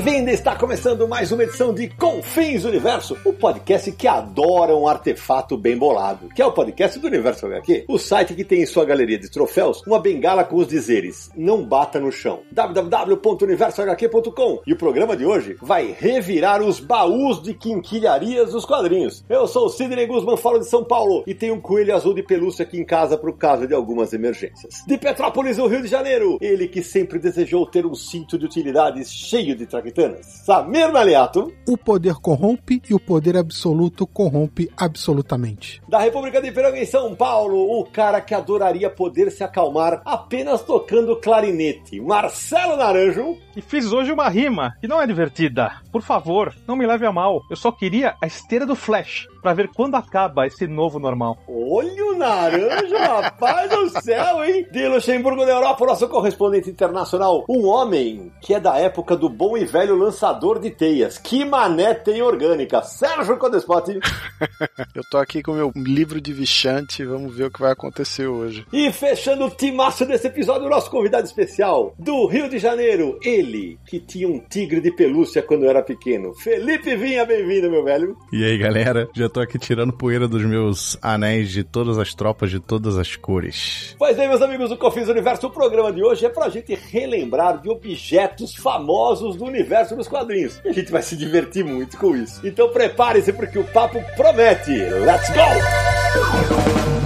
Bem-vinda! Está começando mais uma edição de Confins Universo, o podcast que adora um artefato bem bolado, que é o podcast do Universo HQ, o site que tem em sua galeria de troféus uma bengala com os dizeres não bata no chão, www.universohq.com e o programa de hoje vai revirar os baús de quinquilharias dos quadrinhos. Eu sou o Sidney Guzman, falo de São Paulo e tenho um coelho azul de pelúcia aqui em casa para o caso de algumas emergências. De Petrópolis, no Rio de Janeiro, ele que sempre desejou ter um cinto de utilidades cheio de traquitanas. Samir Naliato. O poder corrompe e o poder absoluto corrompe absolutamente. Da República de Ipiranga em São Paulo, o cara que adoraria poder se acalmar apenas tocando clarinete, Marcelo Naranjo. E fiz hoje uma rima que não é divertida. Por favor, não me leve a mal. Eu só queria a esteira do Flash para ver quando acaba esse novo normal. Olha o Naranjo, rapaz do céu, hein? De Luxemburgo da Europa, nosso correspondente internacional. Um homem que é da época do bom e velho lançador de teias. Que mané tem orgânica. Sérgio Codespot. Eu tô aqui com meu livro de Vichante, vamos ver o que vai acontecer hoje. E fechando o timaço desse episódio, o nosso convidado especial, do Rio de Janeiro, ele que tinha um tigre de pelúcia quando era pequeno. Felipe Vinha, bem-vindo, meu velho. E aí, galera? Já tô aqui tirando poeira dos meus anéis de todas as tropas de todas as cores. Pois bem, meus amigos do Confins Universo, o programa de hoje é pra gente relembrar de objetos famosos do universo dos quadrinhos. E a gente vai se divertir muito com isso. Então prepare-se porque o papo promete. Let's go!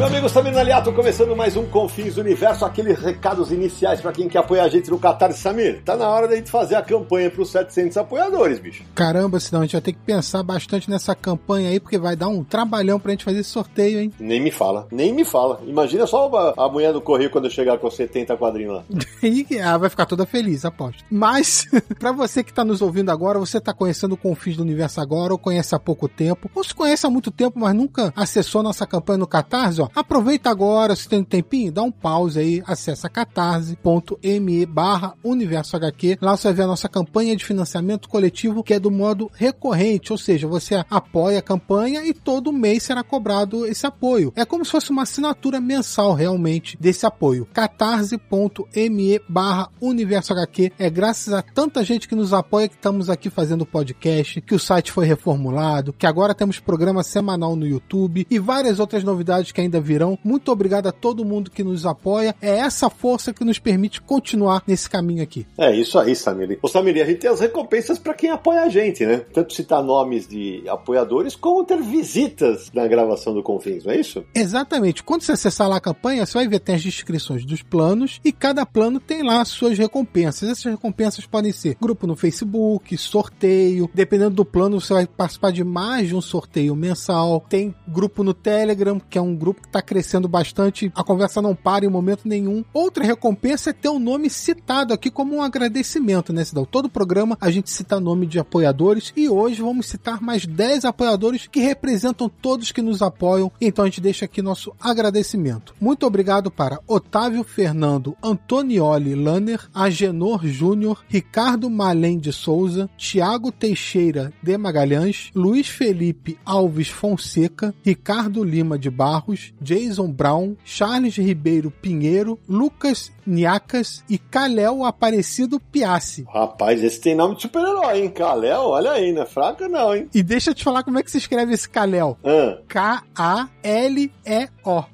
Meu amigo Samir Naliato, começando mais um Confins do Universo, aqueles recados iniciais para quem quer apoiar a gente no Qatar. Samir, tá na hora da gente fazer a campanha para os 700 apoiadores, bicho. Caramba, senão a gente vai ter que pensar bastante nessa campanha aí, porque vai dar um trabalhão pra gente fazer esse sorteio, hein? Nem me fala, nem me fala. Imagina só a, mulher do correio quando eu chegar com 70 quadrinhos lá. E ela vai ficar toda feliz, aposto. Mas, pra você que tá nos ouvindo agora, você tá conhecendo o Confins do Universo agora, ou conhece há pouco tempo, ou se conhece há muito tempo, mas nunca acessou nossa campanha no Catarse, ó, aproveita agora, se tem um tempinho, dá um pause aí, acessa catarse.me barra universo HQ. Lá você vai ver a nossa campanha de financiamento coletivo, que é do modo recorrente, ou seja, você apoia a campanha e todo mês será cobrado esse apoio. É como se fosse uma assinatura mensal realmente desse apoio. catarse.me barra universo HQ. É graças a tanta gente que nos apoia que estamos aqui fazendo o podcast, que o site foi reformulado, que agora temos programa semanal no YouTube e várias outras novidades que ainda virão. Muito obrigado a todo mundo que nos apoia. É essa força que nos permite continuar nesse caminho aqui. É isso aí, Samir. Ô, Samir, a gente tem as recompensas para quem apoia a gente, né? Tanto citar nomes de apoiadores, como ter visitas na gravação do Confins, não é isso? Exatamente. Quando você acessar lá a campanha, você vai ver tem as descrições dos planos e cada plano tem lá as suas recompensas. Essas recompensas podem ser grupo no Facebook, sorteio. Dependendo do plano, você vai participar de mais de um sorteio mensal. Tem grupo no Telegram, que é um grupo que está crescendo bastante. A conversa não para em momento nenhum. Outra recompensa é ter o nome citado aqui como um agradecimento, né, Cidão? Todo programa a gente cita nome de apoiadores e hoje vamos citar mais 10 apoiadores que representam todos que nos apoiam. Então a gente deixa aqui nosso agradecimento. Muito obrigado para Otávio Fernando Antonioli Lanner, Agenor Júnior, Ricardo Malém de Souza, Tiago Teixeira de Magalhães, Luiz Felipe Alves Fonseca, Ricardo Lima de Barros, Jason Brown, Charles Ribeiro Pinheiro, Lucas Niacas e Kalel Aparecido Piassi. Rapaz, esse tem nome de super-herói, hein? Kalel, olha aí, não é fraca não, hein? E deixa eu te falar como é que se escreve esse Kalel. Ah, K-A-L-E-O.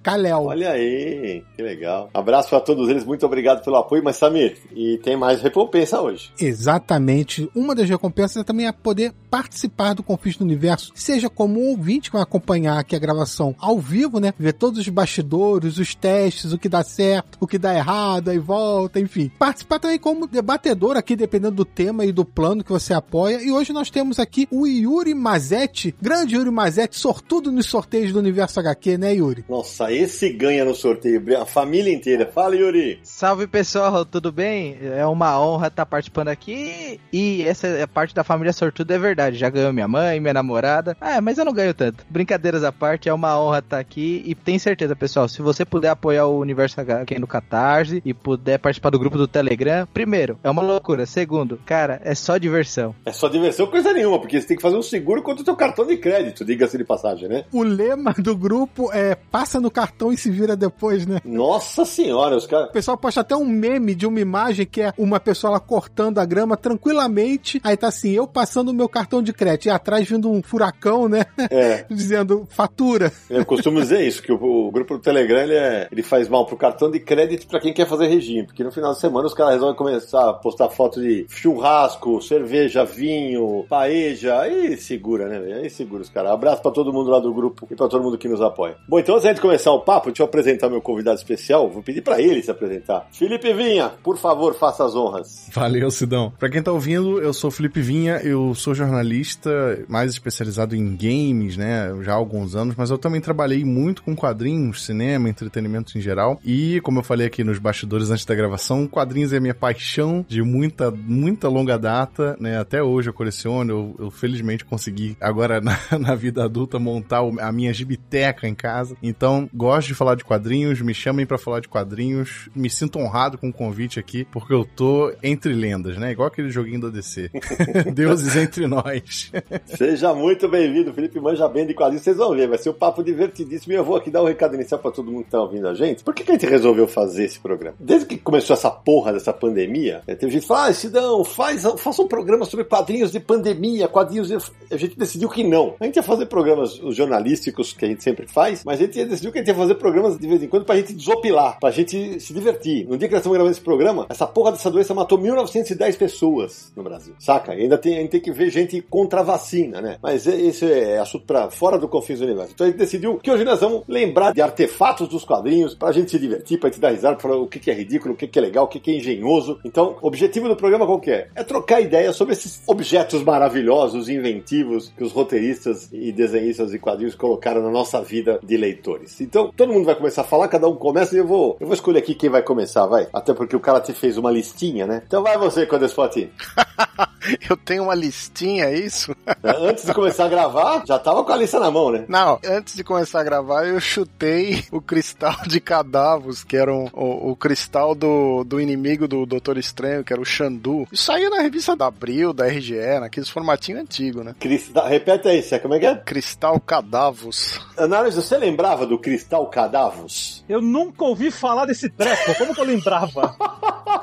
Kalel. olha aí, que legal. Abraço para todos eles, muito obrigado pelo apoio, mas Samir, e tem mais recompensa hoje. Exatamente. Uma das recompensas é também é poder participar do Confins do Universo, seja como um ouvinte que vai acompanhar aqui a gravação ao vivo, né? Todos os bastidores, os testes, o que dá certo, o que dá errado, aí volta, enfim. Participar também como debatedor aqui, dependendo do tema e do plano que você apoia. E hoje nós temos aqui o Yuri Mazetti, grande Yuri Mazetti, sortudo nos sorteios do Universo HQ, né, Yuri? Nossa, esse ganha no sorteio, a família inteira. Fala, Yuri! Salve pessoal, tudo bem? É uma honra estar participando aqui. E essa é parte da família sortuda é verdade. Já ganhou minha mãe, minha namorada. Ah, mas eu não ganho tanto. Brincadeiras à parte, é uma honra estar aqui. E tem certeza, pessoal, se você puder apoiar o Universo HQ no Catarse e puder participar do grupo do Telegram, primeiro, é uma loucura. Segundo, cara, é só diversão. É só diversão, coisa nenhuma, porque você tem que fazer um seguro contra o teu cartão de crédito, diga-se de passagem, né? O lema do grupo é passa no cartão e se vira depois, né? Nossa senhora, os caras. O pessoal posta até um meme de uma imagem que é uma pessoa lá cortando a grama tranquilamente. Aí tá assim, eu passando o meu cartão de crédito e atrás vindo um furacão, né? É. Dizendo fatura. Eu costumo dizer isso, que o, o grupo do Telegram ele, é, ele faz mal pro cartão de crédito para quem quer fazer regime, porque no final de semana os caras resolvem começar a postar foto de churrasco, cerveja, vinho, paeja, aí segura, né? Aí segura os caras. Abraço para todo mundo lá do grupo e para todo mundo que nos apoia. Bom, então antes de começar o papo, deixa eu apresentar meu convidado especial. Vou pedir para ele se apresentar. Felipe Vinha, por favor, faça as honras. Valeu, Sidão. Pra quem tá ouvindo, eu sou Felipe Vinha, eu sou jornalista mais especializado em games, né, já há alguns anos, mas eu também trabalhei muito com quadrinhos, cinema, entretenimento em geral. E, como eu falei aqui nos bastidores antes da gravação, quadrinhos é minha paixão de muita, muita longa data, né, até hoje eu coleciono, eu, eu felizmente consegui, agora na, na vida adulta, montar a minha gibiteca em casa. Então, gosto de falar de quadrinhos, me chamem para falar de quadrinhos, me sinto honrado com o convite aqui, porque eu tô entre lendas, né? Igual aquele joguinho da DC. Deuses entre nós. Seja muito bem-vindo, Felipe Manja bem de quadrinhos. Vocês vão ver, vai ser um papo divertidíssimo. E eu vou aqui dar um recado inicial para todo mundo que tá ouvindo a gente. Por que, que a gente resolveu fazer esse programa? Desde que começou essa porra dessa pandemia, né, teve gente que fala, ah, faz, faça um programa sobre quadrinhos de pandemia, quadrinhos de... A gente decidiu que não. A gente ia fazer programas jornalísticos, que a gente sempre faz, mas a gente decidiu que a gente ia fazer programas de vez em quando pra gente desopilar, pra gente se divertir. No dia que nós estamos gravando esse programa, essa porra dessa doença matou 1910 pessoas no Brasil, saca? E ainda tem, a gente tem que ver gente contra a vacina, né? Mas esse é assunto pra fora do Confins do Universo. Então a gente decidiu que hoje nós vamos lembrar de artefatos dos quadrinhos pra gente se divertir, pra gente dar risada, pra falar o que, é ridículo, o que, é legal, o que, que é engenhoso. Então, o objetivo do programa qual que é? É trocar ideias sobre esses objetos maravilhosos, inventivos, que os roteiristas e desenhistas de quadrinhos colocaram na nossa vida de leitores. Então, todo mundo vai começar a falar, cada um começa e eu vou, eu vou escolher aqui quem vai começar, vai. Até porque o cara te fez uma listinha, né? Então vai você, Codespot. eu tenho uma listinha, é isso? Antes de começar a gravar, já tava com a lista na mão, né? Não, antes de começar a gravar, eu chutei o cristal de cadavos, que era um, o, o, cristal do, do inimigo do Doutor Estranho, que era o Xandu. Isso saiu na revista da Abril, da RGE, naqueles formatinhos antigos, né? Cristal, repete aí, como é que é? Cristal Cadavos. Análise, você lembrava do Cristal Cadavos? Eu nunca ouvi falar desse treco, como que eu lembrava?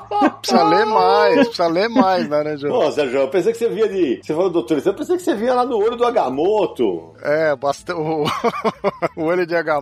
precisa ler mais, precisa ler mais, né, né, João? Pô, Sérgio, eu pensei que você via de. Você falou doutor, eu pensei que você via lá no olho do Agamotto. É, basta o, o olho de Agamotto,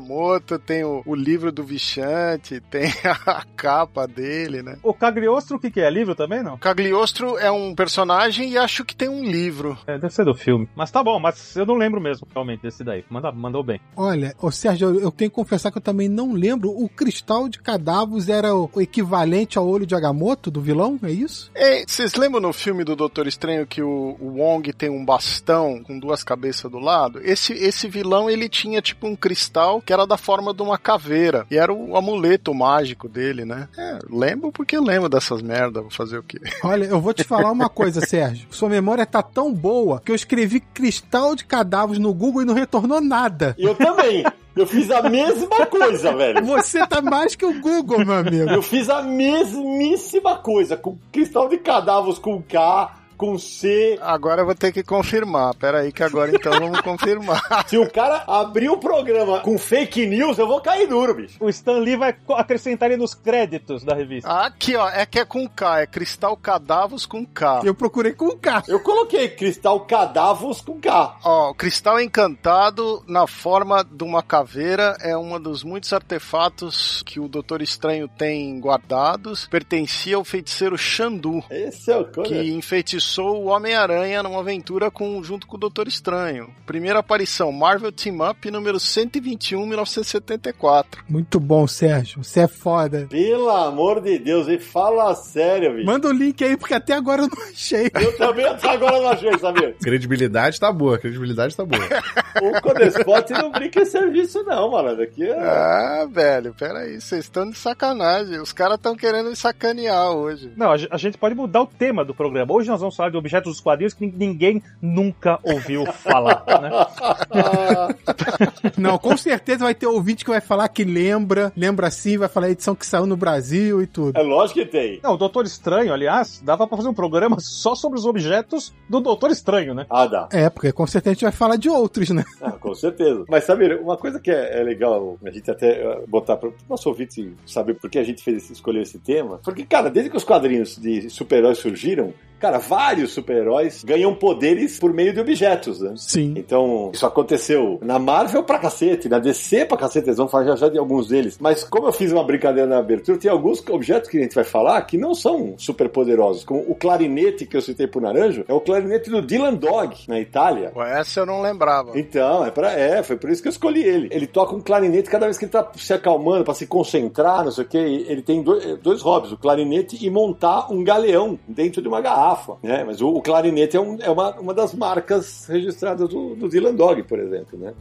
tem o, o livro do Vichante, tem a capa dele, né? O Cagliostro, o que, que é? Livro também, não? Cagliostro é um personagem e acho que tem um livro. É, deve ser do filme. Mas tá bom, mas eu não lembro mesmo, realmente, desse daí. Manda, mandou bem. Olha, ô Sérgio, eu tenho que confessar que eu também não lembro. O cristal de cadáveres era o equivalente ao olho de Agamotto do vilão, é isso? É, vocês lembram no filme do Doutor Estranho que o, o Wong tem um bastão com duas cabeças do lado? Esse, esse vilão, ele tinha tipo um cristal que era da forma de uma caveira. E era o amuleto mágico dele, né? É, lembro porque lembro dessas merdas, vou fazer o quê? Olha, eu vou te falar uma coisa, Sérgio. Sua memória tá tão boa que eu escrevi cristal de cadáveres no Google e não retornou nada. Eu também. Eu fiz a mesma coisa, velho. Você tá mais que o Google, meu amigo. Eu fiz a mesmíssima coisa, com cristal de cadáveres com K, com C. Agora eu vou ter que confirmar. Pera aí que agora então vamos confirmar. Se o cara abrir o programa com fake news, eu vou cair duro, bicho. O Stan Lee vai acrescentar ele nos créditos da revista. Aqui, ó, é que é com K, é Cristal Cadavos com K. Eu procurei com K. Eu coloquei Cristal Cadavos com K. Ó, Cristal Encantado na forma de uma caveira é um dos muitos artefatos que o Doutor Estranho tem guardados. Pertencia ao feiticeiro Xandu. Esse é o Que enfeitiçou sou o Homem-Aranha numa aventura com, junto com o Doutor Estranho. Primeira aparição, Marvel Team Up, número 121, 1974. Muito bom, Sérgio. Você é foda. Pelo amor de Deus, e fala sério, bicho. Manda o link aí, porque até agora eu não achei. Eu também até agora não achei, sabe? Credibilidade tá boa, credibilidade tá boa. O Codespot não brinca em serviço, não, mano. Daqui é... Ah, velho, peraí, vocês estão de sacanagem. Os caras estão querendo me sacanear hoje. Não, a gente pode mudar o tema do programa. Hoje nós vamos falar de objetos dos quadrinhos que ninguém nunca ouviu falar, né? Não, com certeza vai ter ouvinte que vai falar que lembra, lembra sim, vai falar a edição que saiu no Brasil e tudo. É lógico que tem. Não, o Doutor Estranho, aliás, dava pra fazer um programa só sobre os objetos do Doutor Estranho, né? Ah, dá. É, porque com certeza a gente vai falar de outros, né? Ah, com certeza. Mas sabe, uma coisa que é, é legal a gente até eh, botar para o nosso ouvinte saber por que a gente fez escolheu esse tema. Porque, cara, desde que os quadrinhos de super-heróis surgiram, cara, vários super-heróis ganham poderes por meio de objetos, né? Sim. Então, isso aconteceu na Marvel pra cacete, na DC pra cacete, eles vão falar já já de alguns deles. Mas como eu fiz uma brincadeira na abertura, tem alguns objetos que a gente vai falar que não são super poderosos, como o clarinete que eu citei pro Naranjo, é o clarinete do Dylan Dog, na Itália. Essa eu não lembrava. Então, é, pra, é, foi por isso que eu escolhi ele. Ele toca um clarinete cada vez que ele tá se acalmando, pra se concentrar, não sei o que. Ele tem dois, dois hobbies, o clarinete e montar um galeão dentro de uma garrafa, né? Mas o, o clarinete é, um- é uma, uma das marcas registradas do, do Dylan Dog, por exemplo, né?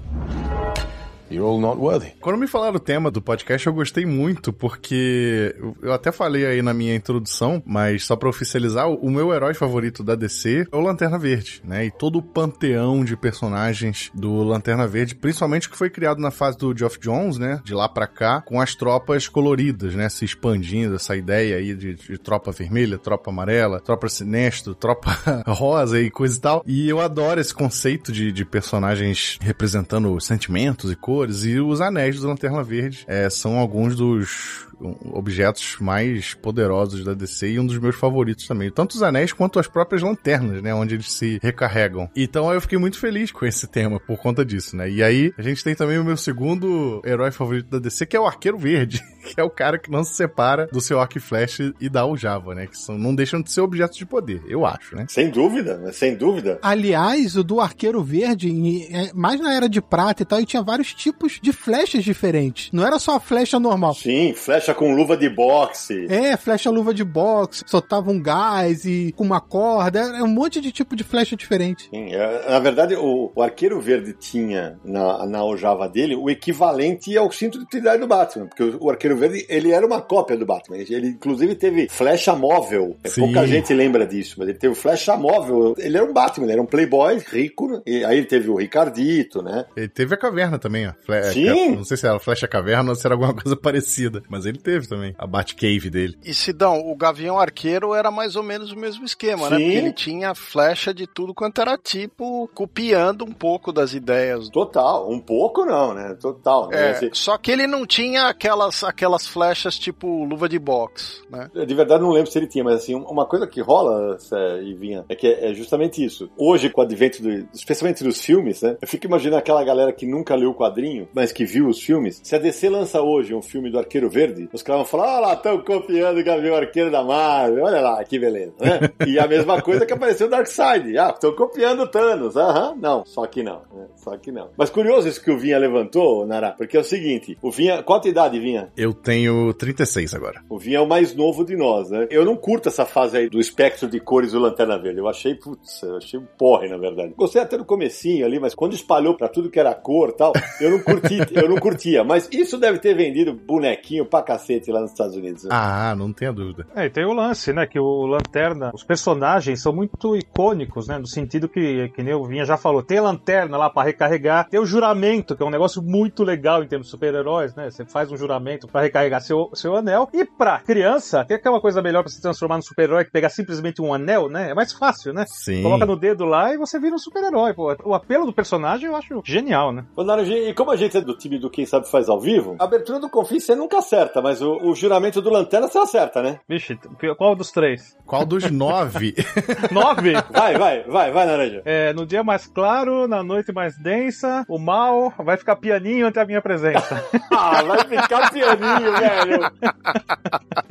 You're not worthy. Quando me falaram o tema do podcast, eu gostei muito, porque eu- até falei aí na minha introdução, mas só pra oficializar, o o meu herói favorito da DC é o Lanterna Verde, né? E todo o panteão de personagens do Lanterna Verde, principalmente o que foi criado na fase do Geoff Jones, né? De lá pra cá, com as tropas coloridas, né? Se expandindo, essa ideia aí de, de tropa vermelha, tropa amarela, tropa sinestro, tropa rosa e coisa e tal. E eu adoro esse conceito de, de personagens representando sentimentos e cores. E os anéis do Lanterna Verde é, são alguns dos objetos mais poderosos da DC e um dos meus favoritos também. Tanto os anéis quanto as próprias lanternas, né? Onde eles se recarregam. Então eu fiquei muito feliz com esse tema por conta disso, né? E aí a gente tem também o meu segundo herói favorito da DC, que é o Arqueiro Verde, que é o cara que não se separa do seu arco e flecha e da aljava, né? Que são, não deixam de ser objetos de poder, eu acho, né? Sem dúvida, né? sem dúvida. Aliás, o do Arqueiro Verde, em- é, mais na era de prata e tal, ele tinha vários tipos de flechas diferentes. Não era só a flecha normal. Sim, flecha com luva de boxe. É, flecha luva de boxe, soltava um gás e com uma corda, era um monte de tipo de flecha diferente. Sim, é, na verdade, o, o Arqueiro Verde tinha na, na aljava dele o equivalente ao cinto de utilidade do Batman, porque o, o Arqueiro Verde ele era uma cópia do Batman. Ele inclusive teve flecha móvel. É, Sim. Pouca gente lembra disso, mas ele teve flecha móvel. Ele era um Batman, ele era um playboy rico. né? E aí ele teve o Ricardito, né? Ele teve a caverna também, ó. Fle- Sim. Não sei se era flecha caverna ou se era alguma coisa parecida, mas ele teve também a Batcave dele. E Sidão, o Gavião Arqueiro era mais ou menos o mesmo esquema, né? Sim. Porque ele tinha flecha de tudo quanto era tipo, copiando um pouco das ideias. Total, um pouco não, né? Total. né? É, Assim, só que ele não tinha aquelas, aquelas flechas tipo luva de boxe, né? De verdade não lembro se ele tinha, mas assim, uma coisa que rola, Sé, e vinha, é que é justamente isso. Hoje, com o advento, do, especialmente dos filmes, né? Eu fico imaginando aquela galera que nunca leu o quadrinho, mas que viu os filmes. Se a DC lança hoje um filme do Arqueiro Verde, os caras vão falar, olha lá, estão copiando o Gavião Arqueiro da Marvel, olha lá, que beleza, né? e a mesma coisa que apareceu no Darkseid. Ah, estão copiando o Thanos. Aham, não, só que não, né? Só que não. Mas curioso isso que o Vinha levantou, Nara, porque é o seguinte, o Vinha, qual a tua idade, Vinha? Eu tenho 36 agora. O Vinha é o mais novo de nós, né? Eu não curto essa fase aí do espectro de cores do Lanterna Verde. Eu achei, putz, eu achei um porre, na verdade. Gostei até do comecinho ali, mas quando espalhou pra tudo que era cor e tal, eu não curti, eu não curtia. Mas isso deve ter vendido bonequinho pra cacete lá nos Estados Unidos. né? Ah, não tenha dúvida. É, e tem o lance, né? Que o Lanterna, os personagens são muito icônicos, né? No sentido que, que nem o Vinha já falou, tem a lanterna lá pra recarregar, tem o juramento, que é um negócio muito legal em termos de super-heróis, né? Você faz um juramento pra recarregar seu, seu anel. E pra criança, tem aquela coisa melhor pra se transformar num super-herói que pegar simplesmente um anel, né? É mais fácil, né? Sim. Coloca no dedo lá e você vira um super-herói. pô. O apelo do personagem eu acho genial, né? Ô, Naranjinha, e como a gente é do time do Quem Sabe Faz ao Vivo, a abertura do Confins você nunca acerta, mas o, o juramento do Lanterna você acerta, né? Vixe, qual dos três? Qual dos nove? Nove? Vai, vai, vai, vai, Naranja. É, no dia mais claro, na noite mais densa, o mal vai ficar pianinho ante a minha presença. Ah, vai ficar pianinho, velho.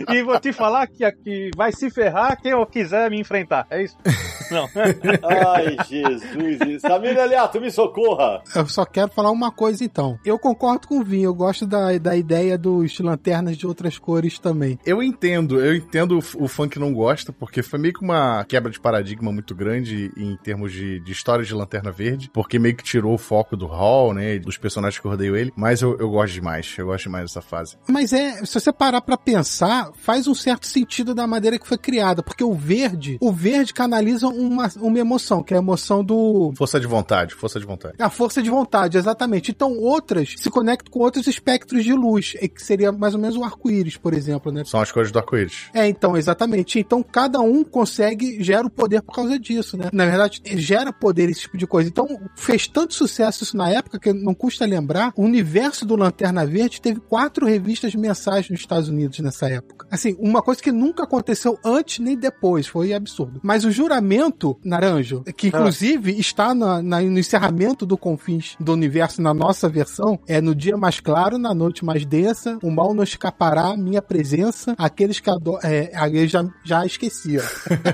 e vou te falar que aqui vai se ferrar quem eu quiser me enfrentar. É isso? Não. Ai, Jesus. Samir Aliato, me socorra. Eu só quero falar uma coisa então. Eu concordo com o Vinho, eu gosto da, da ideia dos lanternas de outras cores também. Eu entendo, eu entendo o, o fã que não gosta, porque foi meio que uma quebra de paradigma muito grande em termos de, de história de Lanterna Verde, porque meio que tirou o foco do Hall, né, dos personagens que eu rodei ele, mas eu, eu gosto demais, eu gosto demais dessa fase. Mas é, se você parar pra pensar, faz um certo sentido da maneira que foi criada, porque o verde, o verde canaliza uma, uma emoção, que é a emoção do... Força de vontade, força de vontade. A força de vontade, exatamente. Então outras se conectam com outros espectros de luz, que seria mais ou menos o arco-íris, por exemplo, né? São as cores do arco-íris. É, então, exatamente. Então cada um consegue, gera o poder por causa disso, né? Na verdade, gera poder esse tipo de coisa. Então fez tanto sucesso isso na época que não custa lembrar, o universo do Lanterna Verde teve quatro revistas mensais nos Estados Unidos nessa época. Assim, uma coisa que nunca aconteceu antes nem depois, foi absurdo. Mas o juramento, Naranjo, que inclusive está na, na- no encerramento do Confins do Universo na nossa versão, é no dia mais claro, na noite mais densa, o mal não escapará, minha presença, aqueles que adoram. É, aí eu já, já esqueci, ó.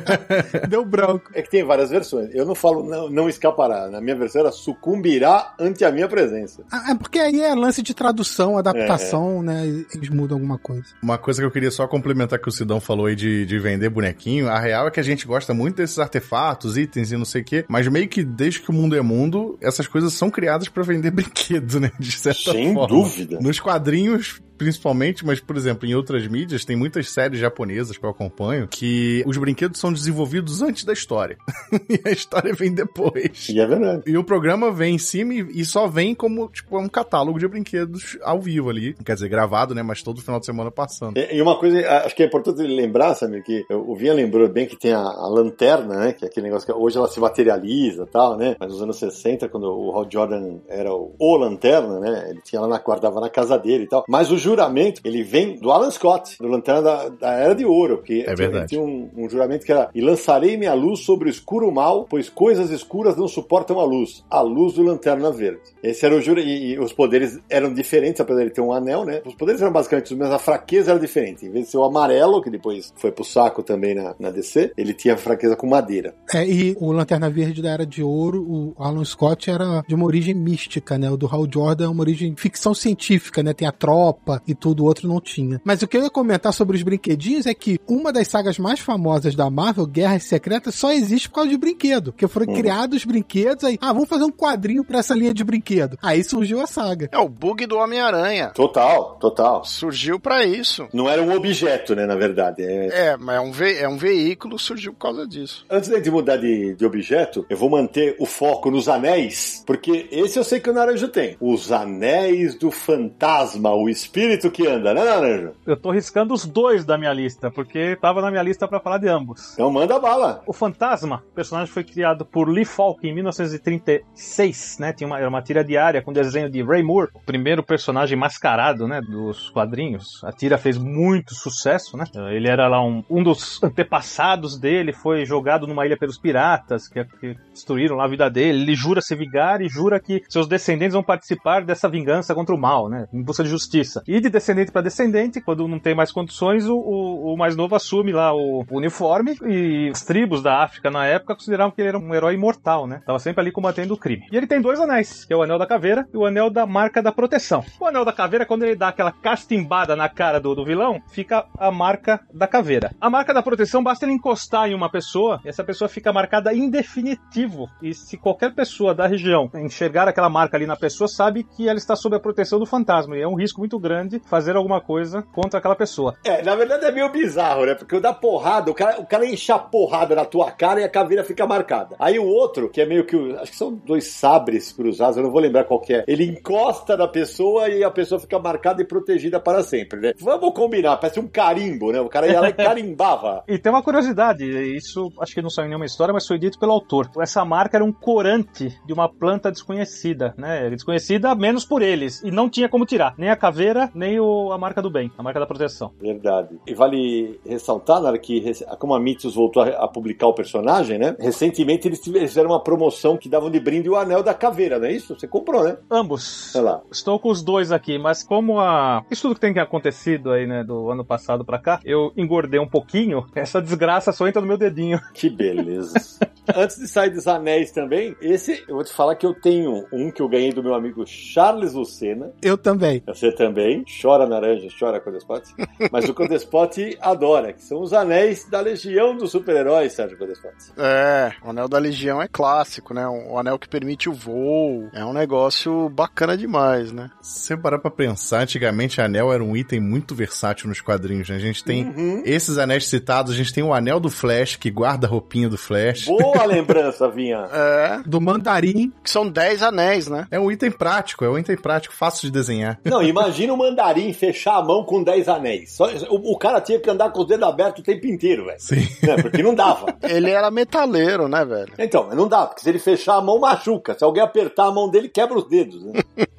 Deu branco. É que tem várias versões. Eu não falo não, não escapará. Na minha versão era sucumbirá ante a minha presença. Ah, É porque aí é lance de tradução, adaptação, né? Eles mudam alguma coisa. Uma coisa que eu queria só complementar que o Sidão falou aí de, de vender bonequinho, a real é que a gente gosta muito desses artefatos, itens e não sei o quê, mas meio que desde que o mundo é mundo, essas coisas são criadas pra vender brinquedo, né? De certa Sem forma. dúvida. Nos quadrinhos, principalmente, mas, por exemplo, em outras mídias, tem muitas séries japonesas que eu acompanho que os brinquedos são desenvolvidos antes da história. e a história vem depois. E é verdade. E o programa vem em cima e, só vem como, tipo, um catálogo de brinquedos ao vivo ali. Quer dizer, gravado, né? Mas todo final de semana passando. E uma coisa, acho que é importante lembrar, sabe, que o Vinha lembrou bem que tem a, a lanterna, né, que é aquele negócio que hoje ela se materializa e tal, né, mas nos anos 60, quando o Hal Jordan era o, o lanterna, né, ele tinha lá na, guardava na casa dele e tal, mas o juramento, ele vem do Alan Scott, do lanterna da, da Era de Ouro, porque É verdade. tinha um, um juramento que era, e lançarei minha luz sobre o escuro mal, pois coisas escuras não suportam a luz, a luz do lanterna verde. Esse era o jura, e, e os poderes eram diferentes, apesar de ele ter um anel, né, os poderes eram basicamente os mesmos, a fraqueza era diferente, em vez de ser o amarelo, que depois foi pro saco também na, na DC, ele tinha fraqueza com madeira. É, e o Lanterna Verde da Era de Ouro, o Alan Scott era de uma origem mística, né? O do Hal Jordan é uma origem ficção científica, né? Tem a tropa e tudo, o outro não tinha. Mas o que eu ia comentar sobre os brinquedinhos é que uma das sagas mais famosas da Marvel, Guerras Secretas, só existe por causa de brinquedo. Porque foram criados os brinquedos, aí, ah, vamos fazer um quadrinho pra essa linha de brinquedo. Aí surgiu a saga. É o bug do Homem-Aranha. Total, total. Surgiu pra isso. Não era um objeto, né, na verdade. É, É, mas é um, ve é um veículo, surgiu por causa disso. Antes de mudar de, de objeto, eu vou manter o foco nos anéis, porque esse eu sei que o Naranjo tem. Os anéis do fantasma, o espírito que anda, né, Naranjo? Eu tô riscando os dois da minha lista, porque tava na minha lista pra falar de ambos. Então manda bala. O Fantasma, o personagem foi criado por Lee Falk em 1936, né? Tinha uma, era uma tira diária com desenho de Ray Moore, o primeiro personagem mascarado, né? Dos quadrinhos. A tira fez muito sucesso, né? Ele era lá um, um dos antepassados dele, foi jogado numa ilha pelos piratas, que, que destruíram lá a vida dele. Ele jura se vingar e jura que seus descendentes vão participar dessa vingança contra o mal, né? Em busca de justiça. E de descendente para descendente, quando não tem mais condições, o, o, o mais novo assume lá o, o uniforme e as tribos da África na época consideravam que ele era um herói imortal, né? Tava sempre ali combatendo o crime. E ele tem dois anéis, que é o anel da caveira e o anel da marca da proteção. O anel da caveira, quando ele dá aquela castimbada na cara do, do vilão, fica a marca da caveira. A marca da proteção basta ele encostar em uma pessoa e essa pessoa fica marcada em definitivo. E se qualquer pessoa da região enxergar aquela marca ali na pessoa, sabe que ela está sob a proteção do fantasma. E é um risco muito grande fazer alguma coisa contra aquela pessoa. É, na verdade é meio bizarro, né? Porque o da porrada, o cara, o cara enche a porrada na tua cara e a caveira fica marcada. Aí o outro, que é meio que. Acho que são dois sabres cruzados, eu não vou lembrar qual que é. Ele encosta na pessoa e a pessoa fica marcada e protegida para sempre, né? Vamos combinar, parece um carimbo, né? O cara ia lá e carimbava. E tem uma curiosidade, isso acho que não saiu em nenhuma história, mas foi dito pelo autor. Essa marca era um corante de uma planta desconhecida, né? Desconhecida menos por eles, e não tinha como tirar, nem a caveira, nem o, a marca do bem, a marca da proteção. Verdade. E vale ressaltar, na hora que como a Mitos voltou a, a publicar o personagem, né? Recentemente eles fizeram uma promoção que davam de brinde o anel da caveira, não é isso? Você comprou, né? Ambos. Olha lá. Estou com os dois aqui, mas como a. Isso tudo que tem acontecido aí, né, do ano passado pra cá, eu engordei um pouquinho, essa desgraça só entra no meu dedinho. Que beleza. Antes de sair dos anéis também, esse eu vou te falar que eu tenho um que eu ganhei do meu amigo Charles Lucena. Eu também. Você também. Chora naranja, chora Codespot. Mas o Codespot adora, que são os anéis da legião dos super-heróis, Sérgio Codespot. É, o anel da legião é clássico, né? O anel que permite o voo. É um negócio bacana demais, né? Se você parar pra pensar, antigamente anel era um item muito versátil nos quadrinhos, né? A gente tem Uhum. esses anéis citados, a gente tem o anel do Flash, que guarda a roupinha do Flash. Boa lembrança, Vinha. É, Do mandarim. que são 10 anéis, né? É um item prático, é um item prático, fácil de desenhar. Não, imagina o mandarim fechar a mão com 10 anéis. Só- o, o cara tinha que andar com os dedos abertos o tempo inteiro, velho. Sim. Né? Porque não dava. Ele era metaleiro, né, velho? Então, não dá, porque se ele fechar a mão, machuca. Se alguém apertar a mão dele, quebra os dedos, né?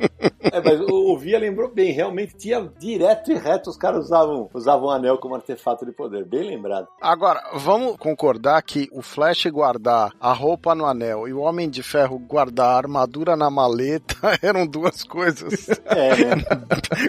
É, mas o, o Via lembrou bem, realmente tinha direto e reto os caras usavam, usavam o anel como artefato de poder, bem lembrado. Agora, vamos concordar que o Flash guardar a roupa no anel e o Homem de Ferro guardar a armadura na maleta eram duas coisas É, né?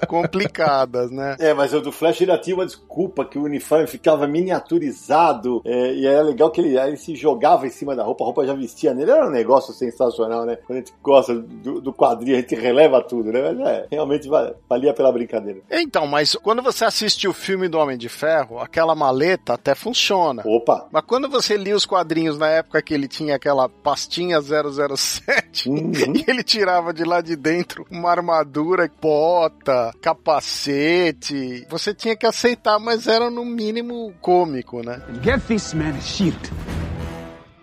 Complicadas, né? É, mas o do Flash ainda tinha uma desculpa que o uniforme ficava miniaturizado. é, e era legal que ele, ele se jogava em cima da roupa, a roupa já vestia nele. Era um negócio sensacional, né? Quando a gente gosta do, do quadrinho, a gente releva tudo, né? Mas é, realmente va- valia pela brincadeira. Então, mas quando você assiste o filme do Homem de Ferro, aquela maleta até funciona. Opa! Mas quando você lia os quadrinhos na época que ele tinha aquela pastinha 007, Uhum. e ele tirava de lá de dentro uma armadura, bota, capacete, você tinha que aceitar, mas era no mínimo cômico, né? Get this man a shield.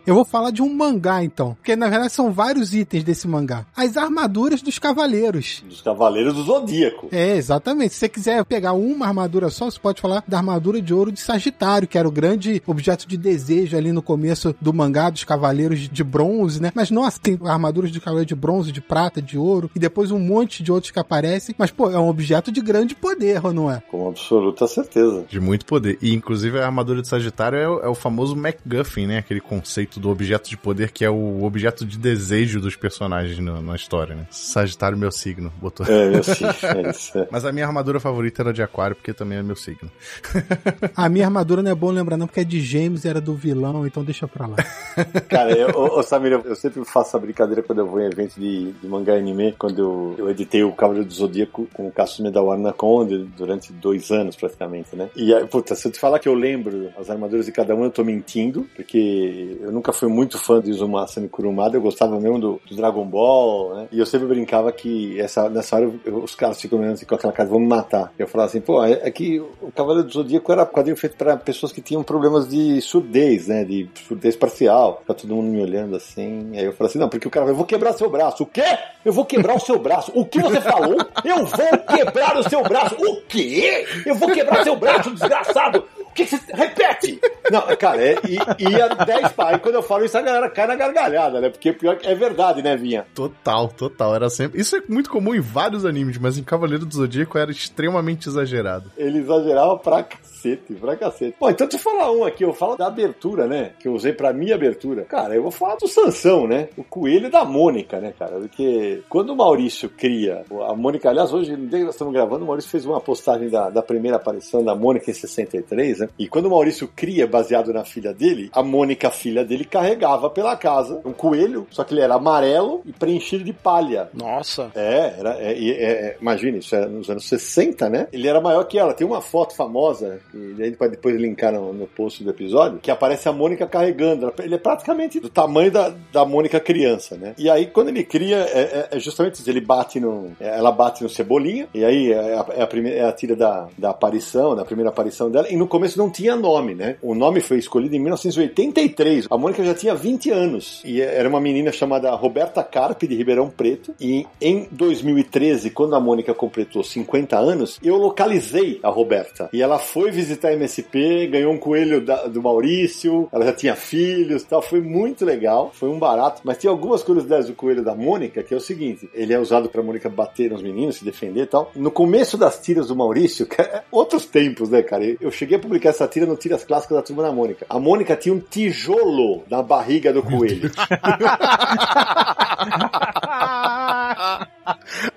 Eu vou falar de um mangá, então. Porque, na verdade, são vários itens desse mangá. As armaduras dos cavaleiros. Dos Cavaleiros do Zodíaco. É, exatamente. Se você quiser pegar uma armadura só, você pode falar da armadura de ouro de Sagitário, que era o grande objeto de desejo ali no começo do mangá dos cavaleiros de bronze, né? Mas nossa, tem armaduras de cavaleiro de bronze, de prata, de ouro, e depois um monte de outros que aparecem. Mas, pô, é um objeto de grande poder, ou não é? Com absoluta certeza. De muito poder. E, inclusive, a armadura de Sagitário é, o- é o famoso MacGuffin, né? Aquele conceito do objeto de poder que é o objeto de desejo dos personagens no- na história, né? Sagitário, meu signo. Botou. É, eu sei, é isso. é. Mas a minha armadura favorita era de aquário, porque também é meu signo. A minha armadura não é bom lembrar, não, porque é de gêmeos, era do vilão, então deixa pra lá. Cara, eu, ô, Samir, eu- eu sempre faço essa brincadeira quando eu vou em eventos de, de mangá e anime, quando eu, eu editei o Cavaleiro do Zodíaco com o Cassius Medawar na Conde durante dois anos praticamente, né? E aí, puta, se eu te falar que eu lembro as armaduras de cada um, eu tô mentindo, porque eu nunca fui muito fã de Uzumasa e Kurumada, eu gostava mesmo do, do Dragon Ball, né? E eu sempre brincava que essa, nessa hora eu- os caras ficam olhando assim com aquela cara, vão me matar. Eu falava assim, pô, é, é que o Cavaleiro do Zodíaco era um quadrinho feito para pessoas que tinham problemas de surdez, né? De surdez parcial. Tá todo mundo me olhando assim. Aí eu falei assim, não, porque o cara eu vou quebrar seu braço. O quê? Eu vou quebrar o seu braço. O que você falou? Eu vou quebrar o seu braço. O quê? Eu vou quebrar seu braço, desgraçado. Que que você... Repete! Não, cara, é, e, ia 10 pais. Quando eu falo isso, a galera cai na gargalhada, né? Porque pior que é verdade, né, Vinha? Total, total. Era sempre. Isso é muito comum em vários animes, mas em Cavaleiro do Zodíaco era extremamente exagerado. Ele exagerava pra cacete, pra cacete. Bom, então deixa eu falar um aqui, eu falo da abertura, né? Que eu usei pra minha abertura. Cara, eu vou falar do Sansão, né? O coelho da Mônica, né, cara? Porque quando o Maurício cria, a Mônica, aliás, hoje, no dia que nós estamos gravando, o Maurício fez uma postagem da, da primeira aparição da Mônica em 63, né? E quando o Maurício cria, baseado na filha dele, a Mônica, filha dele, carregava pela casa um coelho, só que ele era amarelo e preenchido de palha. Nossa. É, era, é, e- é, imagina, isso era nos anos 60, né? Ele era maior que ela. Tem uma foto famosa, que a gente pode depois linkar no, no post do episódio, que aparece a Mônica carregando. Ele é praticamente do tamanho da, da Mônica criança, né? E aí, quando ele cria, é, é- é justamente isso. Ele bate no. é, Ela bate no Cebolinha, e aí é a, é a primeira, é a tira da, da aparição, da primeira aparição dela. E no começo começo não tinha nome, né? O nome foi escolhido em 1983. A Mônica já tinha 20 anos e era uma menina chamada Roberta Carpe de Ribeirão Preto. E em 2013, quando a Mônica completou 50 anos, eu localizei a Roberta e ela foi visitar a MSP, ganhou um coelho da, do Maurício, ela já tinha filhos, tal. Foi muito legal, foi um barato. Mas tem algumas curiosidades do coelho da Mônica que é o seguinte: ele é usado para Mônica bater nos meninos, se defender e tal. No começo das tiras do Maurício, é outros tempos, né, cara? Eu cheguei a publicar essa tira no Tiras Clássicas da Turma da Mônica. A Mônica tinha um tijolo na barriga do coelho.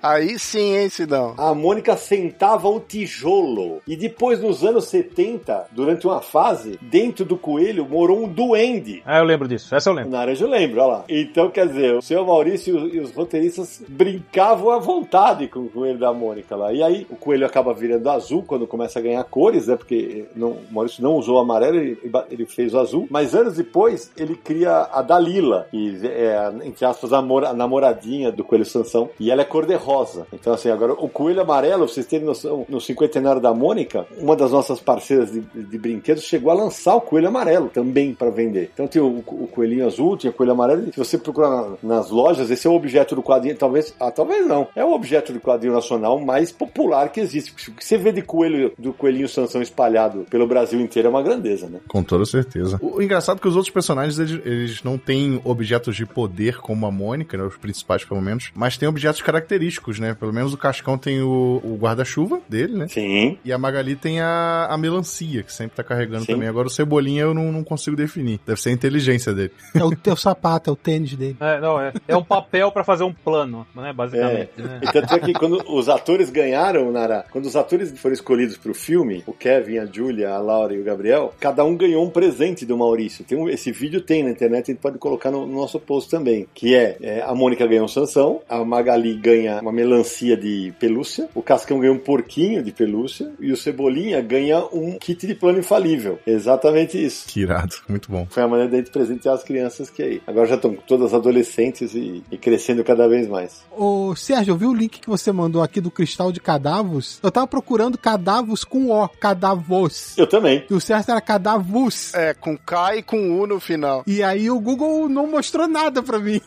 Aí sim, hein, Sidão? A Mônica sentava o tijolo. E depois, nos anos 70, durante uma fase, dentro do coelho morou um duende. Ah, eu lembro disso. Essa eu lembro. Naranja eu lembro, olha lá. Então, quer dizer, o seu Maurício e os roteiristas brincavam à vontade com o coelho da Mônica lá. E aí, o coelho acaba virando azul quando começa a ganhar cores, né? Porque não, o Maurício não usou o amarelo, ele, ele fez o azul. Mas anos depois, ele cria a Dalila, que é, entre aspas, a, a namoradinha do coelho Sansão. E ela é cor-de-rosa. Então, assim, agora, o coelho amarelo, vocês terem noção, no cinquentenário da Mônica, uma das nossas parceiras de, de brinquedos chegou a lançar o coelho amarelo também para vender. Então, tinha o, o, coelhinho azul, tinha o coelho amarelo. Se você procurar na, nas lojas, esse é o objeto do quadrinho, talvez, ah, talvez não, é o objeto do quadrinho nacional mais popular que existe. O que você vê de coelho, do coelhinho Sansão espalhado pelo Brasil inteiro é uma grandeza, né? Com toda certeza. O engraçado é que os outros personagens, eles, eles não têm objetos de poder como a Mônica, né, os principais pelo menos, mas têm objetos característicos, né? Pelo menos o Cascão tem o, o guarda-chuva dele, né? Sim. E a Magali tem a, a melancia, que sempre tá carregando Sim. também. Agora o Cebolinha eu não, não consigo definir. Deve ser a inteligência dele. É o teu sapato, é o tênis dele. É, não, é, é um papel pra fazer um plano, né? Basicamente. Né? E tanto é que quando os atores ganharam, Nara, quando os atores foram escolhidos pro filme, o Kevin, a Julia, a Laura e o Gabriel, cada um ganhou um presente do Maurício. Tem um, esse vídeo tem na internet, a gente pode colocar no, no nosso post também. Que é, é, a Mônica ganhou um Sansão, a Magali ganha uma melancia de pelúcia, o Cascão ganha um porquinho de pelúcia e o Cebolinha ganha um kit de plano infalível. Exatamente isso. Que irado, muito bom. Foi a maneira de a gente presentear as crianças que aí. Agora já estão todas adolescentes e, e crescendo cada vez mais. Ô, Sérgio, eu vi o link que você mandou aqui do cristal de cadavos. Eu tava procurando cadavos com O, cadavos. Eu também. E o certo era cadavos. É, com K e com U no final. E aí o Google não mostrou nada pra mim.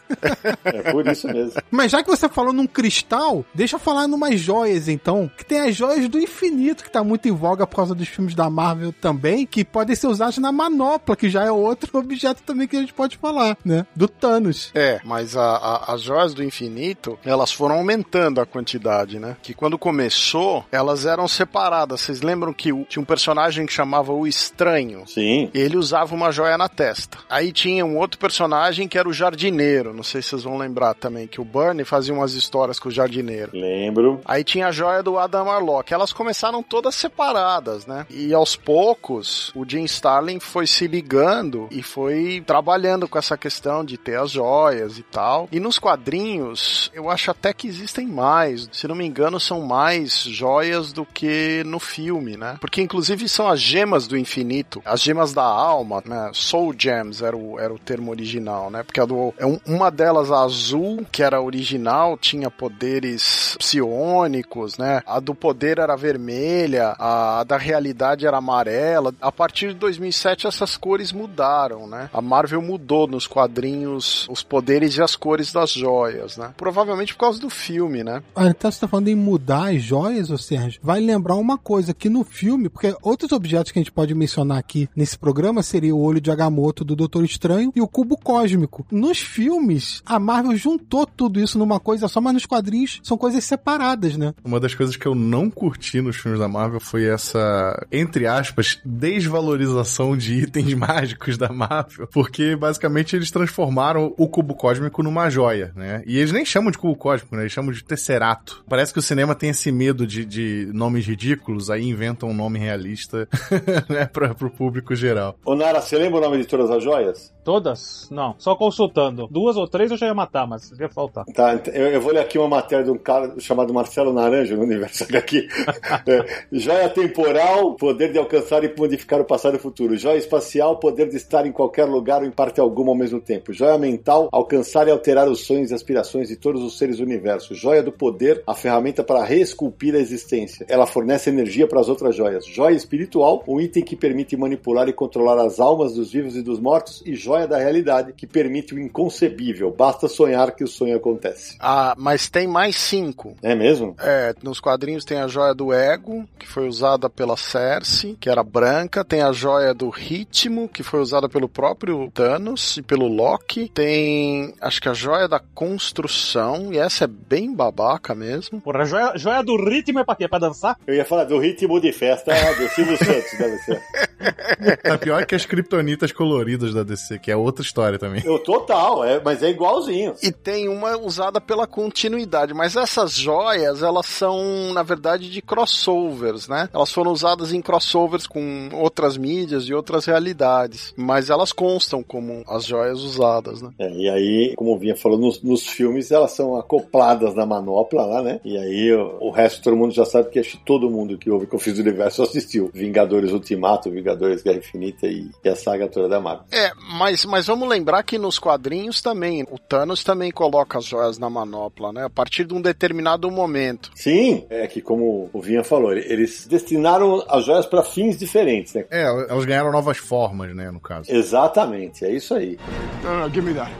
É por isso mesmo. Mas já que você falou num cristal, deixa eu falar numas joias então, que tem as joias do infinito, que tá muito em voga por causa dos filmes da Marvel também, que podem ser usadas na manopla, que já é outro objeto também que a gente pode falar, né? Do Thanos. É, mas a, a, as joias do infinito, elas foram aumentando a quantidade, né? Que quando começou, elas eram separadas. Vocês lembram que tinha um personagem que chamava o Estranho? Sim. Ele usava uma joia na testa. Aí tinha um outro personagem que era o jardineiro. Não sei se vocês vão lembrar também, que o Bernie fazia umas histórias com o jardineiro. Lembro. Aí tinha a joia do Adam Arlock. Elas começaram todas separadas, né? E aos poucos, o Jim Starlin foi se ligando e foi trabalhando com essa questão de ter as joias e tal. E nos quadrinhos, eu acho até que existem mais. Se não me engano, são mais joias do que no filme, né? Porque inclusive são as gemas do infinito, as gemas da alma, né? Soul Gems era o, era o termo original, né? Porque a do, é um- uma delas, a azul, que era original, tinha poderes psionicos, né? A do poder era vermelha, a da realidade era amarela. A partir de 2007 essas cores mudaram, né? A Marvel mudou nos quadrinhos os poderes e as cores das joias, né? Provavelmente por causa do filme, né? Ah, então você tá falando em mudar as joias, ô Sérgio? Vai lembrar uma coisa, que no filme, porque outros objetos que a gente pode mencionar aqui nesse programa seria o olho de Agamotto do Doutor Estranho e o cubo cósmico. Nos filmes, a Marvel juntou tudo isso numa coisa só, mas nos quadrinhos são coisas separadas, né? Uma das coisas que eu não curti nos filmes da Marvel foi essa, entre aspas, desvalorização de itens mágicos da Marvel. Porque basicamente eles transformaram o cubo cósmico numa joia, né? E eles nem chamam de cubo cósmico, né? Eles chamam de tesserato. Parece que o cinema tem esse medo de, de nomes ridículos, aí inventam um nome realista, né? Pra, pro público geral. Ô Nara, você lembra o nome de todas as joias? Todas? Não, só consultando. Duas ou três eu já ia matar, mas ia faltar. Tá, eu, eu vou ler aqui uma matéria de um cara chamado Marcelo Naranjo no Universo HQ. é, joia temporal, poder de alcançar e modificar o passado e o futuro. Joia espacial, poder de estar em qualquer lugar ou em parte alguma ao mesmo tempo. Joia mental, alcançar e alterar os sonhos e aspirações de todos os seres do universo. Joia do poder, a ferramenta para reesculpir a existência. Ela fornece energia para as outras joias. Joia espiritual, um item que permite manipular e controlar as almas dos vivos e dos mortos. E joia da realidade, que permite o inconcebível. Basta sonhar que o sonho acontece. Ah, mas tem mais cinco. É mesmo? É, nos quadrinhos tem a joia do ego, que foi usada pela Cersei, que era branca. Tem a joia do ritmo, que foi usada pelo próprio Thanos e pelo Loki. Tem, acho que a joia da construção, e essa é bem babaca mesmo. Porra, joia, joia do ritmo é pra quê? Pra dançar? Eu ia falar do ritmo de festa do Silvio Santos, deve ser. Tá pior que as criptonitas coloridas da DC, que é outra história também. Eu total, é, mas é igualzinho. E tem uma usada pela continuidade, mas essas joias, elas são, na verdade, de crossovers, né? Elas foram usadas em crossovers com outras mídias e outras realidades, mas elas constam como as joias usadas, né? É, e aí, como o Vinha falou, nos, nos filmes elas são acopladas na manopla lá, né? E aí o, o resto todo mundo já sabe que acho todo mundo que ouve que eu fiz o universo assistiu. Vingadores Ultimato, Vingadores Guerra Infinita e, e a saga toda da Marvel. É, mas, mas vamos lembrar que nos quadrinhos também, o Thanos também coloca as joias na manopla, né? A partir de um determinado momento. Sim, é que como o Vinha falou, eles destinaram as joias para fins diferentes, né? É, elas ganharam novas formas, né, no caso. Exatamente, é isso aí. No, give me that.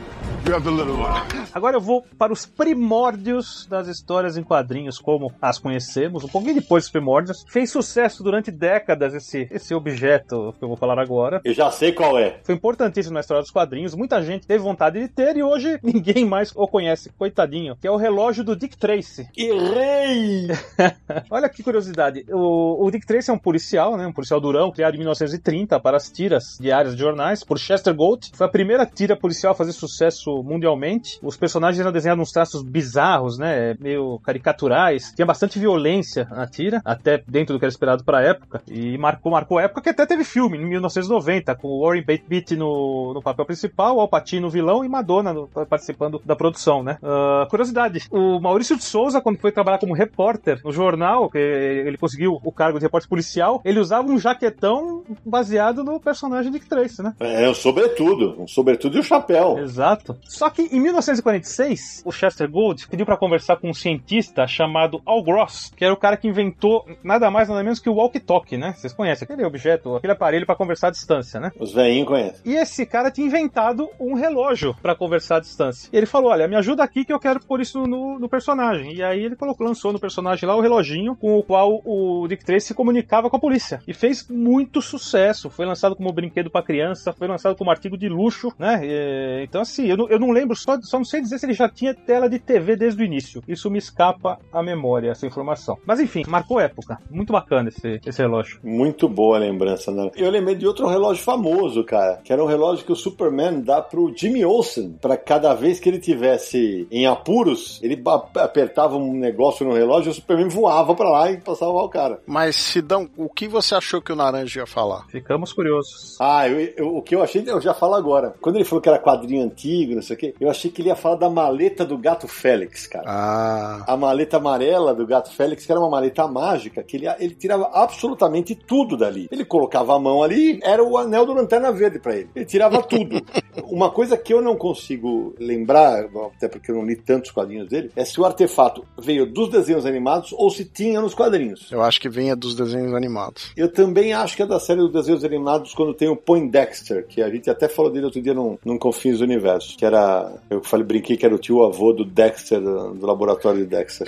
Agora eu vou para os primórdios das histórias em quadrinhos, como as conhecemos, um pouquinho depois dos primórdios. Fez sucesso durante décadas esse, esse objeto que eu vou falar agora. Eu já sei qual é. Foi importantíssimo na história dos quadrinhos. Muita gente teve vontade de ter e hoje ninguém mais o conhece, coitadinho. Que é o relógio do Dick Tracy. Errei! Olha que curiosidade. O, o Dick Tracy é um policial, né? Um policial durão, criado em 1930 para as tiras diárias de jornais por Chester Gold. Foi a primeira tira policial a fazer sucesso mundialmente. Os personagens eram desenhados uns traços bizarros, né? Meio caricaturais. Tinha bastante violência na tira, até dentro do que era esperado para a época. E marcou, marcou a época que até teve filme, em 1990, com o Warren Beatty no, no papel principal, Al Pacino vilão e Madonna no, participando da produção, né? Uh, curiosidade, o Maurício de Souza, quando foi trabalhar como repórter no jornal, que ele conseguiu o cargo de repórter policial, ele usava um jaquetão baseado no personagem Dick Tracy, né? É, sobretudo, um sobretudo e o um chapéu. Exato. Só que em 1946, o Chester Gould pediu para conversar com um cientista chamado Al Gross, que era o cara que inventou nada mais nada menos que o walkie-talkie, né? Vocês conhecem aquele objeto, aquele aparelho para conversar à distância, né? Os velhinhos conhecem. E esse cara tinha inventado um relógio para conversar à distância. E ele falou: Olha, me ajuda aqui que eu quero pôr isso no, no personagem. E aí ele colocou, lançou no personagem lá o reloginho com o qual o Dick Tracy se comunicava com a polícia. E fez muito sucesso. Foi lançado como brinquedo para criança, foi lançado como artigo de luxo, né? E, então, assim, eu não, eu não lembro, só, só não sei dizer se ele já tinha tela de TV desde o início. Isso me escapa à memória, essa informação. Mas enfim, marcou época. Muito bacana esse, esse relógio. Muito boa lembrança, né? Eu lembrei de outro relógio famoso, cara, que era um relógio que o Superman dá pro Jimmy Olsen, para cada vez que ele tivesse em apuros, ele apertava um negócio no relógio e o Superman voava para lá e passava o cara. Mas, Sidão, o que você achou que o Naranja ia falar? Ficamos curiosos. Ah, eu, eu, o que eu achei, eu já falo agora. Quando ele falou que era quadrinho antigo, não sei o quê, eu achei que ele ia falar da maleta do gato Félix, cara. Ah. A maleta amarela do gato Félix, que era uma maleta mágica, que ele, ele tirava absolutamente tudo dali. Ele colocava a mão ali, era o anel do Lanterna Verde para ele. Ele tirava tudo. uma coisa que eu não consigo lembrar, até porque eu não li tantos quadrinhos dele, é se o artefato veio dos desenhos animados ou se tinha nos quadrinhos. Eu acho que vinha dos desenhos animados. Eu também acho que é da série dos desenhos animados quando tem o Poindexter, que a gente até falou dele outro dia num, num Confins do Universo, que era, eu falei, brinquei que era o tio avô do Dexter, do, laboratório de Dexter.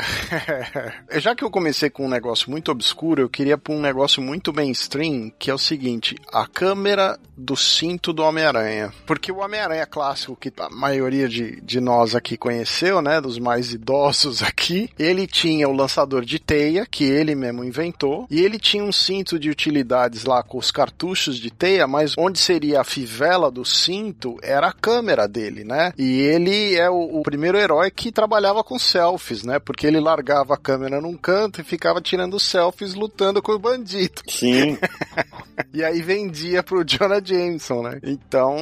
Já que eu comecei com um negócio muito obscuro, eu queria pôr um negócio muito mainstream, que é o seguinte, a câmera do cinto do Homem-Aranha. Porque o Homem-Aranha clássico, que a maioria de, de nós aqui conheceu, né, dos mais idosos aqui, ele tinha o lançador de teia, que ele mesmo inventou, e ele tinha um cinto de utilidades lá com os cartuchos de teia, mas onde seria a fivela do cinto era a câmera dele, né? E ele é o, o primeiro herói que trabalhava com selfies, né? Porque ele largava a câmera num canto e ficava tirando selfies lutando com o bandido. Sim. e aí vendia pro Jonah Jameson, né? Então,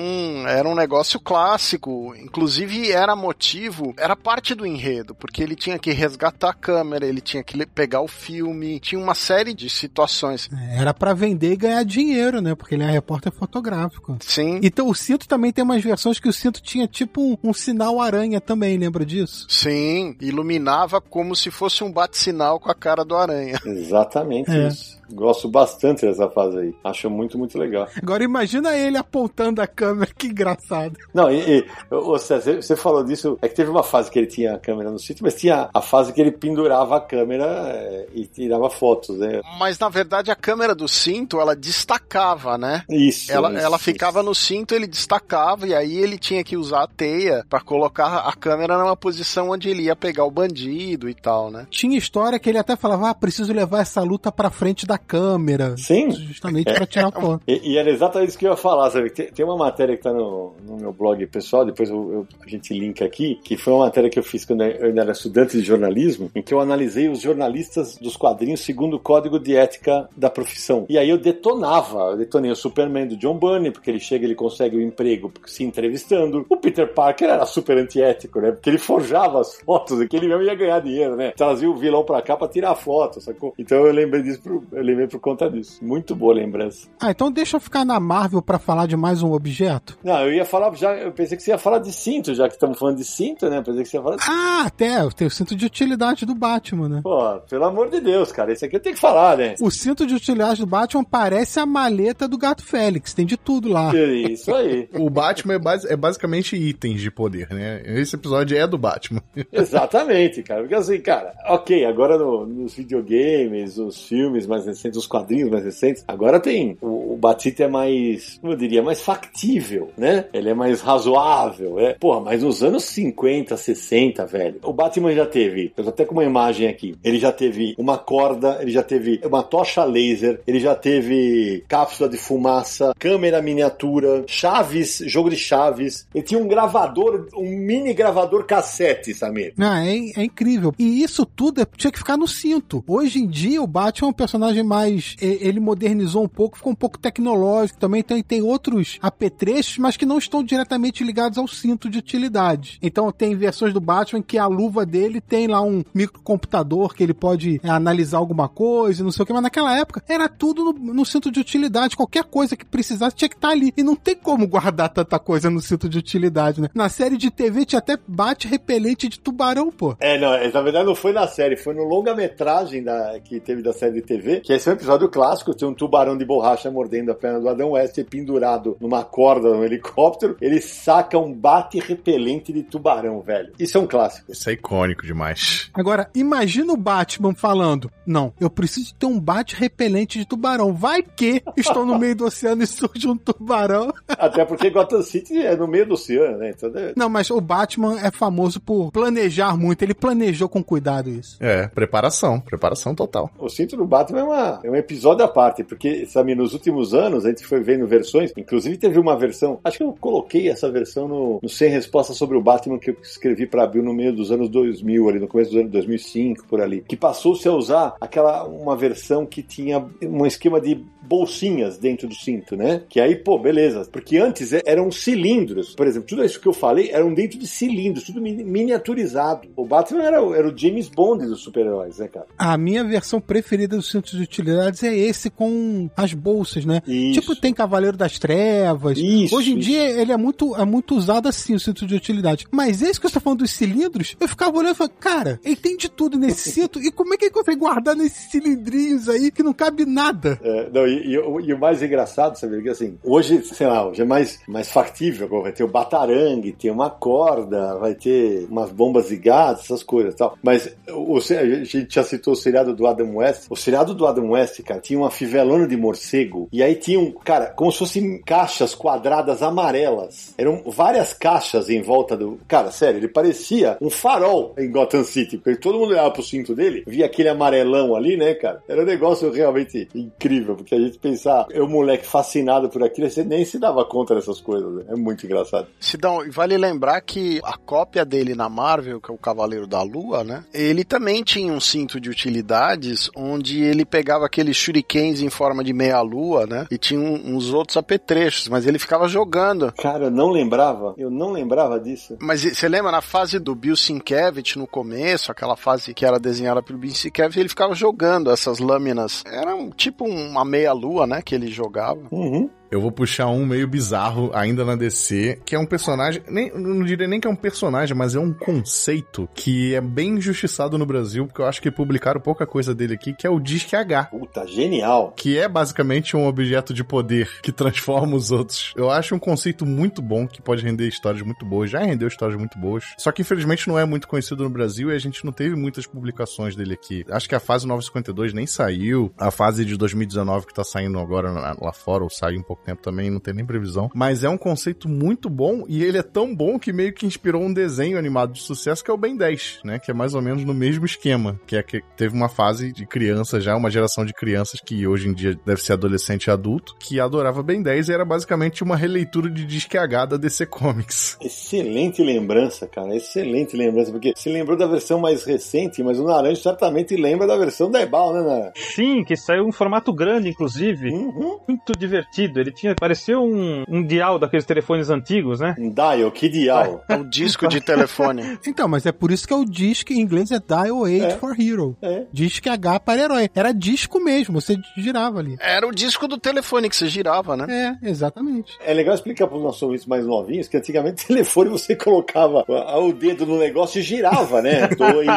era um negócio clássico. Inclusive, era motivo, era parte do enredo, porque ele tinha que resgatar a câmera, ele tinha que pegar o filme, tinha uma série de situações. Era para vender e ganhar dinheiro, né? Porque ele é repórter fotográfico. Sim. Então o cinto também tem umas versões que o cinto tinha tipo um, um sinal aranha também, lembra disso? Sim, iluminava como se fosse um bate-sinal com a cara do aranha. Exatamente É. isso. Gosto bastante dessa fase aí. Acho muito, muito legal. Agora imagina ele apontando a câmera, que engraçado. Não, e, e você falou disso. É que teve uma fase que ele tinha a câmera no sítio, mas tinha a fase que ele pendurava a câmera é, e tirava fotos, né? Mas na verdade a câmera do cinto ela destacava, né? Isso. Ela, isso, ela isso. ficava no cinto, ele destacava e aí ele tinha que usar a teia pra colocar a câmera numa posição onde ele ia pegar o bandido e tal, né? Tinha história que ele até falava, ah, preciso levar essa luta pra frente da câmera. Sim. Justamente pra tirar foto. E, e era exatamente isso que eu ia falar, sabe? Tem, tem uma matéria que tá no, no meu blog pessoal, depois eu, eu- a gente linka aqui, que foi uma matéria que eu fiz quando eu ainda era estudante de jornalismo, em que eu analisei os jornalistas dos quadrinhos segundo o código de ética da profissão. E aí eu detonava, eu detonei o Superman do John Byrne, porque ele chega, ele consegue o emprego se entrevistando. O Peter Parker era super antiético, né? Porque ele forjava as fotos, que ele mesmo ia ganhar dinheiro, né? Trazia o vilão pra cá pra tirar foto, sacou? Então eu lembrei disso, por, eu lembrei por conta disso. Muito boa lembrança. Ah, então deixa eu ficar na Marvel pra falar de mais um objeto. Não, eu ia falar já, eu pensei que você ia falar de cinto, já que estamos falando de cinto, né? Eu pensei que você ia falar de Ah, até, tem o cinto de utilidade do Batman, né? Pô, pelo amor de Deus, cara, esse aqui eu tenho que falar, né? O cinto de utilidade do Batman parece a maleta do Gato Félix, tem de tudo lá. Isso aí, O Batman é, basi- é basicamente itens de poder, né? Esse episódio é do Batman. exatamente, cara. Porque assim, cara, ok, agora no- nos videogames, os filmes mais recentes, os quadrinhos mais recentes, agora tem. O, o Batista é mais, como eu diria, mais factível, né? Ele é mais razoável, é. Porra, mas nos anos 50, 60, velho, o Batman já teve, eu tô até com uma imagem aqui, ele já teve uma corda, ele já teve uma tocha laser, ele já teve cápsula de fumaça, câmera miniatura, chaves, jogo de chaves, ele tinha um gravador, um mini gravador cassete, Samir. Ah, é, é incrível. E isso tudo é- tinha que ficar no cinto. Hoje em dia, o Batman é um personagem mais. e- Ele modernizou um pouco, ficou um pouco tecnológico. Também tem, tem outros apetrechos, mas que não estão diretamente ligados ao cinto de utilidade. Então, tem versões do Batman que a luva dele tem lá um microcomputador que ele pode é, analisar alguma coisa, não sei o que. Mas naquela época, era tudo no, no cinto de utilidade. Qualquer coisa que precisasse tinha que estar ali. E não tem como guardar tanta coisa no cinto de utilidade, né? Na série de TV tinha até bate repelente de tubarão, pô. É, não, é, na verdade não foi na série, foi no longa-metragem da, que teve da série de TV, que esse é um episódio clássico, tem um tubarão de borracha mordendo a perna do Adão West e pendurado numa corda no helicóptero, ele saca um bate repelente de tubarão, velho. Isso é um clássico. Isso é icônico demais. Agora, imagina o Batman falando: Não, eu preciso ter um bate repelente de tubarão. Vai que estou no meio do oceano e surge um tubarão. Até porque Gotham City é no meio do oceano, né? Então, é- Não, mas o Batman é famoso por planejar muito. Ele planejou com cuidado isso. É, preparação, preparação total. O cinto do Batman é, uma- é um episódio à parte, porque, sabe, nos últimos anos a gente foi vendo versões, inclusive teve uma versão, acho que eu coloquei essa versão no, no Sem Resposta sobre o Batman que eu escrevi pra Bill no meio dos anos 2000, ali no começo dos anos 2005, por ali, que passou-se a usar aquela, uma versão que tinha um esquema de bolsinhas dentro do cinto, né? Que aí, pô, beleza, porque antes é- eram cilindros, por exemplo, tudo isso que eu falei eram dentro de cilindros, tudo mini- miniaturizado. O Batman era, era o James Bond dos super-heróis, né, cara? A minha versão preferida do cinto de utilidades é esse com as bolsas, né? Isso. Tipo, tem Cavaleiro das Trevas. Isso, Hoje em isso. dia ele é muito, é muito usado assim, o cinto de utilidade. Mas esse que você tá falando dos cilindros, eu ficava olhando e falando, cara, ele tem de tudo nesse cinto. e como é que ele consegue guardar nesses cilindrinhos aí que não cabe nada? É, não, e, e o- e o mais engraçado, sabe, que assim, hoje, sei lá, hoje é mais, mais factível, vai ter o batarangue, tem uma corda, vai ter umas bombas de gás, essas coisas e tal. Mas o- a gente já citou o seriado do Adam West. O seriado do Adam West, cara, tinha uma fivelona de morcego, e aí tinha um, cara, como se fossem caixas quadradas amarelas. Eram várias caixas em volta do. Cara, sério, ele parecia um farol em Gotham City, porque todo mundo olhava pro cinto dele, via aquele amarelão ali, né, cara? Era um negócio realmente incrível, porque a gente pensar, eu, moleque fascinado por aquilo, você nem se dava conta dessas coisas. né? É muito engraçado. Sidão, vale lembrar que a cópia dele na Marvel, que é o Cavaleiro da Lua, né? Ele também tinha um cinto de utilidades onde ele pegava aqueles shurikens em forma de meia-lua, né? E tinha um- uns outros apetrechos, mas ele ficava jogando. Cara, eu não lembrava. Eu não lembrava disso. Mas você lembra na fase do Bill Sienkiewicz no começo, aquela fase que era desenhada pelo Bill Sienkiewicz, ele ficava jogando essas lâminas. Era um, tipo uma meia-lua, né? Que ele jogava. Uhum. Eu vou puxar um meio bizarro ainda na DC, que é um personagem, nem, não diria nem que é um personagem, mas é um conceito que é bem injustiçado no Brasil, porque eu acho que publicaram pouca coisa dele aqui, que é o Disque H. Puta, genial. Que é basicamente um objeto de poder que transforma os outros. Eu acho um conceito muito bom, que pode render histórias muito boas. Já rendeu histórias muito boas. Só que infelizmente não é muito conhecido no Brasil e a gente não teve muitas publicações dele aqui. Acho que a fase 952 nem saiu. A fase de 2019 que tá saindo agora lá fora, ou saiu um pouco tempo também, não tem nem previsão. Mas é um conceito muito bom e ele é tão bom que meio que inspirou um desenho animado de sucesso que é o Ben 10, né? Que é mais ou menos no mesmo esquema. Que é que teve uma fase de crianças já, uma geração de crianças que hoje em dia deve ser adolescente e adulto, que adorava Ben 10 e era basicamente uma releitura de Disque H da DC Comics. Excelente lembrança, cara. Excelente lembrança. Porque você lembrou da versão mais recente, mas o Naranjo certamente lembra da versão da Ebal, né, Naranjo? Sim, que saiu um formato grande, inclusive. Uhum. Muito divertido. Ele tinha, pareceu um, um dial daqueles telefones antigos, né? Um dial, que dial. É um disco de telefone. Então, mas é por isso que é o disco em inglês é Dial 8 É. for Hero. É. Disque H para herói. Era disco mesmo, você girava ali. Era o disco do telefone que você girava, né? É, exatamente. É legal explicar para os nossos ouvintes mais novinhos que antigamente telefone você colocava o dedo no negócio e girava, né? 2,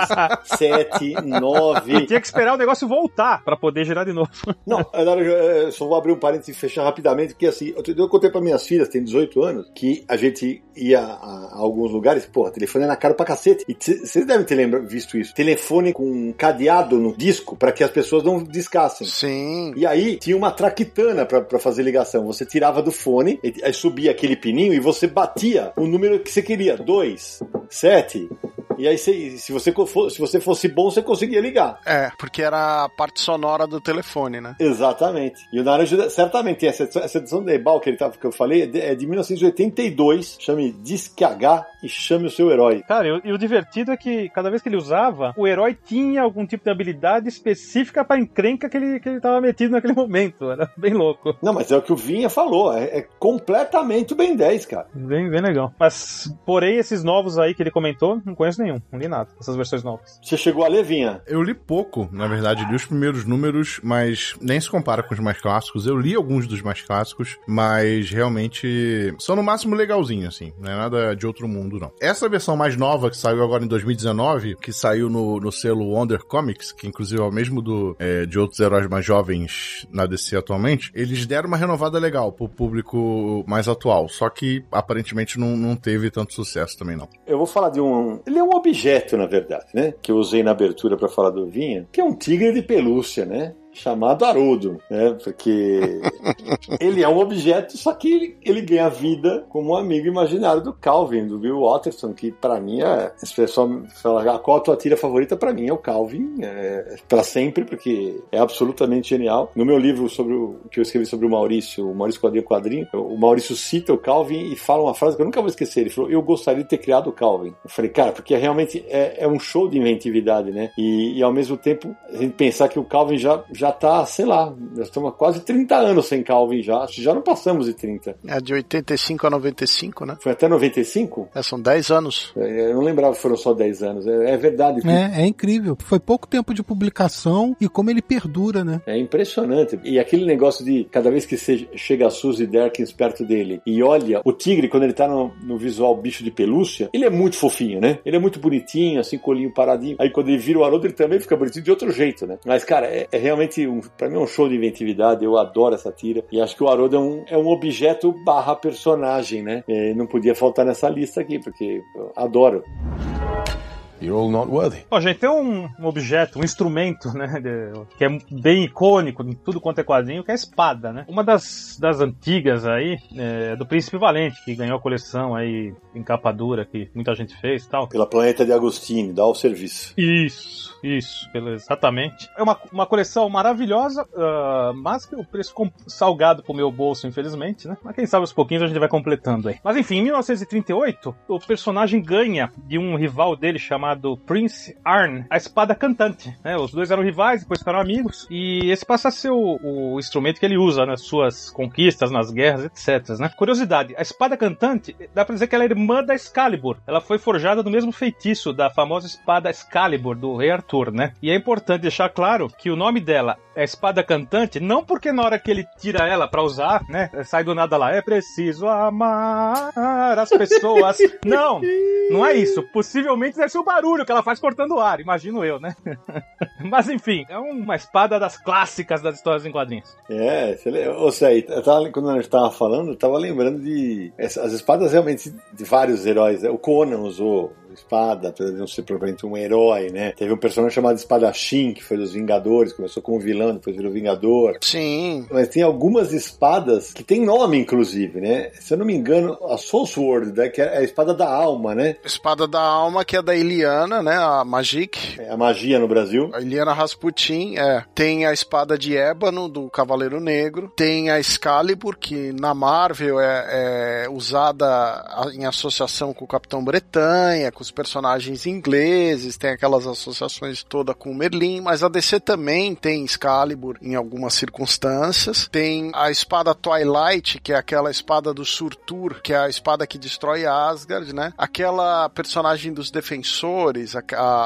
7, 9. Tinha que esperar o negócio voltar pra poder girar de novo. Não, agora eu só vou abrir um parênteses e fechar rapidamente, porque assim, eu contei para minhas filhas, tem 18 anos, que a gente ia a, a alguns lugares, pô, telefone era caro pra cacete. E vocês devem ter lembra, visto isso. Telefone com um cadeado no disco para que as pessoas não discassem. Sim. E aí tinha uma traquitana pra pra fazer ligação. Você tirava do fone, e- aí subia aquele pininho e você batia o número que você queria. 2, 7. E aí, se, se, você, co- fo- se você fosse bom, você conseguia ligar. É, porque era a parte sonora do telefone, né? Exatamente. E o Naranjo certamente tem essa edição, essa edição do Ebal que, ele tava, que eu falei, é de, é de 1982. Chame Disque H e chame o seu herói. Cara, e o- e o divertido é que cada vez que ele usava, o herói tinha algum tipo de habilidade específica pra encrenca que ele, que ele tava metido naquele momento. Era bem louco. Não, mas é o que o Vinha falou. É, é completamente o Ben 10, cara. Bem, bem legal. Mas, porém, esses novos aí que ele comentou, não conheço nenhum. Não li nada. Essas versões novas. Você chegou a ler, Vinha? Eu li pouco, na verdade, li os primeiros números, mas nem se compara com os mais clássicos. Eu li alguns dos mais clássicos, mas realmente são no máximo legalzinho, assim. Não é nada de outro mundo, não. Essa versão mais nova, que saiu agora em 2019, que saiu no, no selo Wonder Comics, que inclusive é o mesmo do, é, de outros heróis mais jovens na DC atualmente, eles deram uma renovada legal pro público mais atual. Só que aparentemente não, não teve tanto sucesso também, não. Eu vou falar de um. Ele é um objeto, na verdade, né? Que eu usei na abertura para falar do Vinha, que é um tigre de pelúcia, né? Chamado Haroldo, né? Porque ele é um objeto, só que ele, ele ganha vida como um amigo imaginário do Calvin, do Bill Watterson, que pra mim é. Esse pessoal fala, "Ah, qual a tua tira favorita? Pra mim é o Calvin, é, pra sempre, porque é absolutamente genial. No meu livro sobre o que eu escrevi sobre o Maurício, o Maurício Quadrinho Quadrinho, o Maurício cita o Calvin e fala uma frase que eu nunca vou esquecer. Ele falou: Eu gostaria de ter criado o Calvin. Eu falei, cara, porque realmente é, é um show de inventividade, né? E, e ao mesmo tempo, a gente pensar que o Calvin já, já tá, sei lá, nós estamos há quase 30 anos sem Calvin já. Acho que já não passamos de 30. É de 85 a 95, né? Foi até 95? É, são 10 anos. É, Eu não lembrava que foram só 10 anos. É, é verdade. É, é incrível. Foi pouco tempo de publicação e como ele perdura, né? É impressionante. E aquele negócio de cada vez que você chega a Suzy Derkins perto dele e olha o tigre, quando ele tá no, no visual bicho de pelúcia, ele é muito fofinho, né? Ele é muito bonitinho, assim, colinho paradinho. Aí quando ele vira o Haroldo, ele também fica bonitinho de outro jeito, né? Mas, cara, é, é realmente, um, pra mim, é um show de inventividade. Eu adoro essa tira. E acho que o Haroldo é um, é um objeto barra personagem, né? Não podia faltar nessa lista aqui, porque eu adoro. You're all not worthy. Ó, gente, tem um, um objeto, um instrumento, né, de- que é bem icônico em tudo quanto é quadrinho, que é a espada, né? Uma das, das antigas aí, é do Príncipe Valente, que ganhou a coleção aí em capa dura, que muita gente fez e tal. Pela Planeta de Agostini, dá o serviço. Isso, isso, exatamente. É uma, uma coleção maravilhosa, ah, mas que o preço salgado pro meu bolso, infelizmente, né? Mas quem sabe aos pouquinhos a gente vai completando aí. Mas enfim, em 1938, o personagem ganha de um rival dele chamado chamado Prince Arn, a espada cantante. Né? Os dois eram rivais, depois ficaram amigos. E esse passa a ser o, o instrumento que ele usa nas suas conquistas, nas guerras, etc. Né? Curiosidade: a espada cantante, dá pra dizer que ela é irmã da Excalibur. Ela foi forjada no mesmo feitiço da famosa espada Excalibur do Rei Arthur, né? E é importante deixar claro que o nome dela é espada cantante, não porque na hora que ele tira ela para usar, né, sai do nada lá, é preciso amar as pessoas. não, não é isso. Possivelmente deve ser o barulho que ela faz cortando o ar, imagino eu, né? Mas enfim, é uma espada das clássicas das histórias em quadrinhos. É, ou seja, quando a gente tava falando, eu tava lembrando de as espadas realmente de vários heróis. Né? O Conan usou espada, apesar de não ser propriamente um herói, né? Teve um personagem chamado Espadachim, que foi dos Vingadores, começou como vilão, depois virou Vingador. Sim. Mas tem algumas espadas que tem nome, inclusive, né? Se eu não me engano, a Soul Sword, né? que é a espada da alma, né? Espada da alma, que é da Eliana, né? A Magic. É a magia no Brasil. A Eliana Rasputin, é. Tem a espada de ébano, do Cavaleiro Negro. Tem a Excalibur, que na Marvel é, é usada em associação com o Capitão Bretanha, com os personagens ingleses, tem aquelas associações toda com Merlin, mas a DC também tem Excalibur em algumas circunstâncias. Tem a espada Twilight, que é aquela espada do Surtur, que é a espada que destrói Asgard, né? Aquela personagem dos defensores, a,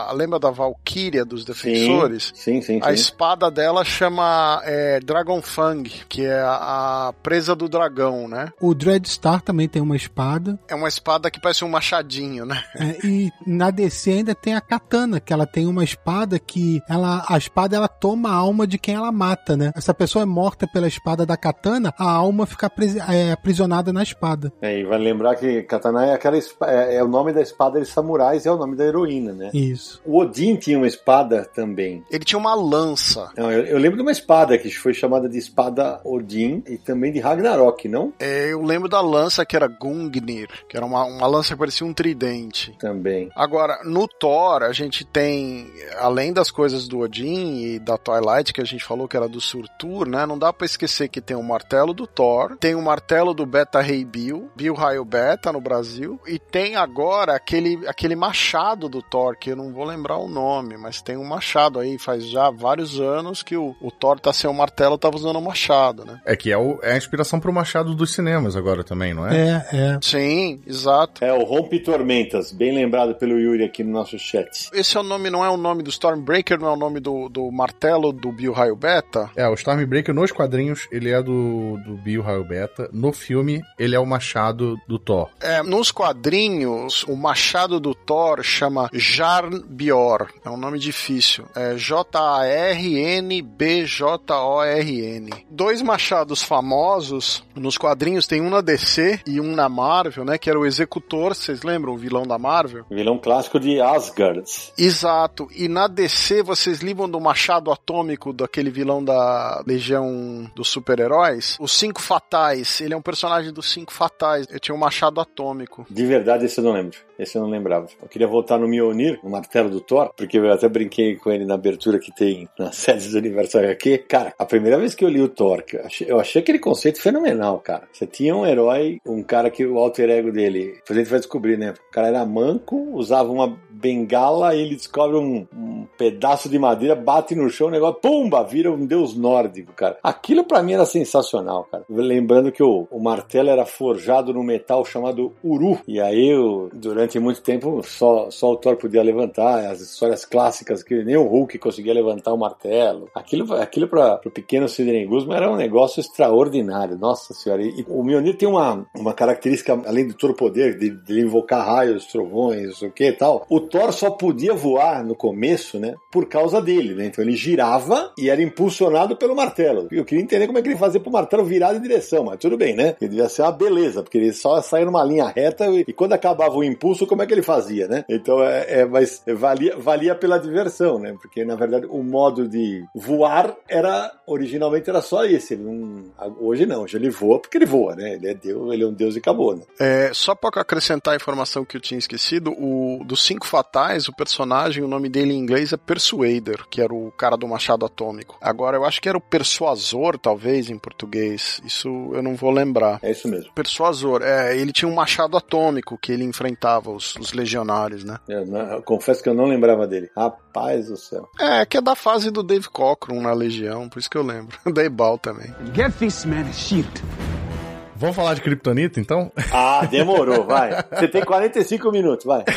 a lembra da Valkyria dos defensores? Sim, sim, sim. A espada dela chama é, Dragonfang, que é a, a presa do dragão, né? O Dreadstar também tem uma espada. É uma espada que parece um machadinho, né? É, e na DC ainda tem a katana, que ela tem uma espada que ela a espada ela toma a alma de quem ela mata, né? Essa pessoa é morta pela espada da katana, a alma fica é, aprisionada na espada. É, e vai lembrar que katana é aquela é, é, o nome da espada de samurais, é o nome da heroína, né? Isso. O Odin tinha uma espada também. Ele tinha uma lança. Não, eu, eu lembro de uma espada que foi chamada de espada Odin e também de Ragnarok, não? É, eu lembro da lança que era Gungnir, que era uma, uma lança que parecia um tridente. Também também. Agora, no Thor, a gente tem, além das coisas do Odin e da Twilight, que a gente falou que era do Surtur, né? Não dá para esquecer que tem o martelo do Thor, tem o martelo do Beta Rei Bill, Bill Raio Beta no Brasil, e tem agora aquele, aquele machado do Thor, que eu não vou lembrar o nome, mas tem um machado aí, faz já vários anos que o, o Thor tá sem o martelo, tava usando o machado, né? É que é, o, é a inspiração pro machado dos cinemas agora também, não é? É, é. Sim, exato. É o Rompe Tormentas, bem lembrado pelo Yuri aqui no nosso chat. Esse é o nome, não é o nome do Stormbreaker, não é o nome do, do martelo do Bill Raio Beta? É, o Stormbreaker nos quadrinhos, ele é do, do Bill Raio Beta. No filme, ele é o machado do Thor. É, nos quadrinhos, o machado do Thor chama Jarnbjorn. É um nome difícil. É J-A-R-N-B-J-O-R-N. Dois machados famosos nos quadrinhos, tem um na DC e um na Marvel, né? Que era o Executor, vocês lembram? O vilão da Marvel. Vilão clássico de Asgard. Exato. E na DC vocês lembram do machado atômico daquele vilão da Legião dos Super-Heróis? Os Cinco Fatais. Ele é um personagem dos Cinco Fatais. Eu tinha um machado atômico. De verdade, esse eu não lembro. Esse eu não lembrava. Eu queria voltar no Mjolnir, no martelo do Thor, porque eu até brinquei com ele na abertura que tem na sede do Universo HQ. Cara, a primeira vez que eu li o Thor, eu achei, eu achei aquele conceito fenomenal, cara. Você tinha um herói, um cara que o alter ego dele, depois a gente vai descobrir, né? O cara era manco, usava uma bengala, ele descobre um, um, pedaço de madeira, bate no chão, o negócio, pumba, vira um deus nórdico, cara. Aquilo para mim era sensacional, cara. Lembrando que o, o, martelo era forjado no metal chamado Uru, e aí eu, durante muito tempo só, só o Thor podia levantar, as histórias clássicas que nem o Hulk conseguia levantar o martelo. Aquilo, aquilo para o pequeno Sidney Guzman era um negócio extraordinário, nossa senhora. E, e o Mjolnir tem uma, uma característica, além do todo poder, de, de invocar raios, trovões, o que e tal. O Thor só podia voar no começo, né? Por causa dele, né? Então ele girava e era impulsionado pelo martelo. Eu queria entender como é que ele fazia pro martelo virar de direção, mas tudo bem, né? Ele devia ser uma beleza, porque ele só saía numa linha reta e, e quando acabava o impulso, como é que ele fazia, né? Então é, é mas valia, valia pela diversão, né? Porque na verdade o modo de voar era originalmente era só esse. Não, hoje não, hoje ele voa porque ele voa, né? Ele é Deus, ele é um Deus e acabou, né? É, só para acrescentar a informação que eu tinha esquecido, o dos cinco fatais, o personagem, o nome dele em inglês é Persuader, que era o cara do machado atômico. Agora, eu acho que era o Persuasor, talvez, em português. Isso eu não vou lembrar. É isso mesmo. Persuasor, é, ele tinha um machado atômico que ele enfrentava os, os legionários, né? Eu, não- eu confesso que eu não lembrava dele. Rapaz do céu. É, que é da fase do Dave Cockrum na Legião, por isso que eu lembro. da Ebal também. Get this man a shield. Vamos falar de Kryptonita, então? Ah, demorou, vai. Você tem 45 minutos, vai.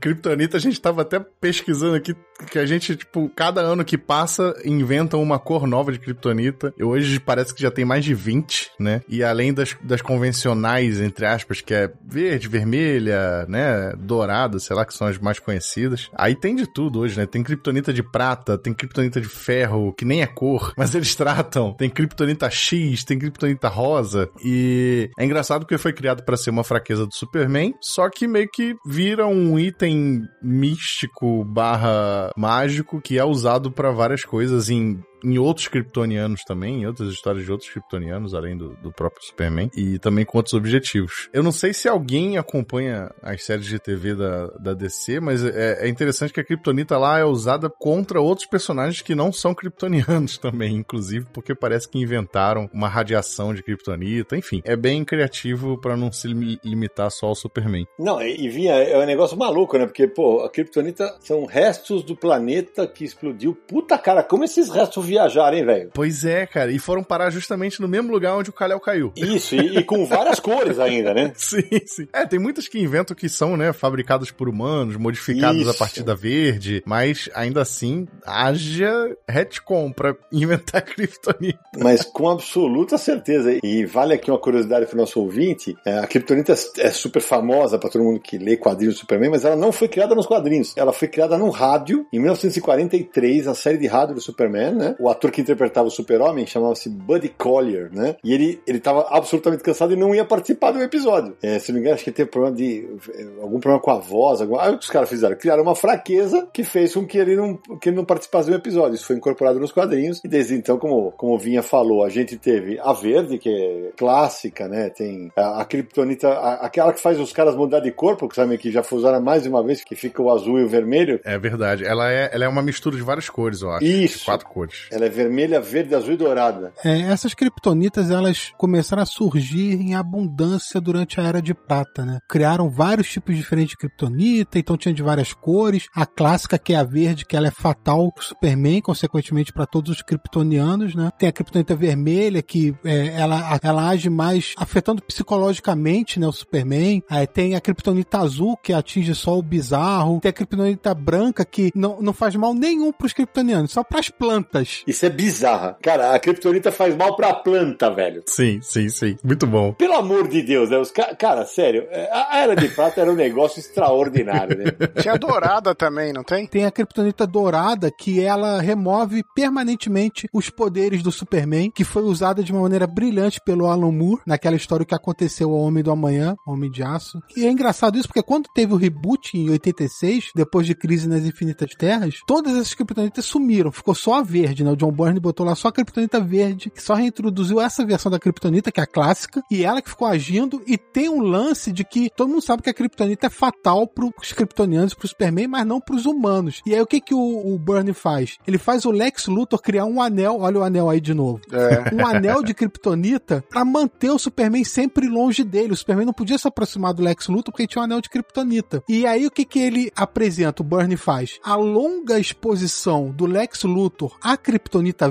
Kryptonita, a gente tava até pesquisando aqui que a gente, tipo, cada ano que passa, inventa uma cor nova de Kryptonita. E hoje parece que já tem mais de 20, né? E além das, das convencionais, entre aspas, que é verde, vermelha, né? Dourada, sei lá, que são as mais conhecidas. Aí tem de tudo hoje, né? Tem Kryptonita de prata, tem Kryptonita de ferro, que nem é cor, mas eles tratam. Tem Kryptonita X, tem Kryptonita rosa. E é engraçado porque foi criado para ser uma fraqueza do Superman, só que meio que vira um item místico barra mágico que é usado para várias coisas em em outros kryptonianos também, em outras histórias de outros kryptonianos, além do, do próprio Superman, e também com outros objetivos. Eu não sei se alguém acompanha as séries de TV da, da DC, mas é, é interessante que a kryptonita lá é usada contra outros personagens que não são kryptonianos também, inclusive, porque parece que inventaram uma radiação de kryptonita, enfim. É bem criativo para não se lim- limitar só ao Superman. Não, e vinha, é um negócio maluco, né? Porque, pô, a Kryptonita são restos do planeta que explodiu. Puta cara, como esses restos viajaram, hein, velho? Pois é, cara, e foram parar justamente no mesmo lugar onde o Kal-El caiu. Isso, e, e com várias cores ainda, né? Sim, sim. É, tem muitas que inventam que são, né, fabricados por humanos, modificados Isso. a partir da verde, mas ainda assim, haja retcon pra inventar Kryptonita. Mas com absoluta certeza. E vale aqui uma curiosidade para o nosso ouvinte: é, a Kryptonita é super famosa para todo mundo que lê quadrinhos do Superman, mas ela não foi criada nos quadrinhos. Ela foi criada no rádio em 1943, na série de rádio do Superman, né? O ator que interpretava o Super-Homem chamava-se Buddy Collier, né? E ele, ele tava absolutamente cansado e não ia participar do episódio. É, se não me engano, acho que ele teve problema de. é, algum problema com a voz. Algum... Aí o que os caras fizeram? Criaram uma fraqueza que fez com que ele não, que ele não participasse do episódio. Isso foi incorporado nos quadrinhos. E desde então, como, como o Vinha falou, a gente teve a verde, que é clássica, né? Tem a, a Kryptonita, a- aquela que faz os caras mudar de corpo, que sabe que já usaram mais de uma vez, que fica o azul e o vermelho. É verdade. Ela é, ela é uma mistura de várias cores, eu acho. Isso. De quatro cores. Ela é vermelha, verde, azul e dourada. É, essas criptonitas elas começaram a surgir em abundância durante a Era de Prata, né? Criaram vários tipos diferentes de criptonita, então tinha de várias cores. A clássica, que é a verde, que ela é fatal pro Superman, consequentemente para todos os kryptonianos, né? Tem a criptonita vermelha, que é, ela, ela age mais afetando psicologicamente, né, o Superman. Aí tem a criptonita azul, que atinge só o bizarro. Tem a criptonita branca, que não, não faz mal nenhum pros kryptonianos, só pras plantas. Isso é bizarra. Cara, a Kryptonita faz mal pra planta, velho. Sim, sim, sim. Muito bom. Pelo amor de Deus, né? Os ca... Cara, sério, é, a Era de Prata era um negócio extraordinário, né? Tinha a dourada também, não tem? Tem a Kryptonita dourada que ela remove permanentemente os poderes do Superman, que foi usada de uma maneira brilhante pelo Alan Moore naquela história que aconteceu ao Homem do Amanhã, Homem de Aço. E é engraçado isso porque quando teve o reboot em 86, depois de Crise nas Infinitas Terras, todas essas Kryptonitas sumiram, ficou só a verde, né? O John Byrne botou lá só a Kryptonita verde, que só reintroduziu essa versão da Kryptonita, que é a clássica, e ela que ficou agindo, e tem um lance de que todo mundo sabe que a Kryptonita é fatal pros Kryptonianos, pro Superman, mas não pros humanos. E aí o que que o, o Byrne faz? Ele faz o Lex Luthor criar um anel, olha o anel aí de novo, É. um anel de Kryptonita pra manter o Superman sempre longe dele. O Superman não podia se aproximar do Lex Luthor porque tinha um anel de Kryptonita. E aí o que que ele apresenta, o Byrne faz? A longa exposição do Lex Luthor à Kryptonita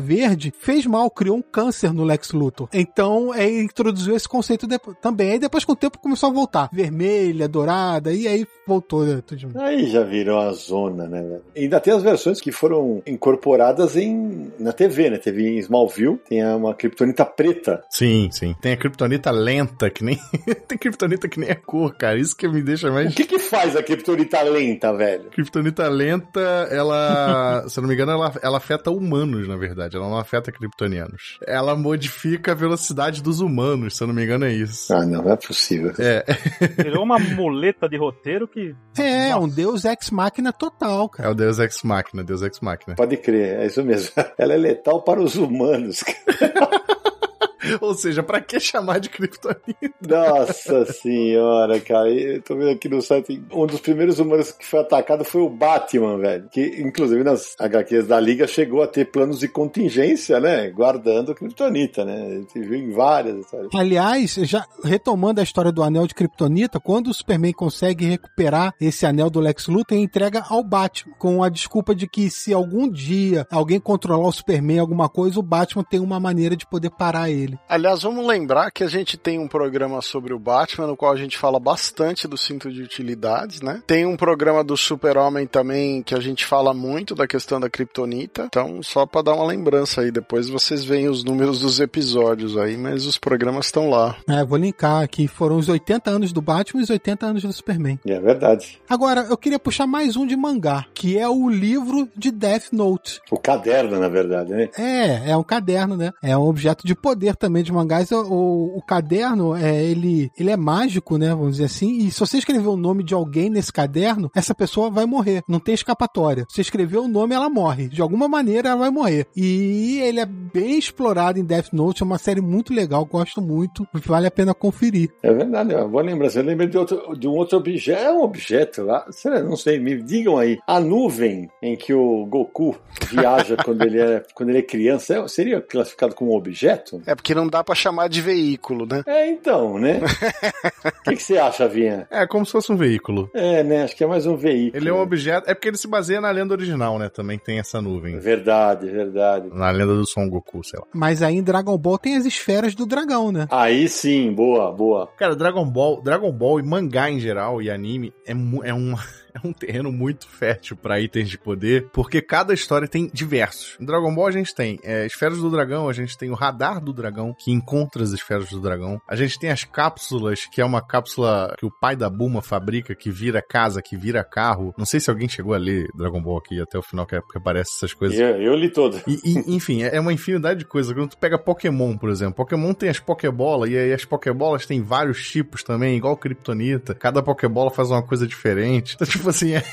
verde fez mal, criou um câncer no Lex Luthor. Então, é, ele introduziu esse conceito de- também. Aí depois com o tempo começou a voltar. Vermelha, dourada, e aí voltou né, tudo de novo. Aí já virou a zona, né, velho? E ainda tem as versões que foram incorporadas em, na TV, né? Teve em Smallville, tem uma Kryptonita preta. Sim, sim. Tem a Kryptonita lenta, que nem. tem Kryptonita que nem é cor, cara. Isso que me deixa O mais. que que faz a Kryptonita lenta, velho? Kryptonita lenta, ela. se eu não me engano, ela, ela afeta humanos, na verdade. Ela não afeta kryptonianos. Ela modifica a velocidade dos humanos, se eu não me engano, é isso. Ah, não, não é possível. É, Virou uma muleta de roteiro que. É, Nossa. um deus ex-máquina total, cara. é o Deus Ex Machina, Deus Ex Machina. Pode crer, é isso mesmo. Ela é letal para os humanos. Ou seja, pra que chamar de Kryptonita? Nossa senhora, cara. Eu tô vendo aqui no site. Um dos primeiros humanos que foi atacado foi o Batman, velho. Que, inclusive, nas HQs da Liga chegou a ter planos de contingência, né? Guardando Kryptonita, né? A gente viu em várias histórias. Aliás, já retomando a história do anel de Kryptonita, quando o Superman consegue recuperar esse anel do Lex Luthor, ele entrega ao Batman, com a desculpa de que se algum dia alguém controlar o Superman alguma coisa, o Batman tem uma maneira de poder parar ele. Aliás, vamos lembrar que a gente tem um programa sobre o Batman, no qual a gente fala bastante do cinto de utilidades, né? Tem um programa do Super-Homem também que a gente fala muito da questão da Kryptonita. Então, só para dar uma lembrança aí, depois vocês veem os números dos episódios aí, mas os programas estão lá. É, vou linkar aqui. Foram os 80 anos do Batman e os 80 anos do Superman. É verdade. Agora, eu queria puxar mais um de mangá, que é o livro de Death Note. O caderno, na verdade, né? É, é um caderno, né? É um objeto de poder também de mangás. O, o, caderno, é, ele, ele é mágico, né? Vamos dizer assim. E se você escrever o nome de alguém nesse caderno, essa pessoa vai morrer. Não tem escapatória. Se escrever o nome, ela morre. De alguma maneira, ela vai morrer. E ele é bem explorado em Death Note. É uma série muito legal. Gosto muito. Vale a pena conferir. É verdade, é uma boa lembrança. Eu lembrei de, outro, de um outro objeto. É um objeto lá. Sei, não sei, me digam aí. A nuvem em que o Goku viaja quando ele é, quando ele é criança é- seria classificado como um objeto? É porque não dá para chamar de veículo, né? É, então, né? O que, que você acha, Vinha? É, como se fosse um veículo. É, né? Acho que é mais um veículo. Ele é um objeto. É porque ele se baseia na lenda original, né? Também tem essa nuvem. Verdade, verdade. Na lenda do Son Goku, sei lá. Mas aí em Dragon Ball tem as esferas do dragão, né? Aí sim, boa, boa. Cara, Dragon Ball, Dragon Ball e mangá em geral e anime é, é um. É um terreno muito fértil pra itens de poder, porque cada história tem diversos. No Dragon Ball a gente tem é, esferas do dragão, a gente tem o radar do dragão, que encontra as esferas do dragão. A gente tem as cápsulas, que é uma cápsula que o pai da Buma fabrica, que vira casa, que vira carro. Não sei se alguém chegou a ler Dragon Ball aqui até o final, que, é- que aparece essas coisas. Eu, eu li todo. E, e, enfim, é uma infinidade de coisas. Quando tu pega Pokémon, por exemplo, Pokémon tem as Pokébolas, e aí as Pokébolas têm vários tipos também, igual Kryptonita. Cada Pokébola faz uma coisa diferente. Então, tipo assim, é,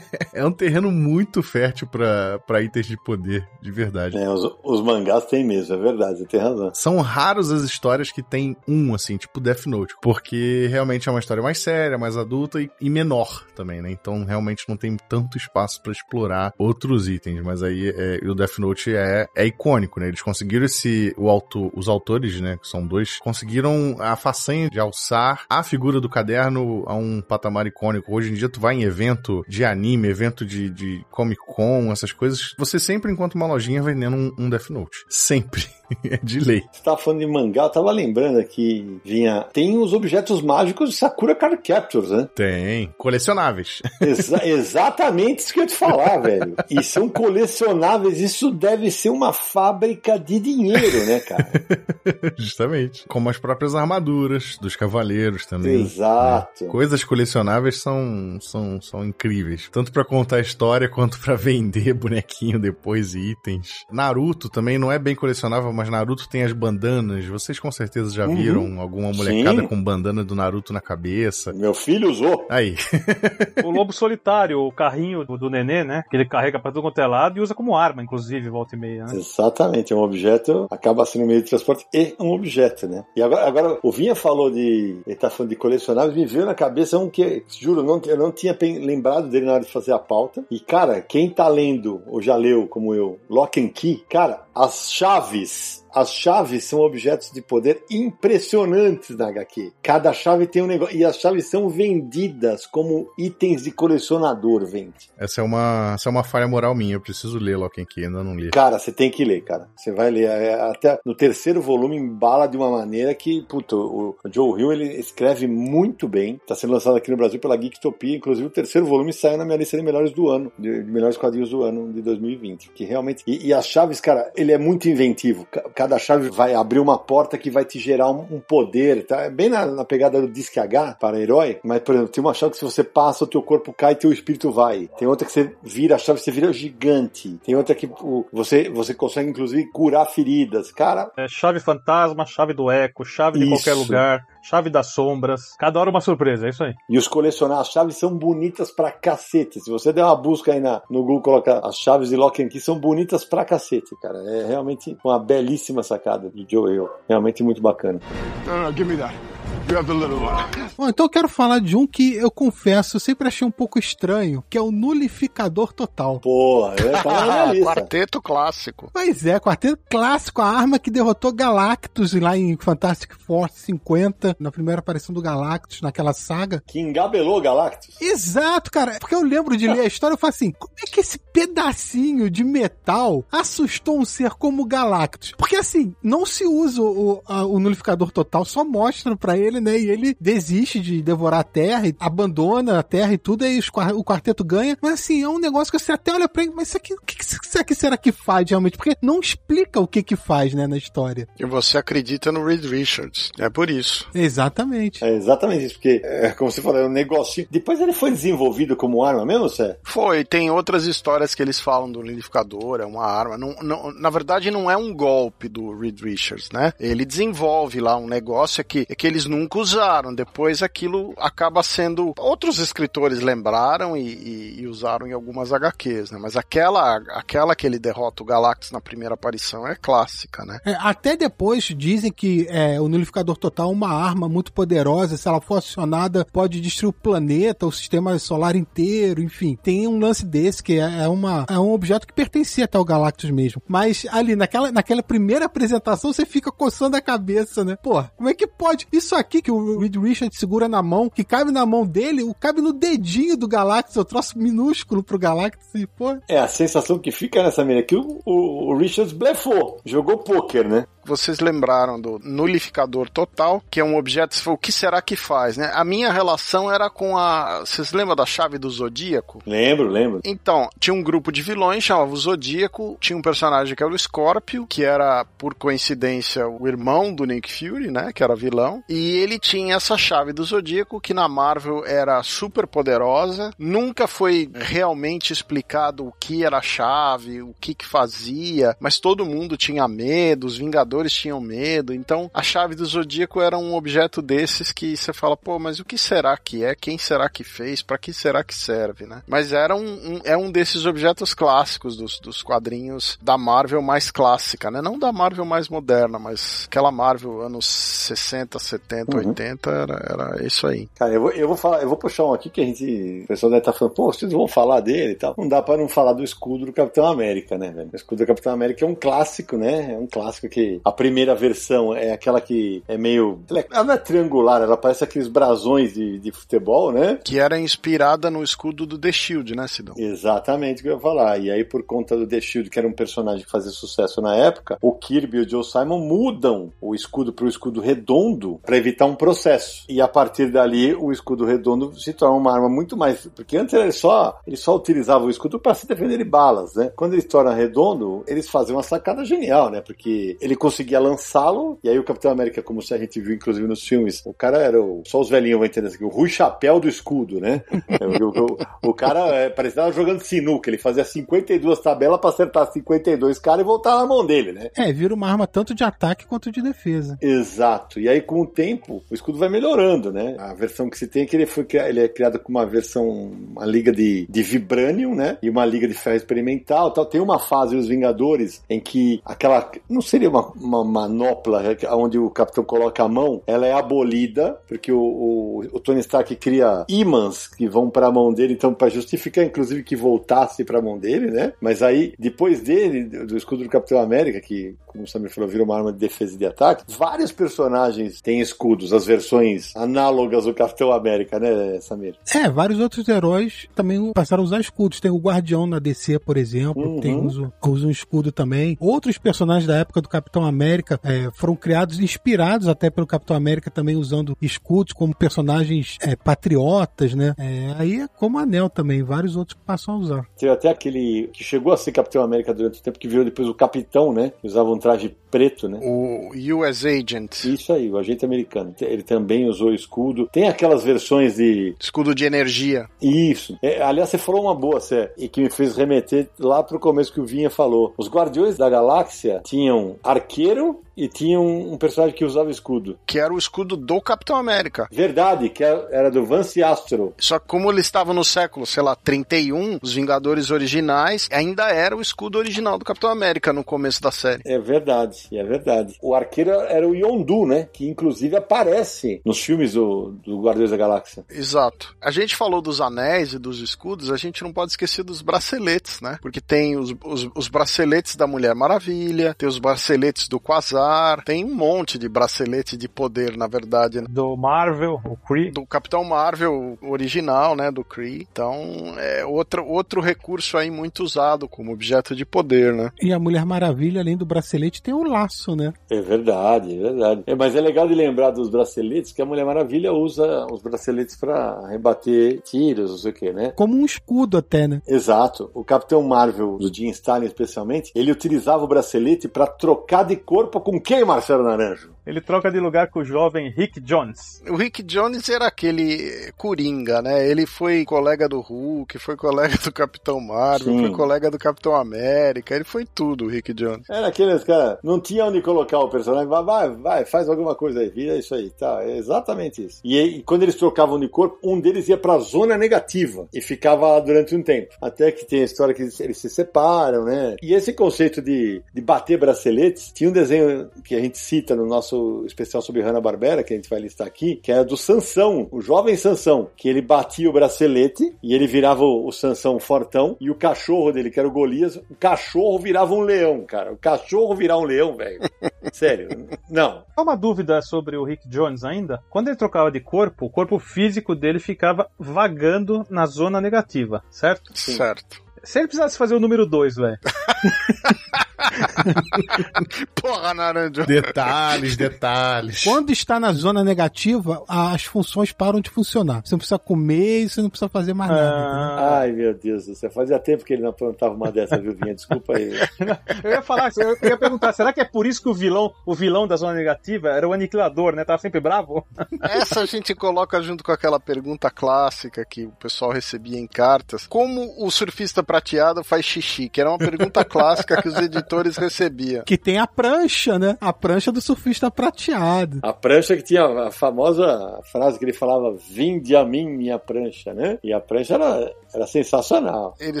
é um terreno muito fértil pra itens de poder, de verdade. É, os, os mangás tem mesmo, é verdade, você tem razão. São raros as histórias que tem um, assim, tipo Death Note, porque realmente é uma história mais séria, mais adulta e, e menor também, né? Então realmente não tem tanto espaço pra explorar outros itens, mas aí é, o Death Note é, é icônico, né? Eles conseguiram esse, o os autores, né, que são dois, conseguiram a façanha de alçar a figura do caderno a um patamar icônico. Hoje em dia tu vai em evento de anime, evento de, de Comic Con, essas coisas, você sempre encontra uma lojinha vendendo um, um Death Note. Sempre. é de lei. Você tava falando de mangá, eu tava lembrando aqui, Vinha, tem os objetos mágicos de Sakura Card Captors, né? Tem. Colecionáveis. Exa- exatamente isso que eu ia te falar, velho. E são colecionáveis, isso deve ser uma fábrica de dinheiro, né, cara? Justamente. Como as próprias armaduras dos cavaleiros também. Exato. né? Coisas colecionáveis são, são, são incríveis. Tanto pra contar a história quanto pra vender bonequinho depois e itens. Naruto também não é bem colecionável, mas Naruto tem as bandanas. Vocês com certeza já Uhum. viram alguma molecada Sim. com bandana do Naruto na cabeça. Meu filho usou. Aí. O lobo solitário, o carrinho do, nenê, né? Que ele carrega pra tudo quanto é lado e usa como arma, inclusive, volta e meia, né? Exatamente, é um objeto, acaba sendo um meio de transporte e um objeto, né? E agora, agora o Vinha falou de. Ele tá falando de colecionáveis, me veio na cabeça um que, juro, não, eu não tinha pen- lembrado dele na hora de fazer a pauta. E, cara, quem tá lendo, ou já leu, como eu, Lock and Key, cara, as chaves. As chaves são objetos de poder impressionantes na HQ. Cada chave tem um negócio. E as chaves são vendidas como itens de colecionador, vende. Essa é uma, essa é uma falha moral minha. Eu preciso ler Lock and Key, ainda não li. Cara, você tem que ler, cara. Você vai ler. É, até no terceiro volume embala de uma maneira que, puto, o, Joe Hill ele escreve muito bem. Tá sendo lançado aqui no Brasil pela Geektopia. Inclusive, o terceiro volume saiu na minha lista de melhores do ano, de, melhores quadrinhos do ano de 2020. Que realmente. E, e as chaves, cara, ele é muito inventivo. Ca- Cada chave vai abrir uma porta que vai te gerar um, um poder, tá? É bem na, na pegada do Disque H para herói. Mas, por exemplo, tem uma chave que se você passa, o teu corpo cai e teu espírito vai. Tem outra que você vira a chave, você vira gigante. Tem outra que o, você, você consegue, inclusive, curar feridas. Cara, É, chave fantasma, chave do eco, chave de Isso. qualquer lugar, chave das sombras. Cada hora uma surpresa, é isso aí. E os colecionar as chaves são bonitas pra cacete. Se você der uma busca aí na, no Google, coloca as chaves de Lock and Key, são bonitas pra cacete, cara. É realmente uma belíssima belíssima sacada de Joe. Realmente muito bacana. No, no, give me that. You have the little one. Bom, então eu quero falar de um que eu confesso, eu sempre achei um pouco estranho, que é o Nulificador Total. Porra, lista. Quarteto clássico. Pois é, quarteto clássico, a arma que derrotou Galactus lá em Fantastic Force 50, na primeira aparição do Galactus, naquela saga. Que engabelou Galactus. Exato, cara. Porque eu lembro de ler a história e falo assim: como é que esse pedacinho de metal assustou um ser como o Galactus? Porque assim, não se usa o, a- o nulificador total, só mostra pra ele, né? E ele desiste de devorar a Terra, e abandona a Terra e tudo, quar- o quarteto ganha. Mas assim, é um negócio que você até olha pra ele, mas isso aqui, o que, que isso aqui será que faz realmente? Porque não explica o que que faz, né, na história. E você acredita no Reed Richards. É por isso. Exatamente. É exatamente isso, porque, é, como você falou, é um negocinho. Depois ele foi desenvolvido como arma mesmo, Sé? Foi, tem outras histórias que eles falam do liquidificador, é uma arma. Não, não- na verdade, não é um golpe do Reed Richards, né? Ele desenvolve lá um negócio que, que eles nunca usaram. Depois aquilo acaba sendo. Outros escritores lembraram e, e- e usaram em algumas HQs, né? Mas aquela, aquela que ele derrota o Galactus na primeira aparição é clássica, né? É, até depois dizem que é, o nulificador total é uma arma muito poderosa. Se ela for acionada, pode destruir o planeta, o sistema solar inteiro, enfim. Tem um lance desse que é, é uma, é um objeto que pertencia até ao Galactus mesmo. Mas ali, naquela, naquela primeira apresentação, você fica coçando a cabeça, né? Pô, como é que pode? Isso aqui que o Reed Richards segura na mão, que cabe na mão dele, o cabe no dedinho do Galactus, eu troço minúsculo pro Galactus e, pô, É a sensação que fica nessa mira que o, o, o blefou, jogou pôquer, né? Vocês lembraram do nulificador total, que é um objeto, você falou, o que será que faz, né? A minha relação era com a. Vocês lembram da chave do Zodíaco? Lembro, lembro. Então, tinha um grupo de vilões, chamava o Zodíaco, tinha um personagem que era o Scorpio, que era, por coincidência, o irmão do Nick Fury, né, que era vilão, e ele tinha essa chave do Zodíaco, que na Marvel era super poderosa, nunca foi realmente explicado o que era a chave, o que que fazia, mas todo mundo tinha medo, os Vingadores tinham medo, então a chave do Zodíaco era um objeto desses que você fala, pô, mas o que será que é? Quem será que fez? Pra que será que serve, né? Mas era um, um- é um desses objetos clássicos dos, dos quadrinhos da Marvel mais clássica, né? Não da Marvel mais moderna, mas aquela Marvel anos 60, 70, Uhum. 80, era, era isso aí. Cara, eu vou, eu vou falar, eu vou puxar um aqui que a gente. O pessoal deve estar falando, pô, vocês vão falar dele e tal. Não dá pra não falar do escudo do Capitão América, né, velho? O escudo do Capitão América é um clássico, né? É um clássico que a primeira versão é aquela que é meio. Ela é- ela não é triangular, ela parece aqueles brasões de, de futebol, né? Que era inspirada no escudo do The Shield, né, Sidão? Exatamente o que eu ia falar. E aí, por conta do The Shield, que era um personagem que fazia sucesso na época, o Kirby e o Joe Simon mudam o escudo para o escudo redondo para evitar um processo. E a partir dali, o escudo redondo se torna uma arma muito mais. Porque antes ele só, ele só utilizava o escudo para se defender de balas, né? Quando ele se torna redondo, eles fazem uma sacada genial, né? Porque ele conseguia lançá-lo, e aí o Capitão América, como a gente viu inclusive nos filmes, o cara era o. Só os velhinhos vão entender isso o Rui Chapéu do escudo, né? o, o- o cara é, parecia jogando sinuca, ele fazia 52 tabelas pra acertar 52 caras e voltar na mão dele, né? é, vira uma arma tanto de ataque quanto de defesa. Exato. E aí, com o tempo, o escudo vai melhorando, né? A versão que se tem é que ele, foi, ele é criado com uma versão, uma liga de, de Vibranium, né? E uma liga de ferro experimental tal. Tem uma fase dos Vingadores em que aquela. Não seria uma, uma manopla é onde o capitão coloca a mão, ela é abolida, porque o, o, o Tony Stark cria ímãs que vão pra mão dele, então, pra justificar, inclusive, que voltasse pra mão dele, né? Mas aí, depois dele, do escudo do Capitão América, que, como o Samir falou, vira uma arma de defesa e de ataque, vários personagens têm escudos, as versões análogas do Capitão América, né, Samir? É, vários outros heróis também passaram a usar escudos. Tem o Guardião na DC, por exemplo, Uhum. tem usa, usa um escudo também. Outros personagens da época do Capitão América é, foram criados, inspirados até pelo Capitão América, também usando escudos como personagens é, patriotas, né? É, aí é como Anel também, vários outros que passam a usar. Teve até aquele que chegou a ser Capitão América durante o tempo, que virou depois o Capitão, né? Que usava um traje preto, né? O US Agent. Isso aí, o agente americano. Ele também usou escudo. Tem aquelas versões de Escudo de energia. Isso. É, aliás, você falou uma boa, Sé, e que me fez remeter lá pro começo que o Vinha falou. Os Guardiões da Galáxia tinham arqueiro E tinha um, um personagem que usava escudo. Que era o escudo do Capitão América. Verdade, que é, era do Vance Astro. Só que como ele estava no século, sei lá, 31, os Vingadores originais, ainda era o escudo original do Capitão América no começo da série. É verdade, é verdade. O arqueiro era o Yondu, né? Que inclusive aparece nos filmes do, do Guardiões da Galáxia. Exato. A gente falou dos anéis e dos escudos, a gente não pode esquecer dos braceletes, né? Porque tem os, os, os braceletes da Mulher Maravilha, tem os braceletes do Quasar, tem um monte de bracelete de poder, na verdade, né? Do Marvel, o Kree. do Capitão Marvel original, né, do Kree. Então, é outro, outro recurso aí muito usado como objeto de poder, né? E a Mulher Maravilha, além do bracelete, tem o laço, né? É verdade, é verdade. É, mas é legal de lembrar dos braceletes que a Mulher Maravilha usa os braceletes pra rebater tiros, não sei o que, né? Como um escudo até, né? Exato. O Capitão Marvel, do Jim Stalin especialmente, ele utilizava o bracelete pra trocar de corpo com quem, Marcelo Naranjo? Ele troca de lugar com o jovem Rick Jones. O Rick Jones era aquele coringa, né? Ele foi colega do Hulk, foi colega do Capitão Marvel, Sim. foi colega do Capitão América, ele foi tudo, o Rick Jones. Era aqueles cara, não tinha onde colocar o personagem, vai, vai, vai, faz alguma coisa aí, vira isso aí, tá? É exatamente isso. E, aí, quando eles trocavam de corpo, um deles ia pra zona negativa e ficava lá durante um tempo. Até que tem a história que eles, eles se separam, né? E esse conceito de, de bater braceletes, tinha um desenho que a gente cita no nosso especial sobre Hanna-Barbera, que a gente vai listar aqui, que era do Sansão, o jovem Sansão, que ele batia o bracelete e ele virava o, o Sansão fortão e o cachorro dele, que era o Golias, o cachorro virava um leão, cara. O cachorro virar um leão, velho. Sério. Não. Só uma dúvida sobre o Rick Jones ainda. Quando ele trocava de corpo, o corpo físico dele ficava vagando na zona negativa, certo? Certo. Se ele precisasse fazer o número 2, velho. Porra, Naranjo. Detalhes, detalhes. Quando está na zona negativa, as funções param de funcionar. Você não precisa comer e você não precisa fazer mais nada. Ah, Ai, meu Deus do céu. Fazia tempo que ele não aprontava uma dessa, viu, Vinha? Desculpa aí. eu ia falar, eu ia perguntar, será que é por isso que o vilão, o vilão da zona negativa era o aniquilador, né? Tava sempre bravo? Essa a gente coloca junto com aquela pergunta clássica que o pessoal recebia em cartas. Como o surfista prateado faz xixi? Que era uma pergunta clássica que os editores recebiam. Que tem a prancha, né? A prancha do surfista prateado. A prancha que tinha a famosa frase que ele falava: Vinde a mim, minha prancha, né? E a prancha era, era sensacional. Ele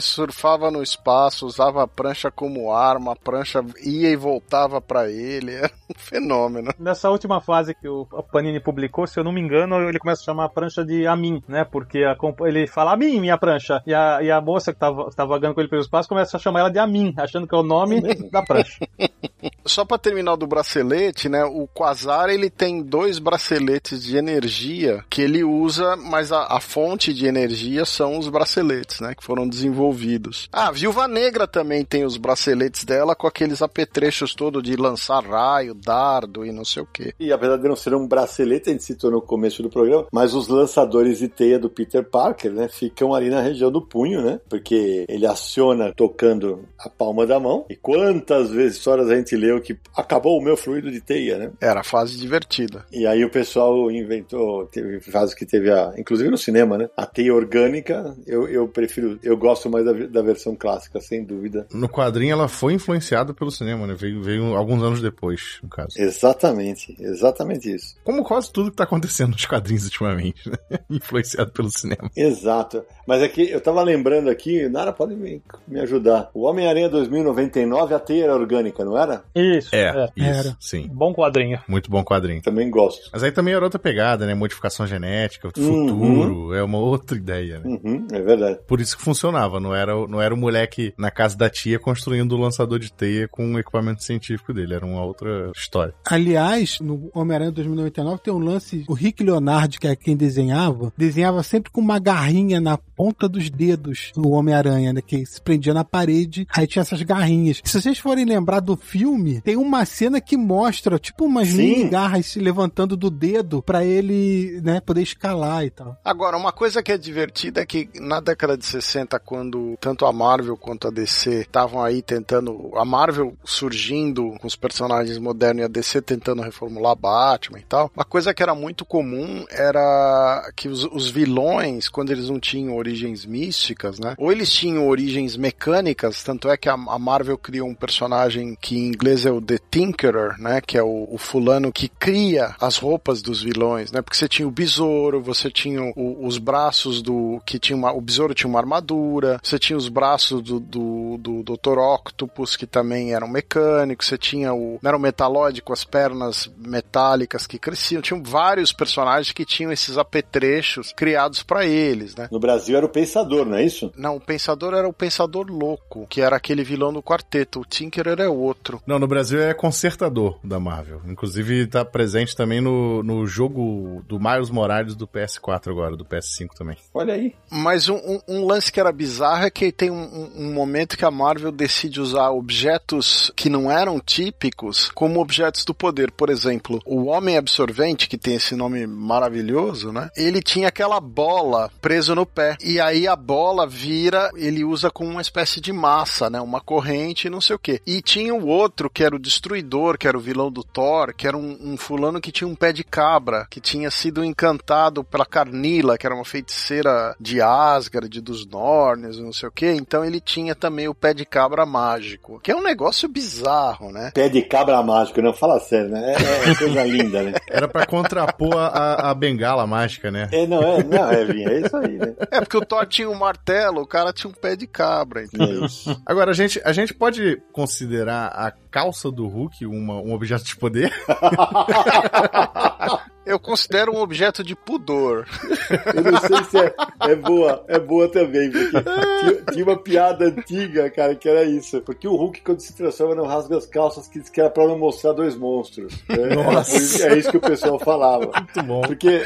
surfava no espaço, usava a prancha como arma, a prancha ia e voltava pra ele. Era um fenômeno. Nessa última fase que o Panini publicou, se eu não me engano, ele começa a chamar a prancha de Amin, né? Porque a ele fala Amin, minha prancha. E a, e a moça que tava, tava vagando com ele pelo espaço começa a chamar ela de Amin, achando que é o nome da prancha. Só pra terminar do bracelete, né? O Quasar ele tem dois braceletes de energia que ele usa, mas a, a fonte de energia são os braceletes, né? Que foram desenvolvidos. Ah, a Viúva Negra também tem os braceletes dela com aqueles apetrechos todo de lançar raio, dardo e não sei o que. E apesar de não ser um bracelete, a gente citou no começo do programa, mas os lançadores de teia do Peter Parker, né, ficam ali na região do punho, né? Porque ele aciona tocando a palma da mão. E quantas vezes histórias a gente leu que acabou o meu fluido de teia, né? Era a fase divertida. E aí o pessoal inventou, teve fase que teve a, inclusive no cinema, né? A teia orgânica, eu, eu prefiro, eu gosto mais da, da versão clássica, sem dúvida. No quadrinho ela foi influenciada pelo cinema, né? Veio, veio alguns anos depois, no caso. Exatamente, exatamente isso. Como quase tudo que tá acontecendo nos quadrinhos ultimamente, né? Influenciado pelo cinema. Exato. Mas é que eu tava lembrando aqui, Nara pode me, me ajudar. O Homem-Aranha 2099, a teia era orgânica, não era? Isso. É, isso, Era. sim. Bom quadrinho. Muito bom quadrinho. Também gosto. Mas aí também era outra pegada, né? Modificação genética, Uhum. futuro, é uma outra ideia, né? Uhum, é verdade. Por isso que funcionava, não era, o- não era o moleque na casa da tia construindo o lançador de teia com o equipamento científico dele, era uma outra história. Aliás, no Homem-Aranha 2099 tem um lance, o Rick Leonardo, que é quem desenhava, desenhava sempre com uma garrinha na ponta dos dedos do Homem-Aranha, né, que se prendia na parede, aí tinha essas garrinhas. Se vocês forem lembrar do filme, tem uma cena que mostra, tipo, umas mini garras se levantando do dedo pra ele, né, poder escalar e tal. Agora, uma coisa que é divertida é que na década de 60, quando tanto a Marvel quanto a DC estavam aí tentando. A Marvel surgindo com os personagens modernos e a DC tentando reformular Batman e tal, uma coisa que era muito comum era que os, os vilões, quando eles não tinham origens místicas, né? Ou eles tinham origens mecânicas, tanto é que a, a Marvel criou um personagem que em inglês dizer, o The Tinkerer, né? Que é o, o fulano que cria as roupas dos vilões, né? Porque você tinha o besouro, você tinha o, os braços do. que tinha uma, O besouro tinha uma armadura, você tinha os braços do, do, do Dr. Octopus, que também eram mecânicos, você tinha o Nero Metalloid com as pernas metálicas que cresciam. Tinham vários personagens que tinham esses apetrechos criados para eles, né? No Brasil era o Pensador, não é isso? Não, o Pensador era o Pensador Louco, que era aquele vilão do quarteto. O Tinkerer é outro. Não, no Brasil é Consertador da Marvel. Inclusive tá presente também no, no jogo do Miles Morales do PS4 agora, do PS5 também. Olha aí. Mas um, um- um lance que era bizarro é que tem um, um- um momento que a Marvel decide usar objetos que não eram típicos como objetos do poder. Por exemplo, o Homem Absorvente, que tem esse nome maravilhoso, né? Ele tinha aquela bola preso no pé. E aí a bola vira, ele usa como uma espécie de massa, né? Uma corrente, não sei o quê. E tinha o outro, que era o Destruidor, que era o vilão do Thor, que era um, um fulano que tinha um pé de cabra, que tinha sido encantado pela Carnila, que era uma feiticeira de Asgard, dos Nornes, não sei o quê. Então ele tinha também o pé de cabra mágico, que é um negócio bizarro, né? Pé de cabra mágico, não fala sério, né? É, é coisa linda, né? Era pra contrapor a, a bengala mágica, né? É, não, é, não, é, é isso aí, né? É porque o Thor tinha um martelo, o cara tinha um pé de cabra. entendeu? É isso. Agora, a gente, a gente pode considerar a calça do Hulk uma, um objeto de poder? Eu considero um objeto de pudor. Eu não sei se é, é boa, é boa também, porque tinha, tinha uma piada antiga, cara, que era isso. Porque o Hulk, quando se transforma, não rasga as calças, que diz que era pra não mostrar dois monstros. né? Nossa. É isso que o pessoal falava. Muito bom. Porque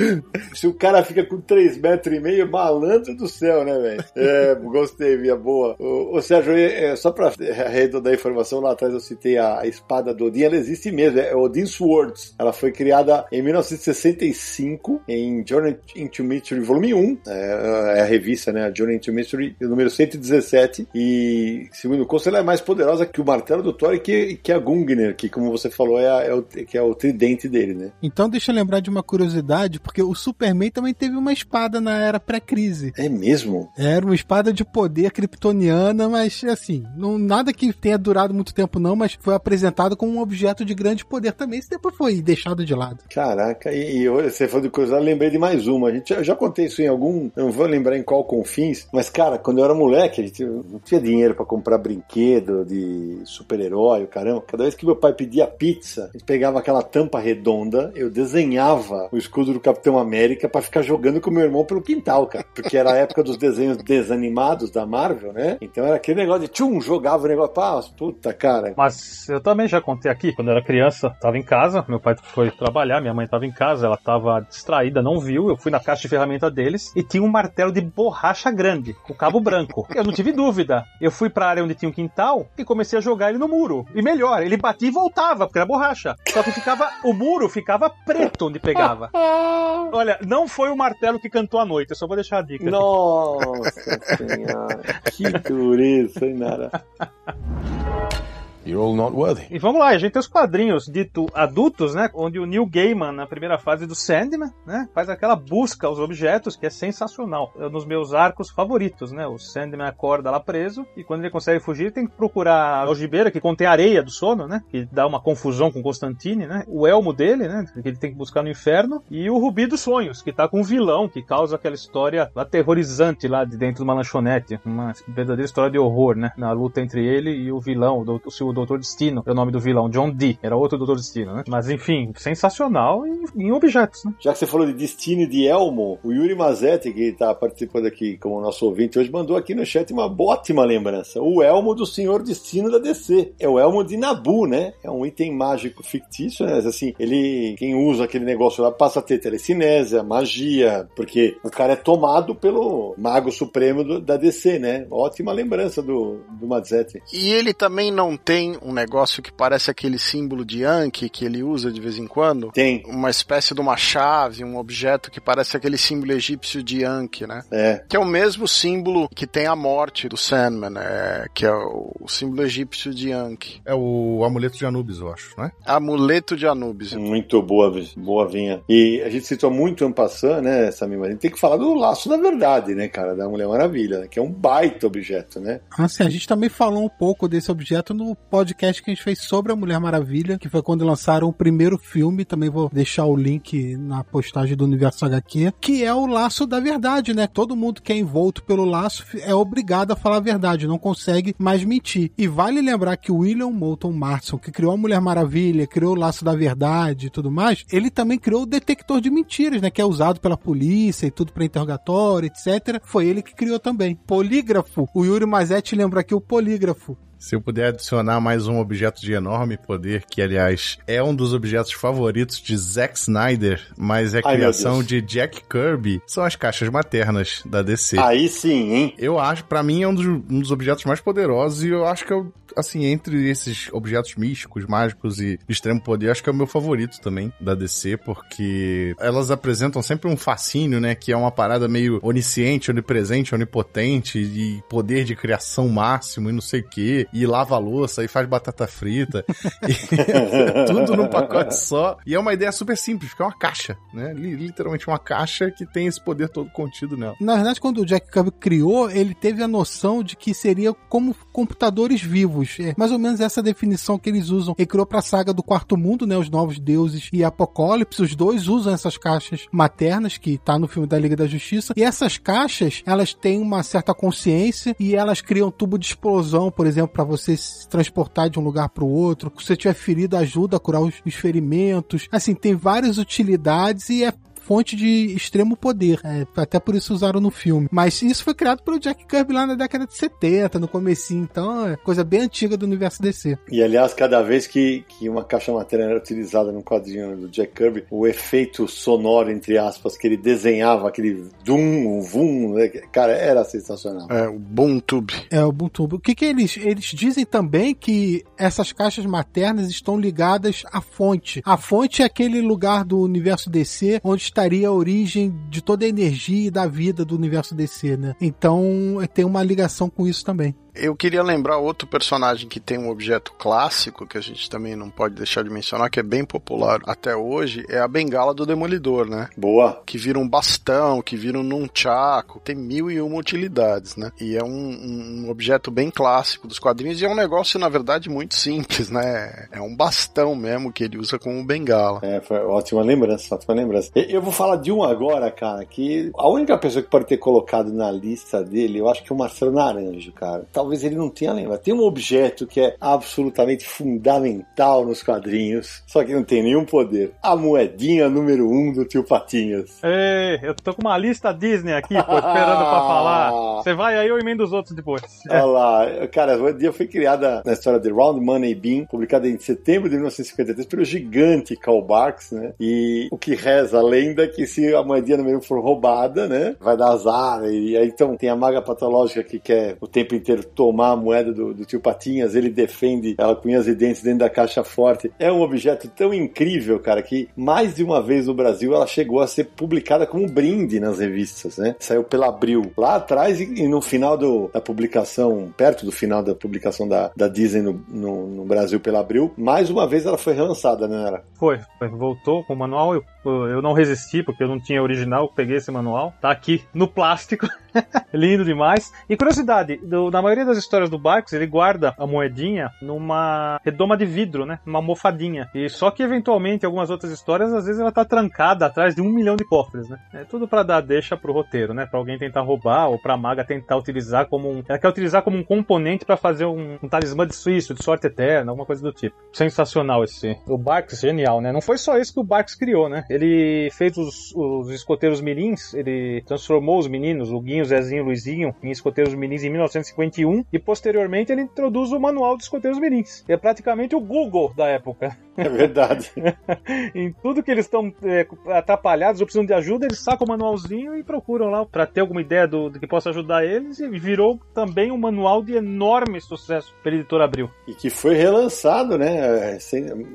se o cara fica com 3 metros e meio, malandro do céu, né, velho? É, gostei, minha boa. Ô, ô, Sérgio, é, só pra arredondar a informação, lá atrás eu citei a, espada do Odin, ela existe mesmo, é Odin Swords. Ela foi criada em 1965 em Journey into Mystery Volume 1, é, é a revista, né, Journey into Mystery, número 117, e segundo o consta, ela é mais poderosa que o martelo do Thor e que, que a Gungnir, que como você falou, é, a- é o, que é o tridente dele, né? Então deixa eu lembrar de uma curiosidade, porque o Superman também teve uma espada na era pré-crise. É mesmo? Era uma espada de poder kryptoniana, mas assim, não, nada que tenha durado muito tempo não, mas foi apresentado como um objeto de grande poder também, isso depois foi deixado de lado. Caraca, e, e você falou de eu lembrei de mais uma. A gente, eu já contei isso em algum, não vou lembrar em qual confins, mas cara, quando eu era moleque, a gente não tinha dinheiro pra comprar brinquedo de super-herói, o caramba. Cada vez que meu pai pedia pizza, a gente pegava aquela tampa redonda, eu desenhava o escudo do Capitão América pra ficar jogando com meu irmão pelo quintal, cara. Porque era a época dos desenhos desanimados da Marvel, né? Então era aquele negócio de tchum, jogava o negócio, pá, puta, cara. Mas eu também já contei aqui, quando eu era criança, tava em casa, meu pai foi trabalhar, minha mãe tava em casa, ela tava distraída, não viu, eu fui na caixa de ferramenta deles e tinha um martelo de borracha grande, com cabo branco. Eu não tive dúvida. Eu fui pra área onde tinha um quintal e comecei a jogar ele no muro. E melhor, ele batia e voltava, porque era borracha. Só que ficava, o muro ficava preto onde pegava. Olha, não foi o martelo que cantou à noite, eu só vou deixar a dica. Nossa senhora, que dureza, hein, Nara? You're all not worthy. E vamos lá, a gente tem os quadrinhos dito adultos, né? Onde o Neil Gaiman, na primeira fase do Sandman, né? Faz aquela busca aos objetos que é sensacional. É um dos meus arcos favoritos, né? O Sandman acorda lá preso e quando ele consegue fugir, tem que procurar a algibeira que contém areia do sono, né? Que dá uma confusão com Constantine, né? O elmo dele, né? Que ele tem que buscar no inferno. E o Rubi dos Sonhos, que tá com um vilão que causa aquela história aterrorizante lá de dentro de uma lanchonete. Uma verdadeira história de horror, né? Na luta entre ele e o vilão, o, doutor- o Doutor Destino, é o nome do vilão, John Dee, era outro Doutor Destino, né? Mas enfim, sensacional em, em objetos, né? Já que você falou de Destino e de Elmo, o Yuri Mazetti, que está participando aqui como nosso ouvinte hoje, mandou aqui no chat uma ótima lembrança. O Elmo do Senhor Destino da DC. É o Elmo de Nabu, né? É um item mágico fictício, né? Assim, ele, quem usa aquele negócio lá passa a ter telecinésia, magia, porque o cara é tomado pelo mago supremo do- da DC, né? Ótima lembrança do, do Mazetti. E ele também não tem um negócio que parece aquele símbolo de Yankee que ele usa de vez em quando? Tem, Uma espécie de uma chave, um objeto que parece aquele símbolo egípcio de Yankee, né? é. Que é o mesmo símbolo que tem a morte do Sandman, né? Que é o, símbolo egípcio de Yankee. É o amuleto de Anubis, eu acho, não é? Amuleto de Anubis. Muito boa, boa vinha. E a gente citou muito Ampassan, né, Samir? Mas a gente tem que falar do laço da verdade, né, cara? Da Mulher Maravilha, né, que é um baita objeto, né? Assim, a gente também falou um pouco desse objeto no podcast que a gente fez sobre a Mulher Maravilha, que foi quando lançaram o primeiro filme. Também vou deixar o link na postagem do Universo HQ, que é o laço da verdade, né? Todo mundo que é envolto pelo laço é obrigado a falar a verdade, não consegue mais mentir. E vale lembrar que o William Moulton Marston, que criou a Mulher Maravilha, criou o laço da verdade e tudo mais, ele também criou o detector de mentiras, né? Que é usado pela polícia e tudo para interrogatório, etc. Foi ele que criou também. Polígrafo. O Yuri Mazetti lembra aqui o polígrafo. Se eu puder adicionar mais um objeto de enorme poder, que aliás é um dos objetos favoritos de Zack Snyder, mas é a Ai, criação de Jack Kirby, são as caixas maternas da DC. Aí sim, hein? Eu acho, pra mim, é um dos, um dos objetos mais poderosos e eu acho que eu, assim, entre esses objetos místicos, mágicos e de extremo poder, acho que é o meu favorito também da DC, porque elas apresentam sempre um fascínio, né, que é uma parada meio onisciente, onipresente, onipotente e poder de criação máximo e não sei o quê, e lava a louça e faz batata frita, tudo num pacote só. E é uma ideia super simples, que é uma caixa, né, li- literalmente uma caixa que tem esse poder todo contido nela. Na verdade, quando o Jack Kirby criou, ele teve a noção de que seria como computadores vivos. É mais ou menos essa definição que eles usam. Ele criou pra saga do Quarto Mundo, né? Os Novos Deuses e Apocalipse. Os dois usam essas caixas maternas, que tá no filme da Liga da Justiça. E essas caixas, elas têm uma certa consciência e elas criam tubo de explosão, por exemplo, pra você se transportar de um lugar pro outro. Se você tiver ferido, ajuda a curar os, os ferimentos. Assim, tem várias utilidades e é fonte de extremo poder. É, até por isso usaram no filme. Mas isso foi criado pelo Jack Kirby lá na década de 70, no comecinho. Então é coisa bem antiga do universo DC. E aliás, cada vez que, que uma caixa materna era utilizada no quadrinho do Jack Kirby, o efeito sonoro, entre aspas, que ele desenhava, aquele dum, um vum, né? cara, era sensacional. É, o Boontube. É o Ubuntu. O que que eles... Eles dizem também que essas caixas maternas estão ligadas à fonte. A fonte é aquele lugar do universo DC onde estaria a origem de toda a energia e da vida do universo DC, né? Então tem uma ligação com isso também. Eu queria lembrar outro personagem que tem um objeto clássico, que a gente também não pode deixar de mencionar, que é bem popular até hoje, é a bengala do Demolidor, né? Boa. Que vira um bastão, que vira um nunchaku, tem mil e uma utilidades, né? E é um, um objeto bem clássico dos quadrinhos e é um negócio, na verdade, muito simples, né? É um bastão mesmo que ele usa como bengala. É, foi ótima lembrança, ótima lembrança. Eu vou falar de um agora, cara, que a única pessoa que pode ter colocado na lista dele, eu acho que é o Marcelo Naranjo, cara. Talvez ele não tenha lembrado. Tem um objeto que é absolutamente fundamental nos quadrinhos, só que não tem nenhum poder. A moedinha número um do tio Patinhas. Ei, eu tô com uma lista Disney aqui, pô, esperando pra falar. Você vai aí, eu emendo os outros depois. Olha lá, cara, a moedinha foi criada na história de Round Money Bean, publicada em setembro de 1953 pelo gigante Karl Barks, né? E o que reza a lenda é que se a moedinha número um for roubada, né? Vai dar azar. E aí então tem a maga patológica que quer o tempo inteiro tomar a moeda do, do tio Patinhas, ele defende ela com unhas e dentes dentro da caixa forte. É um objeto tão incrível, cara, que mais de uma vez no Brasil ela chegou a ser publicada como brinde nas revistas, né? Saiu pela Abril lá atrás e, e no final do- da publicação, perto do final da publicação da, da Disney no, no- no Brasil pela Abril, mais uma vez ela foi relançada, né? Era? Foi, foi, voltou com o manual. Eu, eu não resisti, porque eu não tinha original. Peguei esse manual. Tá aqui no plástico. Lindo demais. E curiosidade: do- na maioria das histórias do Barks, ele guarda a moedinha numa redoma de vidro, né? Numa almofadinha. E só que, eventualmente, algumas outras histórias, às vezes ela tá trancada atrás de um milhão de cofres, né? É tudo pra dar deixa pro roteiro, né? Pra alguém tentar roubar ou pra maga tentar utilizar como um. Ela quer utilizar como um componente pra fazer um, um talismã de suíço, de sorte eterna, alguma coisa do tipo. Sensacional esse. O Barks, genial, né? Não foi só isso que o Barks criou, né? Ele fez os, os escoteiros mirins, ele transformou os meninos, o Guinho, Zezinho e Luizinho, em escoteiros mirins em 1951 e posteriormente ele introduz o manual de escoteiros mirins. É praticamente o Google da época. É verdade. em tudo que eles estão é, atrapalhados ou precisam de ajuda, eles sacam o manualzinho e procuram lá pra ter alguma ideia do, do que possa ajudar eles e virou também um manual de enorme sucesso pela editora Abril. E que foi relançado, né?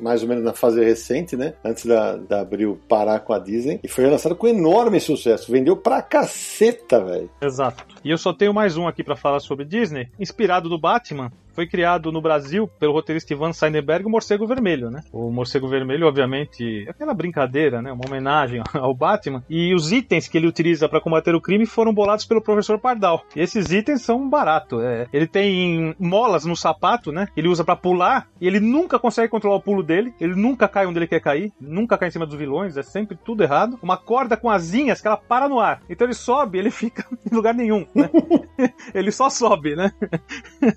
Mais ou menos na fase recente, né? Antes da, da Abril parar com a Disney. E foi relançado com enorme sucesso. Vendeu pra caceta, velho. Exato. E eu só tenho mais um aqui pra falar sobre Disney, inspirado do Batman. Foi criado no Brasil pelo roteirista Ivan Seidenberg o Morcego Vermelho, né? O Morcego Vermelho, obviamente, é aquela brincadeira, né? Uma homenagem ao Batman. E os itens que ele utiliza para combater o crime foram bolados pelo professor Pardal. E esses itens são baratos. É, ele tem molas no sapato, né? Ele usa para pular e ele nunca consegue controlar o pulo dele. Ele nunca cai onde ele quer cair, nunca cai em cima dos vilões, é sempre tudo errado. Uma corda com asinhas que ela para no ar. Então ele sobe, ele fica em lugar nenhum, né? ele só sobe, né?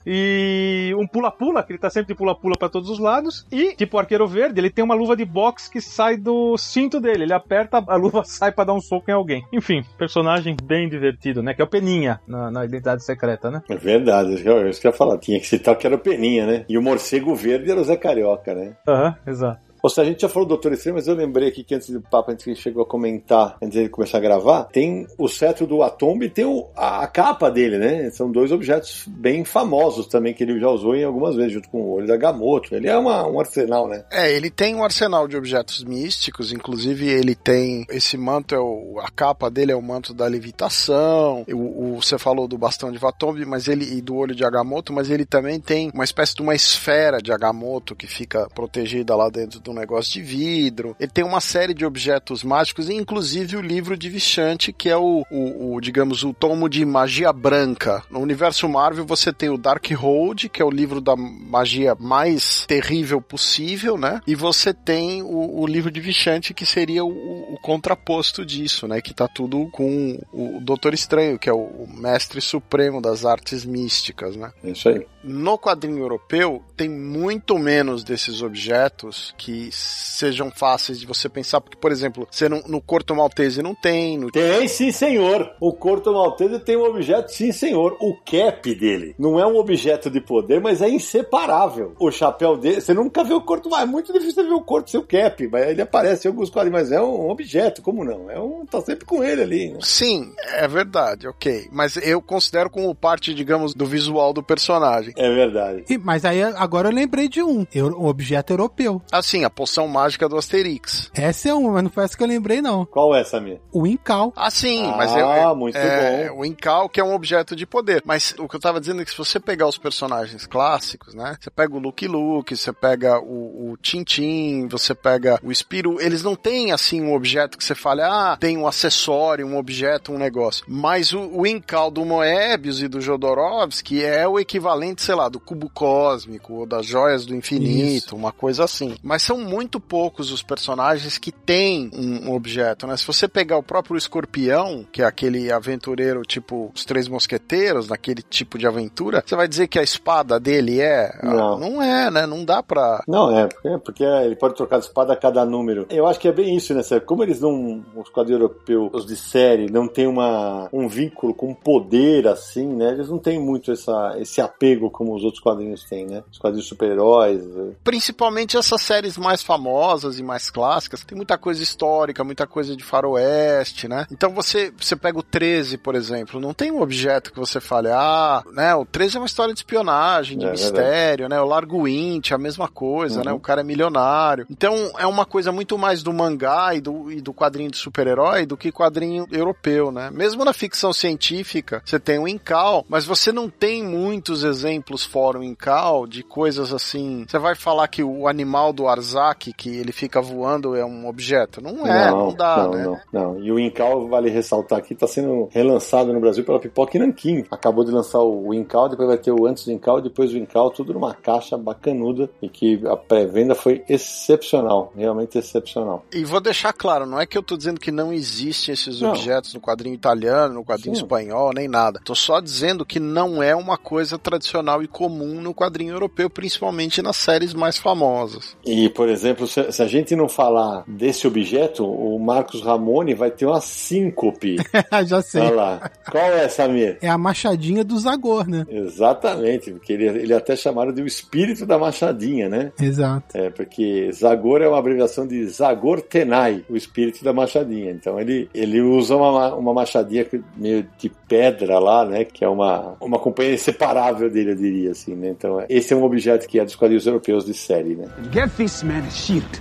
e um pula-pula, que ele tá sempre de pula-pula para todos os lados. E, tipo o arqueiro verde, ele tem uma luva de boxe que sai do cinto dele. Ele aperta, a luva sai para dar um soco em alguém. Enfim, personagem bem divertido, né? Que é o Peninha na, na Identidade Secreta, né? É verdade, isso que eu- isso que eu ia falar. Tinha que citar que era o Peninha, né? E o morcego verde era o Zé Carioca, né? Aham, exato. Ou seja, a gente já falou do Doutor Estranho, mas eu lembrei aqui que antes do papo, antes que chegou a comentar, antes de começar a gravar, tem o cetro do Atomb e tem o- a, a capa dele, né? São dois objetos bem famosos também que ele já usou em algumas vezes, junto com o olho da Gamoto. Ele é uma- um arsenal, né? É, ele tem um arsenal de objetos místicos, inclusive ele tem esse manto, é o, a capa dele é o manto da levitação. O, o- você falou do bastão de Vatombi, mas ele e do olho de Agamotto, mas ele também tem uma espécie de uma esfera de Agamotto que fica protegida lá dentro do negócio de vidro. Ele tem uma série de objetos mágicos, inclusive o livro de Vichante, que é o, o, o, digamos, o tomo de magia branca. No universo Marvel você tem o Darkhold, que é o livro da magia mais terrível possível, né? E você tem o, o livro de Vichante, que seria o, o contraposto disso, né? Que tá tudo com o Doutor Estranho, que é o, o mestre supremo das artes místicas, né? É isso aí. No quadrinho europeu, tem muito menos desses objetos que sejam fáceis de você pensar, porque, por exemplo, você não, no Corto Maltese não tem, no Tem sim, senhor. O Corto Maltese tem um objeto, sim, senhor. O cap dele. Não é um objeto de poder, mas é inseparável. O chapéu dele. Você nunca vê o Corto Maltese. É muito difícil você ver o Corto sem o cap. Mas ele aparece em alguns quadrinhos, mas é um objeto, como não? É um. Tá sempre com ele ali, né? Sim, é verdade, ok. Mas eu considero como parte, digamos, do visual do personagem. É verdade. E- mas aí agora eu lembrei de um, eu- um objeto europeu. Assim, a poção mágica do Asterix. Essa é uma, mas não foi essa que eu lembrei, não. Qual é, Samir? O Incal. Ah, sim, Ah, mas é, muito é, bom. o Incal que é um objeto de poder. Mas o que eu tava dizendo é que se você pegar os personagens clássicos, né? Você pega o Luke Luke, você pega o, o Tintin, você pega o Spiro, eles não têm assim um objeto que você fale, ah, tem um acessório, um objeto, um negócio. Mas o, o Incal do Moebius e do Jodorowsky é o equivalente, sei lá, do cubo cósmico ou das joias do infinito, uma coisa assim. Mas são muito poucos os personagens que têm um, objeto, né? Se você pegar o próprio escorpião, que é aquele aventureiro tipo os Três Mosqueteiros, naquele tipo de aventura, você vai dizer que a espada dele é. Não. Não é, né? Não dá pra. Não, é, porque, porque ele pode trocar de espada a cada número. Eu acho que é bem isso, né? Como eles não. Os quadrinhos europeus, os de série, não tem uma, um vínculo com poder assim, né? Eles não têm muito essa, esse apego como os outros quadrinhos têm, né? Os quadrinhos super-heróis. eh. Principalmente essas séries mais famosas e mais clássicas, tem muita coisa histórica, muita coisa de faroeste, né? Então você, você pega o 13, por exemplo, não tem um objeto que você fale, ah, né? O 13 é uma história de espionagem, de É mistério, né? O Largo Winch, a mesma coisa, Uhum. né? O cara é milionário. Então é uma coisa muito mais do mangá e do, e do quadrinho de super-herói do que quadrinho europeu, né? Mesmo na ficção científica, você tem o Incal, mas você não tem muitos exemplos fora o Incal de coisas assim. Você vai falar que o animal do Arzak, que ele fica voando, é um objeto? Não é, não, dá, não, né? não, não. E o Incal, vale ressaltar aqui, tá sendo relançado no Brasil pela Pipoca e Nanquim. Acabou de lançar o Incal, depois vai ter o antes do Incal, depois o Incal, tudo numa caixa bacanuda e que a pré-venda foi excepcional, realmente excepcional. E vou deixar claro, não é que eu tô dizendo que não existem esses Não. objetos no quadrinho italiano, no quadrinho Sim. espanhol, nem nada. Tô só dizendo que não é uma coisa tradicional e comum no quadrinho europeu, principalmente nas séries mais famosas. E, por exemplo, se, se a gente não falar desse objeto, o Marcos Ramone vai ter uma síncope. Já sei. Olha lá. Qual é, Samir? É a machadinha do Zagor, né? Exatamente, porque ele, ele até chamaram de o espírito da machadinha, né? Exato. É, porque Zagor é uma abreviação de Zagor Tenai, o espírito da machadinha. Então ele, ele usa uma, uma machadinha meio de pedra lá, né? Que é uma, uma companhia inseparável dele, eu diria assim, né? Então esse é um objeto que é dos quadrinhos europeus de série, né? Get this man shield.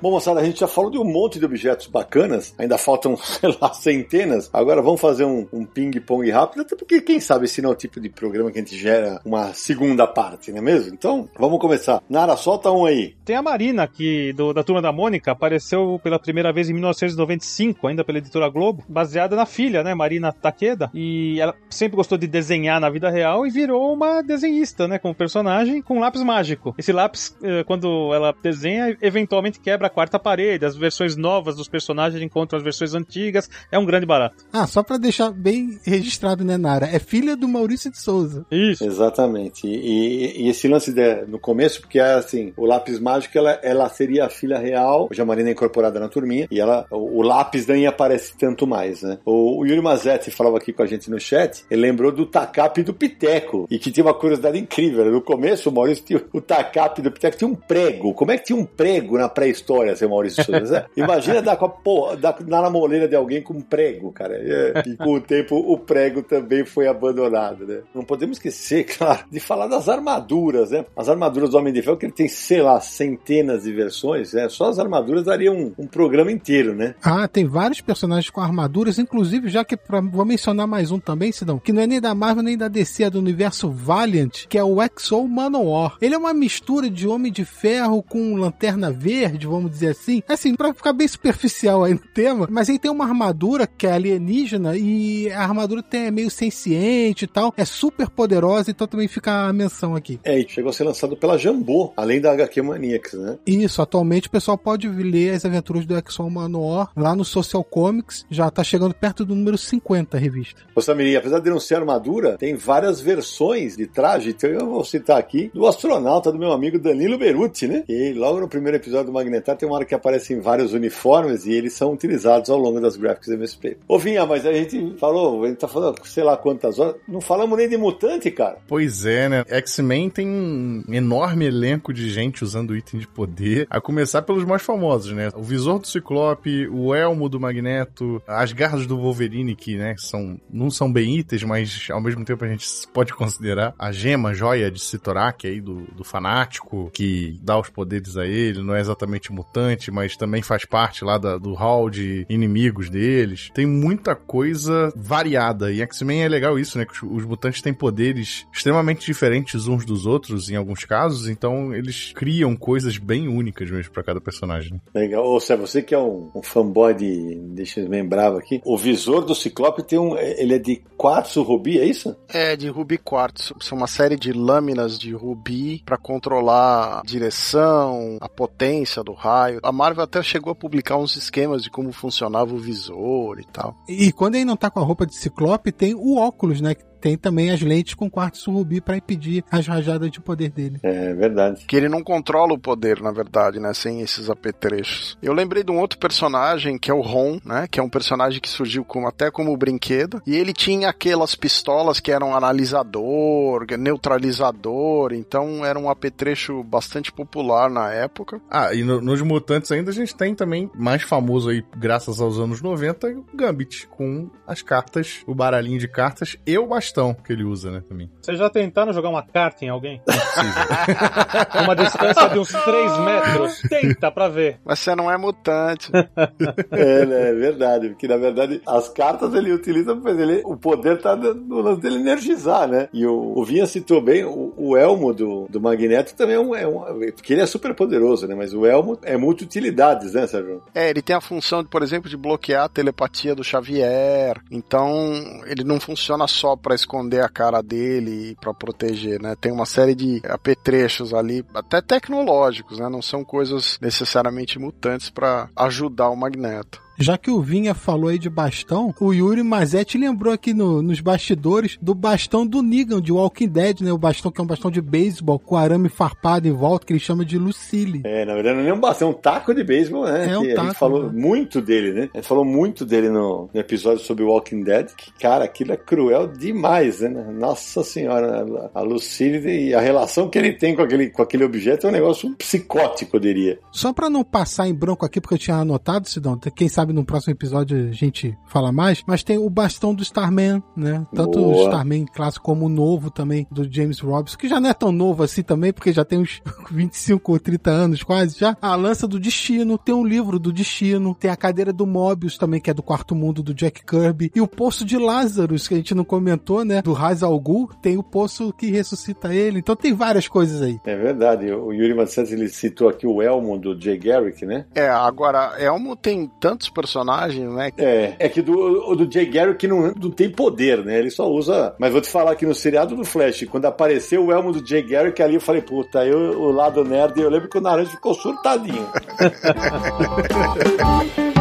Bom, moçada, a gente já falou de um monte de objetos bacanas, ainda faltam, sei lá, centenas. Agora vamos fazer um, um ping-pong rápido, até porque quem sabe esse não é o tipo de programa que a gente gera uma segunda parte, não é mesmo? Então, vamos começar. Nara, solta um aí. Tem a Marina, que do, da turma da Mônica, apareceu pela primeira vez em 1995, ainda pela editora Globo, baseada na filha, né, Marina Takeda. E ela sempre gostou de desenhar na vida real e virou uma desenhista, né, como personagem, com lápis mágico. Esse lápis, eh, quando ela desenha, eventualmente quebra a quarta parede, as versões novas dos personagens encontram as versões antigas, é um grande barato. Ah, só pra deixar bem registrado, né, Nara? É filha do Maurício de Souza. Isso. Exatamente. E, e- e esse lance de- no começo, porque é assim, o lápis mágico, ela, ela seria a filha real, hoje a Marina é incorporada na turminha, e ela, o, o lápis nem aparece tanto mais, né? O, o Yuri Mazetti falava aqui com a gente no chat, ele lembrou do Takap e do Piteco, e que tinha uma curiosidade incrível. né? No começo, o Maurício tinha o Takap do Piteco, tinha um prego. Como é que tinha um prego na pré-história, seu Maurício Souza? Imagina dar com a porra, dar na namoleira de alguém com um prego, cara. E, e com o tempo, o prego também foi abandonado, né? Não podemos esquecer, claro, de falar das armaduras, né? As armaduras do Homem de Ferro, que ele tem, sei lá, centenas de versões, né? Só as armaduras dariam um, um programa inteiro, né? Ah, tem vários personagens com armaduras, inclusive, já que pra, vou mencionar mais um também, Sidão, que não é nem da Marvel nem da DC, é do universo Valiant, que é o Exo Manowar. Ele é uma mistura de Homem de Ferro com Lanterna Verde, vamos dizer assim. Assim, pra ficar bem superficial aí no tema, mas ele tem uma armadura que é alienígena e a armadura tem, é meio senciente e tal, é super poderosa, então também fica a menção aqui. É, e chegou a ser lançado pela Jambô, além da HQ Maniacs, né? Isso, atualmente o pessoal pode ler as aventuras do Exo Manowar lá no Social Comics, já tá chegando perto do número 50 a revista. Ô Samiri, apesar de não ser armadura, tem várias versões de traje. Então eu vou citar aqui do astronauta do meu amigo Danilo Beruti, né? E logo no primeiro episódio do Magnetar tem uma hora que aparecem vários uniformes e eles são utilizados ao longo das Graphics MSP. Ô Vinha, mas a gente falou, a gente tá falando sei lá quantas horas, não falamos nem de mutante, cara. Pois é, né? X-Men tem um enorme elenco de gente usando item de poder, a começar pelos mais famosos, né? O visor do Ciclope, o elmo do Magneto, as garras do Wolverine, que, né, são, não são bem itens, mas ao mesmo tempo a gente pode considerar a gema, a joia de Sitorak aí, do, do fanático, que dá os poderes a ele, não é exatamente mutante, mas também faz parte lá da- do hall de inimigos deles. Tem muita coisa variada, e X-Men é legal isso, né, que os, os mutantes têm poderes extremamente diferentes uns dos outros, em alguns casos, então eles criam coisas bem únicas mesmo pra cada personagem. né? Legal. Ou seja, você que é um, um fanboy de, de X-Men bravo aqui, o visor do Ciclope tem um. Ele é de quartzo rubi, é isso? É, de rubi quartzo. São uma série de lâminas de rubi para controlar a direção, a potência do raio. A Marvel até chegou a publicar uns esquemas de como funcionava o visor e tal. E quando ele não tá com a roupa de ciclope, tem o óculos, né? Que tem também as lentes com quartzo rubi pra impedir as rajadas de poder dele. É verdade. Que ele não controla o poder, na verdade, né? Sem esses apetrechos. Eu lembrei de um outro personagem, que é o Ron, né? Que é um personagem que surgiu como, até como brinquedo. E ele tinha aquelas pistolas que eram analisador, neutralizador. Então era um apetrecho bastante popular na época. Ah, e no- nos mutantes ainda a gente tem também, mais famoso aí, graças aos anos 90, o Gambit, com as cartas, o baralhinho de cartas e o bastão que ele usa, né, também. Vocês já tentaram jogar uma carta em alguém? Com uma distância de uns 3 metros? Tenta pra ver. Mas você não é mutante. É, né, é verdade, porque na verdade as cartas ele utiliza, mas ele, o poder tá no lance dele energizar, né? E o, o Vinha citou bem, o, o elmo do, do Magneto também é um, é um- Porque ele é super poderoso, né? Mas o elmo é multi-utilidades, né, Sérgio? É, ele tem a função, por exemplo, de bloquear a telepatia do Xavier. Então, ele não funciona só pra esconder a cara dele e pra proteger, né? Tem uma série de apetrechos ali, até tecnológicos, né? Não são coisas necessariamente mutantes pra ajudar o Magneto. Já que o Vinha falou aí de bastão, o Yuri Mazetti lembrou aqui no- nos bastidores do bastão do Negan de Walking Dead, né? O bastão que é um bastão de beisebol com arame farpado em volta, que ele chama de Lucille. É, na verdade não é nem um bastão, é um taco de beisebol, né? É um Que a taco, gente falou né? muito dele, né? A gente falou muito dele no, no episódio sobre Walking Dead. Que, cara, aquilo é cruel demais, né? Nossa senhora, a Lucille e a relação que ele tem com aquele, com aquele objeto é um negócio psicótico, eu diria. Só pra não passar em branco aqui, porque eu tinha anotado, Sidão, quem sabe sabe no próximo episódio a gente fala mais, mas tem o bastão do Starman, né? Tanto o Boa. Starman clássico como o novo também do James Robson, que já não é tão novo assim também, porque já tem uns 25 ou 30 anos quase já. A lança do destino, tem um livro do destino, tem a cadeira do Mobius também, que é do quarto mundo do Jack Kirby, e o poço de Lazarus, que a gente não comentou, né? Do Ra's al Ghul, tem o poço que ressuscita ele. Então tem várias coisas aí. É verdade. O Yuri Matsans, ele citou aqui o Elmo do Jay Garrick, né? É, agora, Elmo tem tantos personagens, né? É, é que do, o do Jay Garrick não, não tem poder, né? Ele só usa. Mas vou te falar que no seriado do Flash, quando apareceu o Elmo do Jay Garrick ali, eu falei, puta, eu, o lado nerd, eu lembro que o Naranja ficou surtadinho.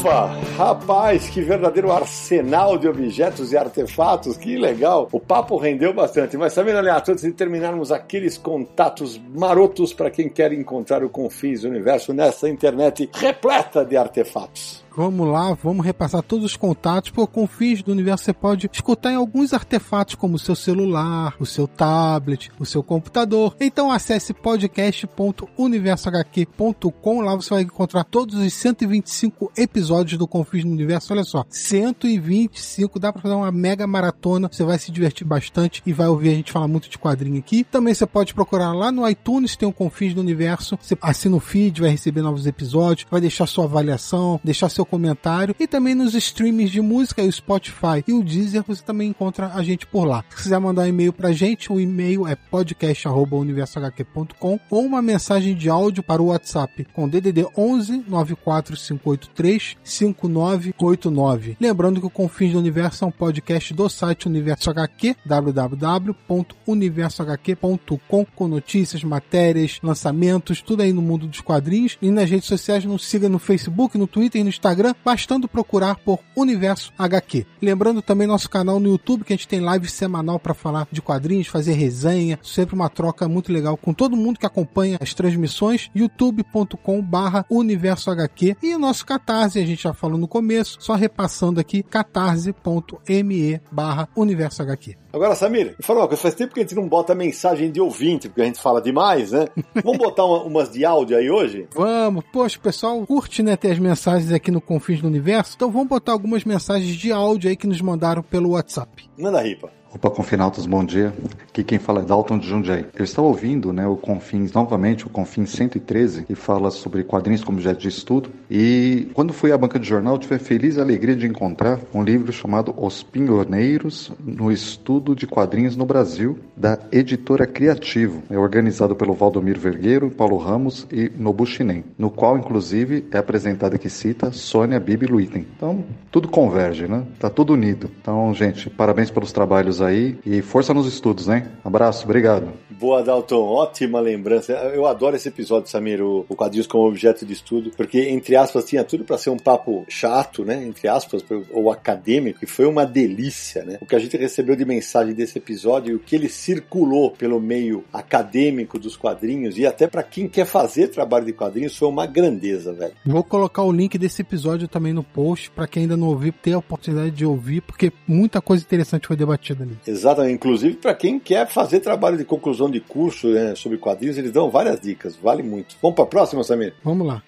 Ufa! Rapaz, que verdadeiro arsenal de objetos e artefatos, que legal! O papo rendeu bastante, mas também, Leandro, antes de terminarmos aqueles contatos marotos para quem quer encontrar o Confins Universo nessa internet repleta de artefatos. Vamos lá, vamos repassar todos os contatos, o Confins do Universo você pode escutar em alguns artefatos, como o seu celular, o seu tablet, o seu computador. Então acesse podcast.universohq.com, lá você vai encontrar todos os 125 episódios do Confins do Universo. Olha só, 125, dá pra fazer uma mega maratona, você vai se divertir bastante e vai ouvir a gente falar muito de quadrinho aqui. Também você pode procurar lá no iTunes, tem o Confins do Universo, você assina o feed, vai receber novos episódios, vai deixar sua avaliação, deixar seu comentário e também nos streams de música, o Spotify e o Deezer, você também encontra a gente por lá. Se quiser mandar um e-mail pra gente, o e-mail é podcast@universohq.com ou uma mensagem de áudio para o WhatsApp com DDD 11 94583 5989. Lembrando que o Confins do Universo é um podcast do site Universo HQ, www.universohq.com, com notícias, matérias, lançamentos, tudo aí no mundo dos quadrinhos. E nas redes sociais, nos siga no Facebook, no Twitter e no Instagram, bastando procurar por Universo HQ. Lembrando também nosso canal no YouTube, que a gente tem live semanal para falar de quadrinhos, fazer resenha, sempre uma troca muito legal com todo mundo que acompanha as transmissões, youtube.com barra Universo HQ e o nosso Catarse, a gente já falou no começo, só repassando aqui, catarse.me barra Universo HQ. Agora, Samir, me fala uma coisa, faz tempo que a gente não bota mensagem de ouvinte, porque a gente fala demais, né? Vamos botar uma- umas de áudio aí hoje? Vamos, poxa, o pessoal curte, né, ter as mensagens aqui no Confins do Universo, então vamos botar algumas mensagens de áudio aí que nos mandaram pelo WhatsApp. Manda ripa. Opa, Confinautas, bom dia. Aqui quem fala é Dalton de Jundiaí. Eu estava ouvindo né, o Confins, novamente, o Confins 113, que fala sobre quadrinhos como objeto de estudo. E quando fui à banca de jornal, tive a feliz alegria de encontrar um livro chamado Os Pioneiros no Estudo de Quadrinhos no Brasil, da editora Criativo. É organizado pelo Valdomiro Vergueiro, Paulo Ramos e Nobushinen, no qual, inclusive, é apresentada que cita Sônia Bibi Luitem. Então, tudo converge, né? Tá tudo unido. Então, gente, parabéns pelos trabalhos aí e força nos estudos, né? Abraço, obrigado. Boa, Dalton, ótima lembrança. Eu adoro esse episódio, Samir, o, o quadrinhos como objeto de estudo, porque, entre aspas, tinha tudo para ser um papo chato, né? Entre aspas, ou acadêmico, e foi uma delícia, né? O que a gente recebeu de mensagem desse episódio e o que ele circulou pelo meio acadêmico dos quadrinhos e até para quem quer fazer trabalho de quadrinhos foi uma grandeza, velho. Vou colocar o link desse episódio também no post para quem ainda não ouviu ter a oportunidade de ouvir, porque muita coisa interessante foi debatida Exatamente, inclusive para quem quer fazer trabalho de conclusão de curso né, sobre quadrinhos, eles dão várias dicas, vale muito. Vamos para a próxima, Samir? Vamos lá.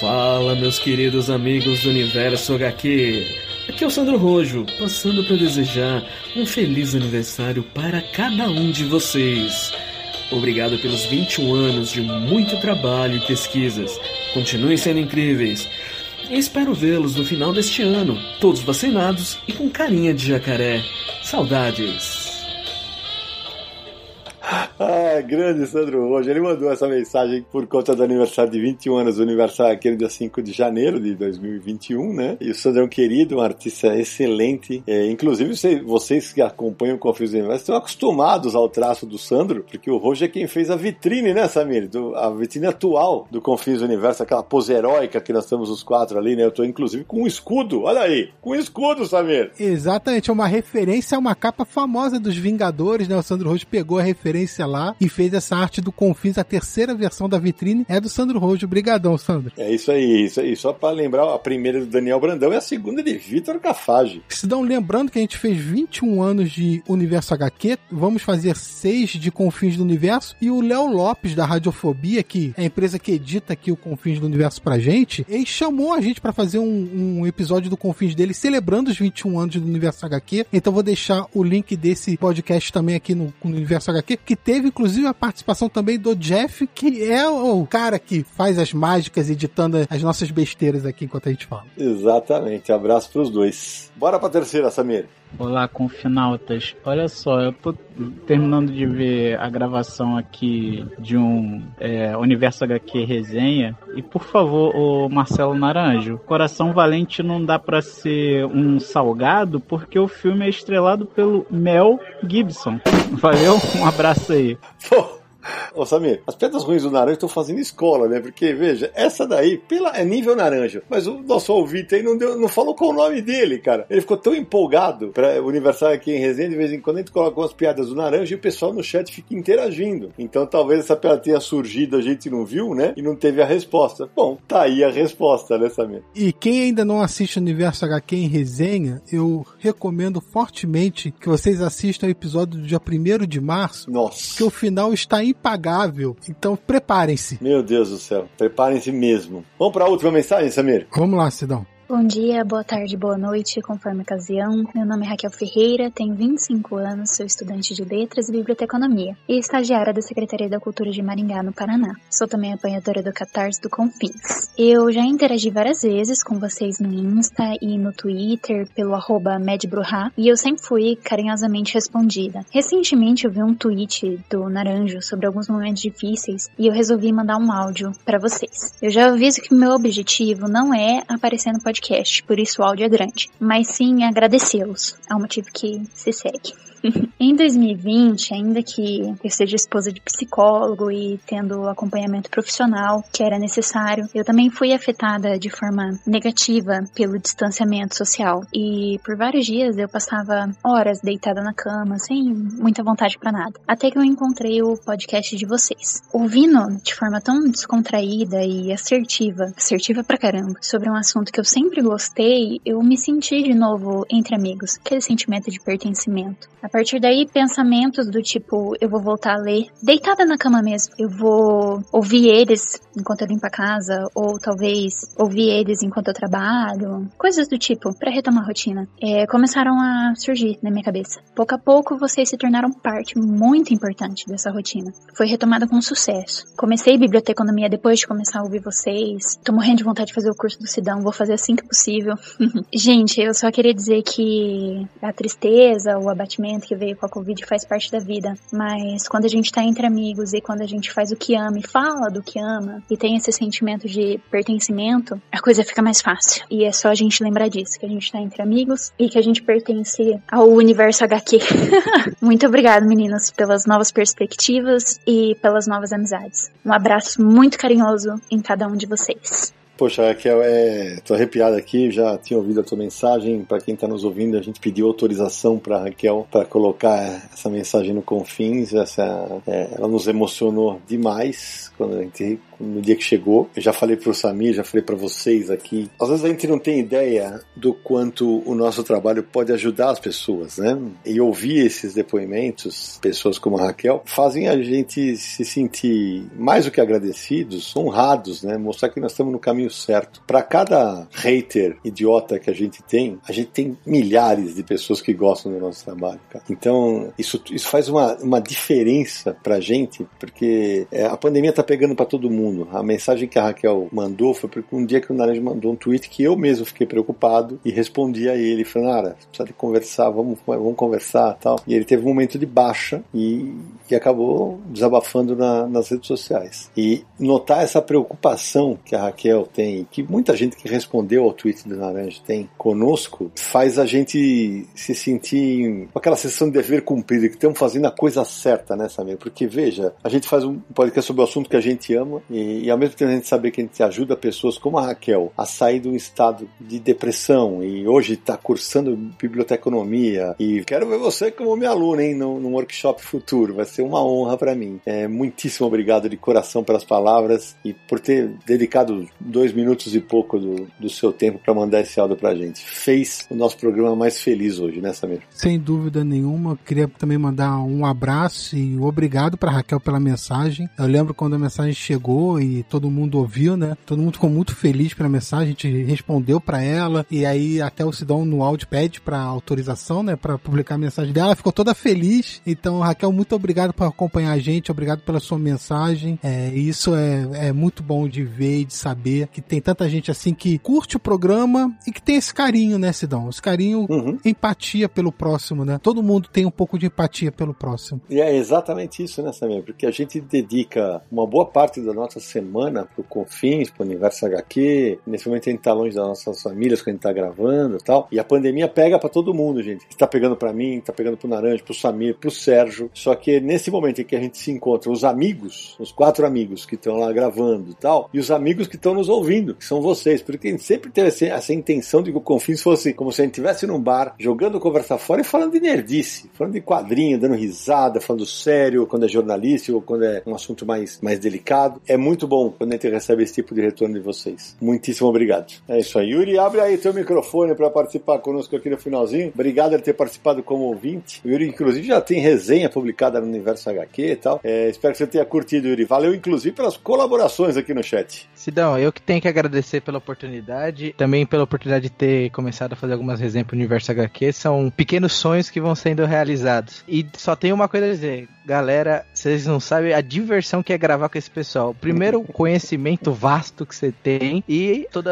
Fala, meus queridos amigos do Universo HQ. Aqui é o Sandro Rojo, passando para desejar um feliz aniversário para cada um de vocês. Obrigado pelos 21 anos de muito trabalho e pesquisas. Continuem sendo incríveis. E espero vê-los no final deste ano, todos vacinados e com carinha de jacaré. Saudades. Ah, grande Sandro Rojo. Ele mandou essa mensagem por conta do aniversário de 21 anos do aniversário aqui no dia 5 de janeiro de 2021, né? E o Sandro é um querido, um artista excelente. É, inclusive, cê- vocês que acompanham o Confis Universo estão acostumados ao traço do Sandro, porque o Rojo é quem fez a vitrine, né, Samir? Do- a vitrine atual do Confis Universo, aquela pose heróica que nós estamos os quatro ali, né? Eu tô inclusive com um escudo, olha aí, com um escudo, Samir. Exatamente, é uma referência a uma capa famosa dos Vingadores, né? O Sandro Rojo pegou a referência lá e fez essa arte do Confins, a terceira versão da vitrine é do Sandro Rojo. Obrigadão, Sandro. É isso aí, isso aí. Só para lembrar, a primeira é do Daniel Brandão e a segunda é de Vitor Cafage. Sidão, lembrando que a gente fez 21 anos de Universo HQ, vamos fazer 6 de Confins do Universo e o Léo Lopes da Radiofobia, que é a empresa que edita aqui o Confins do Universo pra gente, ele chamou a gente para fazer um, um, episódio do Confins dele celebrando os 21 anos do Universo HQ. Então vou deixar o link desse podcast também aqui no, no Universo HQ, que teve inclusive a participação também do Jeff, que é o cara que faz as mágicas editando as nossas besteiras aqui enquanto a gente fala. Exatamente. Abraço pros dois. Bora pra terceira, Samir. Olá, confinautas. Olha só, eu tô terminando de ver a gravação aqui de um é, Universo HQ resenha. E por favor, o Marcelo Naranjo, Coração Valente não dá para ser um salgado porque o filme é estrelado pelo Mel Gibson. Valeu? Um abraço aí. Pô. Ô Samir, as pedras ruins do naranja estão fazendo escola, né? Porque, veja, essa daí pela, é nível naranja. Mas o nosso ouvinte aí não, deu, não falou qual o nome dele, cara. Ele ficou tão empolgado para o aniversário aqui em resenha, de vez em quando a gente coloca umas piadas do naranja e o pessoal no chat fica interagindo. Então talvez essa piada tenha surgido, a gente não viu, né? E não teve a resposta. Bom, tá aí a resposta, né, Samir? E quem ainda não assiste o Universo HQ em resenha, eu recomendo fortemente que vocês assistam o episódio do dia 1 de março. Nossa. Que o final está impagável. Então preparem-se. Meu Deus do céu, preparem-se mesmo. Vamos para a última mensagem, Samir? Vamos lá, Sidão. Bom dia, boa tarde, boa noite, conforme a ocasião. Meu nome é Raquel Ferreira, tenho 25 anos, sou estudante de Letras e Biblioteconomia e estagiária da Secretaria da Cultura de Maringá, no Paraná. Sou também apanhadora do Catarse do Confins. Eu já interagi várias vezes com vocês no Insta e no Twitter pelo arroba e eu sempre fui carinhosamente respondida. Recentemente eu vi um tweet do Naranjo sobre alguns momentos difíceis e eu resolvi mandar um áudio para vocês. Eu já aviso que meu objetivo não é aparecer no podcast podcast, por isso o áudio é grande, mas sim agradecê-los. É um motivo que se segue. Em 2020, ainda que eu seja esposa de psicólogo e tendo acompanhamento profissional que era necessário, eu também fui afetada de forma negativa pelo distanciamento social. E por vários dias eu passava horas deitada na cama, sem muita vontade para nada. Até que eu encontrei o podcast de vocês. Ouvindo de forma tão descontraída e assertiva, assertiva pra caramba, sobre um assunto que eu sempre gostei, eu me senti de novo entre amigos, aquele sentimento de pertencimento. Partir daí, pensamentos do tipo, eu vou voltar a ler, deitada na cama mesmo. Eu vou ouvir eles enquanto eu limpo a casa, ou talvez ouvir eles enquanto eu trabalho, coisas do tipo, para retomar a rotina. É, começaram a surgir na minha cabeça. Pouco a pouco, vocês se tornaram parte muito importante dessa rotina. Foi retomada com sucesso. Comecei biblioteconomia depois de começar a ouvir vocês. Tô morrendo de vontade de fazer o curso do Sidão, vou fazer assim que possível. Gente, eu só queria dizer que a tristeza, o abatimento, que veio com a Covid faz parte da vida. Mas quando a gente tá entre amigos e quando a gente faz o que ama e fala do que ama e tem esse sentimento de pertencimento, a coisa fica mais fácil. E é só a gente lembrar disso, que a gente tá entre amigos e que a gente pertence ao universo HQ. muito obrigado, meninos, pelas novas perspectivas e pelas novas amizades. Um abraço muito carinhoso em cada um de vocês. Poxa, Raquel, é... tô arrepiado aqui, já tinha ouvido a tua mensagem. Para quem está nos ouvindo, a gente pediu autorização para Raquel para colocar essa mensagem no Confins. Essa... É... ela nos emocionou demais quando a gente no dia que chegou. Eu já falei pro Samir, já falei para vocês aqui. Às vezes a gente não tem ideia do quanto o nosso trabalho pode ajudar as pessoas, né? E ouvir esses depoimentos, pessoas como a Raquel, fazem a gente se sentir mais do que agradecidos, honrados, né? Mostrar que nós estamos no caminho certo. Para cada hater idiota que a gente tem, a gente tem milhares de pessoas que gostam do nosso trabalho, cara. Então, isso, isso faz uma, uma diferença pra gente, porque é, a pandemia tá pegando para todo mundo. A mensagem que a Raquel mandou foi porque um dia que o Naranja mandou um tweet que eu mesmo fiquei preocupado e respondi a ele, falando, Nara, precisa de conversar, vamos, vamos conversar tal. E ele teve um momento de baixa e, e acabou desabafando na, nas redes sociais. E notar essa preocupação que a Raquel tem, que muita gente que respondeu ao tweet do Naranja tem conosco, faz a gente se sentir com aquela sensação de dever cumprido, que estamos fazendo a coisa certa, né, Samir? Porque veja, a gente faz um podcast sobre o assunto que a gente ama E, e, ao mesmo tempo a gente saber que a gente ajuda pessoas como a Raquel a sair de um estado de depressão e hoje está cursando biblioteconomia e quero ver você como minha aluna, hein, no workshop futuro. Vai ser uma honra para mim. É, muitíssimo obrigado de coração pelas palavras e por ter dedicado dois minutos e pouco do, do seu tempo para mandar esse áudio pra gente. Fez o nosso programa mais feliz hoje, né, Samir? Sem dúvida nenhuma. Queria também mandar um abraço e obrigado para Raquel pela mensagem. Eu lembro quando a mensagem chegou e todo mundo ouviu, né? Todo mundo ficou muito feliz pela mensagem, a gente respondeu para ela e aí até o Sidão no áudio pede para autorização, né, para publicar a mensagem dela. ficou toda feliz. Então, Raquel, muito obrigado por acompanhar a gente, obrigado pela sua mensagem. É, isso é, é muito bom de ver e de saber que tem tanta gente assim que curte o programa e que tem esse carinho, né, Sidão? Esse carinho, uhum. empatia pelo próximo, né? Todo mundo tem um pouco de empatia pelo próximo. E é exatamente isso, né, Samir? Porque a gente dedica uma boa parte da nossa semana pro Confins, pro Universo HQ. Nesse momento a gente tá longe das nossas famílias quando a gente tá gravando e tal. E a pandemia pega para todo mundo, gente. Está pegando para mim, tá pegando pro Naranjo, pro Samir, pro Sérgio. Só que nesse momento em que a gente se encontra, os amigos, os quatro amigos que estão lá gravando e tal, e os amigos que estão nos ouvindo, que são vocês. Porque a gente sempre teve essa intenção de que o Confins fosse como se a gente estivesse num bar, jogando conversa fora e falando de nerdice, falando de quadrinho, dando risada, falando sério, quando é jornalista ou quando é um assunto mais, mais delicado. É muito bom quando a gente recebe esse tipo de retorno de vocês. Muitíssimo obrigado. É isso aí. Yuri, abre aí teu microfone para participar conosco aqui no finalzinho. Obrigado por ter participado como ouvinte. O Yuri, inclusive, já tem resenha publicada no Universo HQ e tal. É, espero que você tenha curtido, Yuri. Valeu, inclusive, pelas colaborações aqui no chat. Sidão, eu que tenho que agradecer pela oportunidade, também pela oportunidade de ter começado a fazer algumas resenhas pro Universo HQ. São pequenos sonhos que vão sendo realizados. E só tenho uma coisa a dizer, galera, vocês não sabem a diversão que é gravar com esse pessoal. Primeiro, o conhecimento vasto que você tem e todo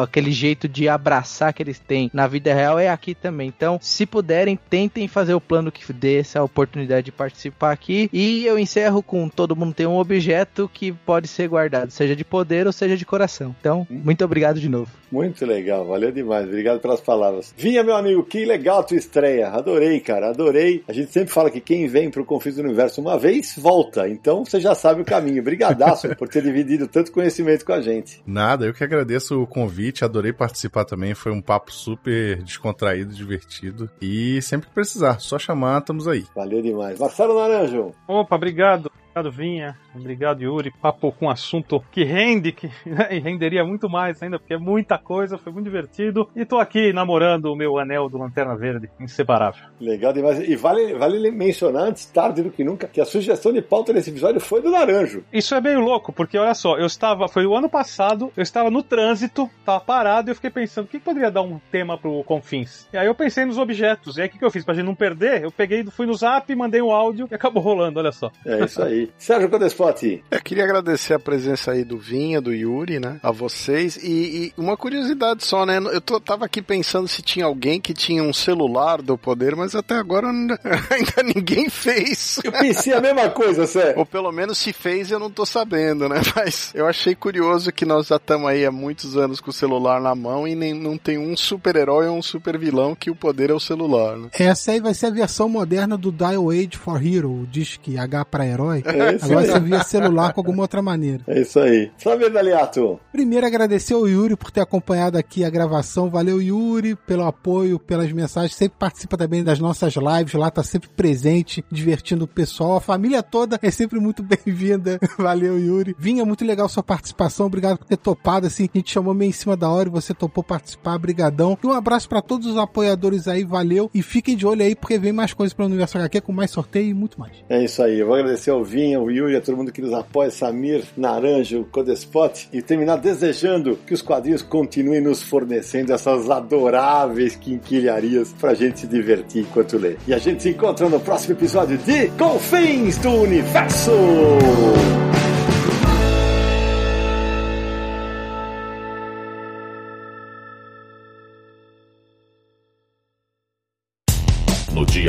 aquele jeito de abraçar que eles têm na vida real é aqui também. Então, se puderem, tentem fazer o plano que dê essa oportunidade de participar aqui. E eu encerro com todo mundo tem um objeto que pode ser guardado, seja de poder ou seja de coração. Então, muito obrigado de novo. Muito legal, valeu demais. Obrigado pelas palavras. Vinha, meu amigo, que legal a tua estreia. Adorei, cara, adorei. A gente sempre fala que quem vem pro Confis do Universo uma vez, volta. Então você já sabe o caminho. Brigadaço por ter dividido tanto conhecimento com a gente. Nada, eu que agradeço o convite, adorei participar também. Foi um papo super descontraído, divertido. E sempre que precisar, só chamar, estamos aí. Valeu demais. Marcelo Naranjo. Opa, obrigado. Obrigado, Vinha. Obrigado, Yuri. Papo com assunto que rende, que né, e renderia muito mais ainda, porque é muita coisa, foi muito divertido. E tô aqui namorando o meu anel do Lanterna Verde, inseparável. Legal demais. E vale, vale mencionar, antes tarde do que nunca, que a sugestão de pauta desse episódio foi do Naranjo. Isso é meio louco, porque olha só, eu estava, foi o ano passado, eu estava no trânsito, estava parado e eu fiquei pensando, o que poderia dar um tema pro Confins? E aí eu pensei nos objetos, e aí o que, que eu fiz? Pra gente não perder, eu peguei, fui no zap, mandei um áudio e acabou rolando, olha só. É isso aí. Sérgio Codespot. Eu queria agradecer a presença aí do Vinha, do Yuri, né? A vocês. E, e uma curiosidade só, né? Eu tô, tava aqui pensando se tinha alguém que tinha um celular do poder, mas até agora ainda, ninguém fez. Eu pensei a mesma coisa, Sérgio. Ou pelo menos se fez eu não tô sabendo, né? Mas eu achei curioso que nós já estamos aí há muitos anos com o celular na mão e nem, não tem um super-herói ou um super-vilão que o poder é o celular, né? Essa aí vai ser a versão moderna do Dial Age for Hero, o disque H para herói. É Agora você via celular com alguma outra maneira. É isso aí. Sabe, Daliato? Primeiro, agradecer ao Yuri por ter acompanhado aqui a gravação. Valeu, Yuri, pelo apoio, pelas mensagens. Sempre participa também das nossas lives lá, tá sempre presente, divertindo o pessoal. A família toda é sempre muito bem-vinda. Valeu, Yuri. Vinha muito legal sua participação. Obrigado por ter topado. Assim, a gente chamou meio em cima da hora e você topou participar. Brigadão. E um abraço para todos os apoiadores aí. Valeu. E fiquem de olho aí, porque vem mais coisas pelo Universo HQ com mais sorteio e muito mais. É isso aí. Eu vou agradecer ao Vinha, ao Yuri, a todo mundo que nos apoia, Samir, Naranjo, Codespot, e terminar desejando que os quadrinhos continuem nos fornecendo essas adoráveis quinquilharias pra gente se divertir enquanto lê. E a gente se encontra no próximo episódio de Confins do Universo!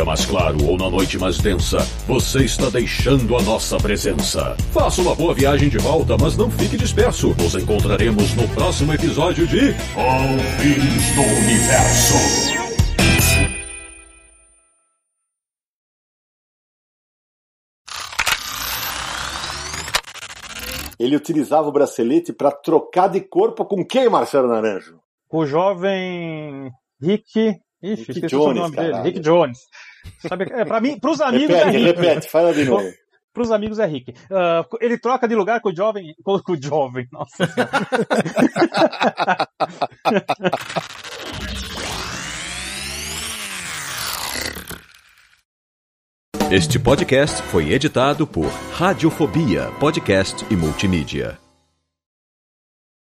Dia mais claro ou na noite mais densa, você está deixando a nossa presença. Faça uma boa viagem de volta, mas não fique disperso. Nos encontraremos no próximo episódio de Confins do Universo. Ele utilizava o bracelete para trocar de corpo com quem, Marcelo Naranjo? O jovem Rick. Ixi, Rick esqueci Jones, o nome dele. Rick Jones. Sabe, é, pra mim, pros amigos Repete, é Rick. repete, fala de novo. Pros amigos é Rick. Ah, ele troca de lugar com o jovem. Com, com o jovem, nossa. senhora. Este podcast foi editado por Radiofobia, podcast e multimídia.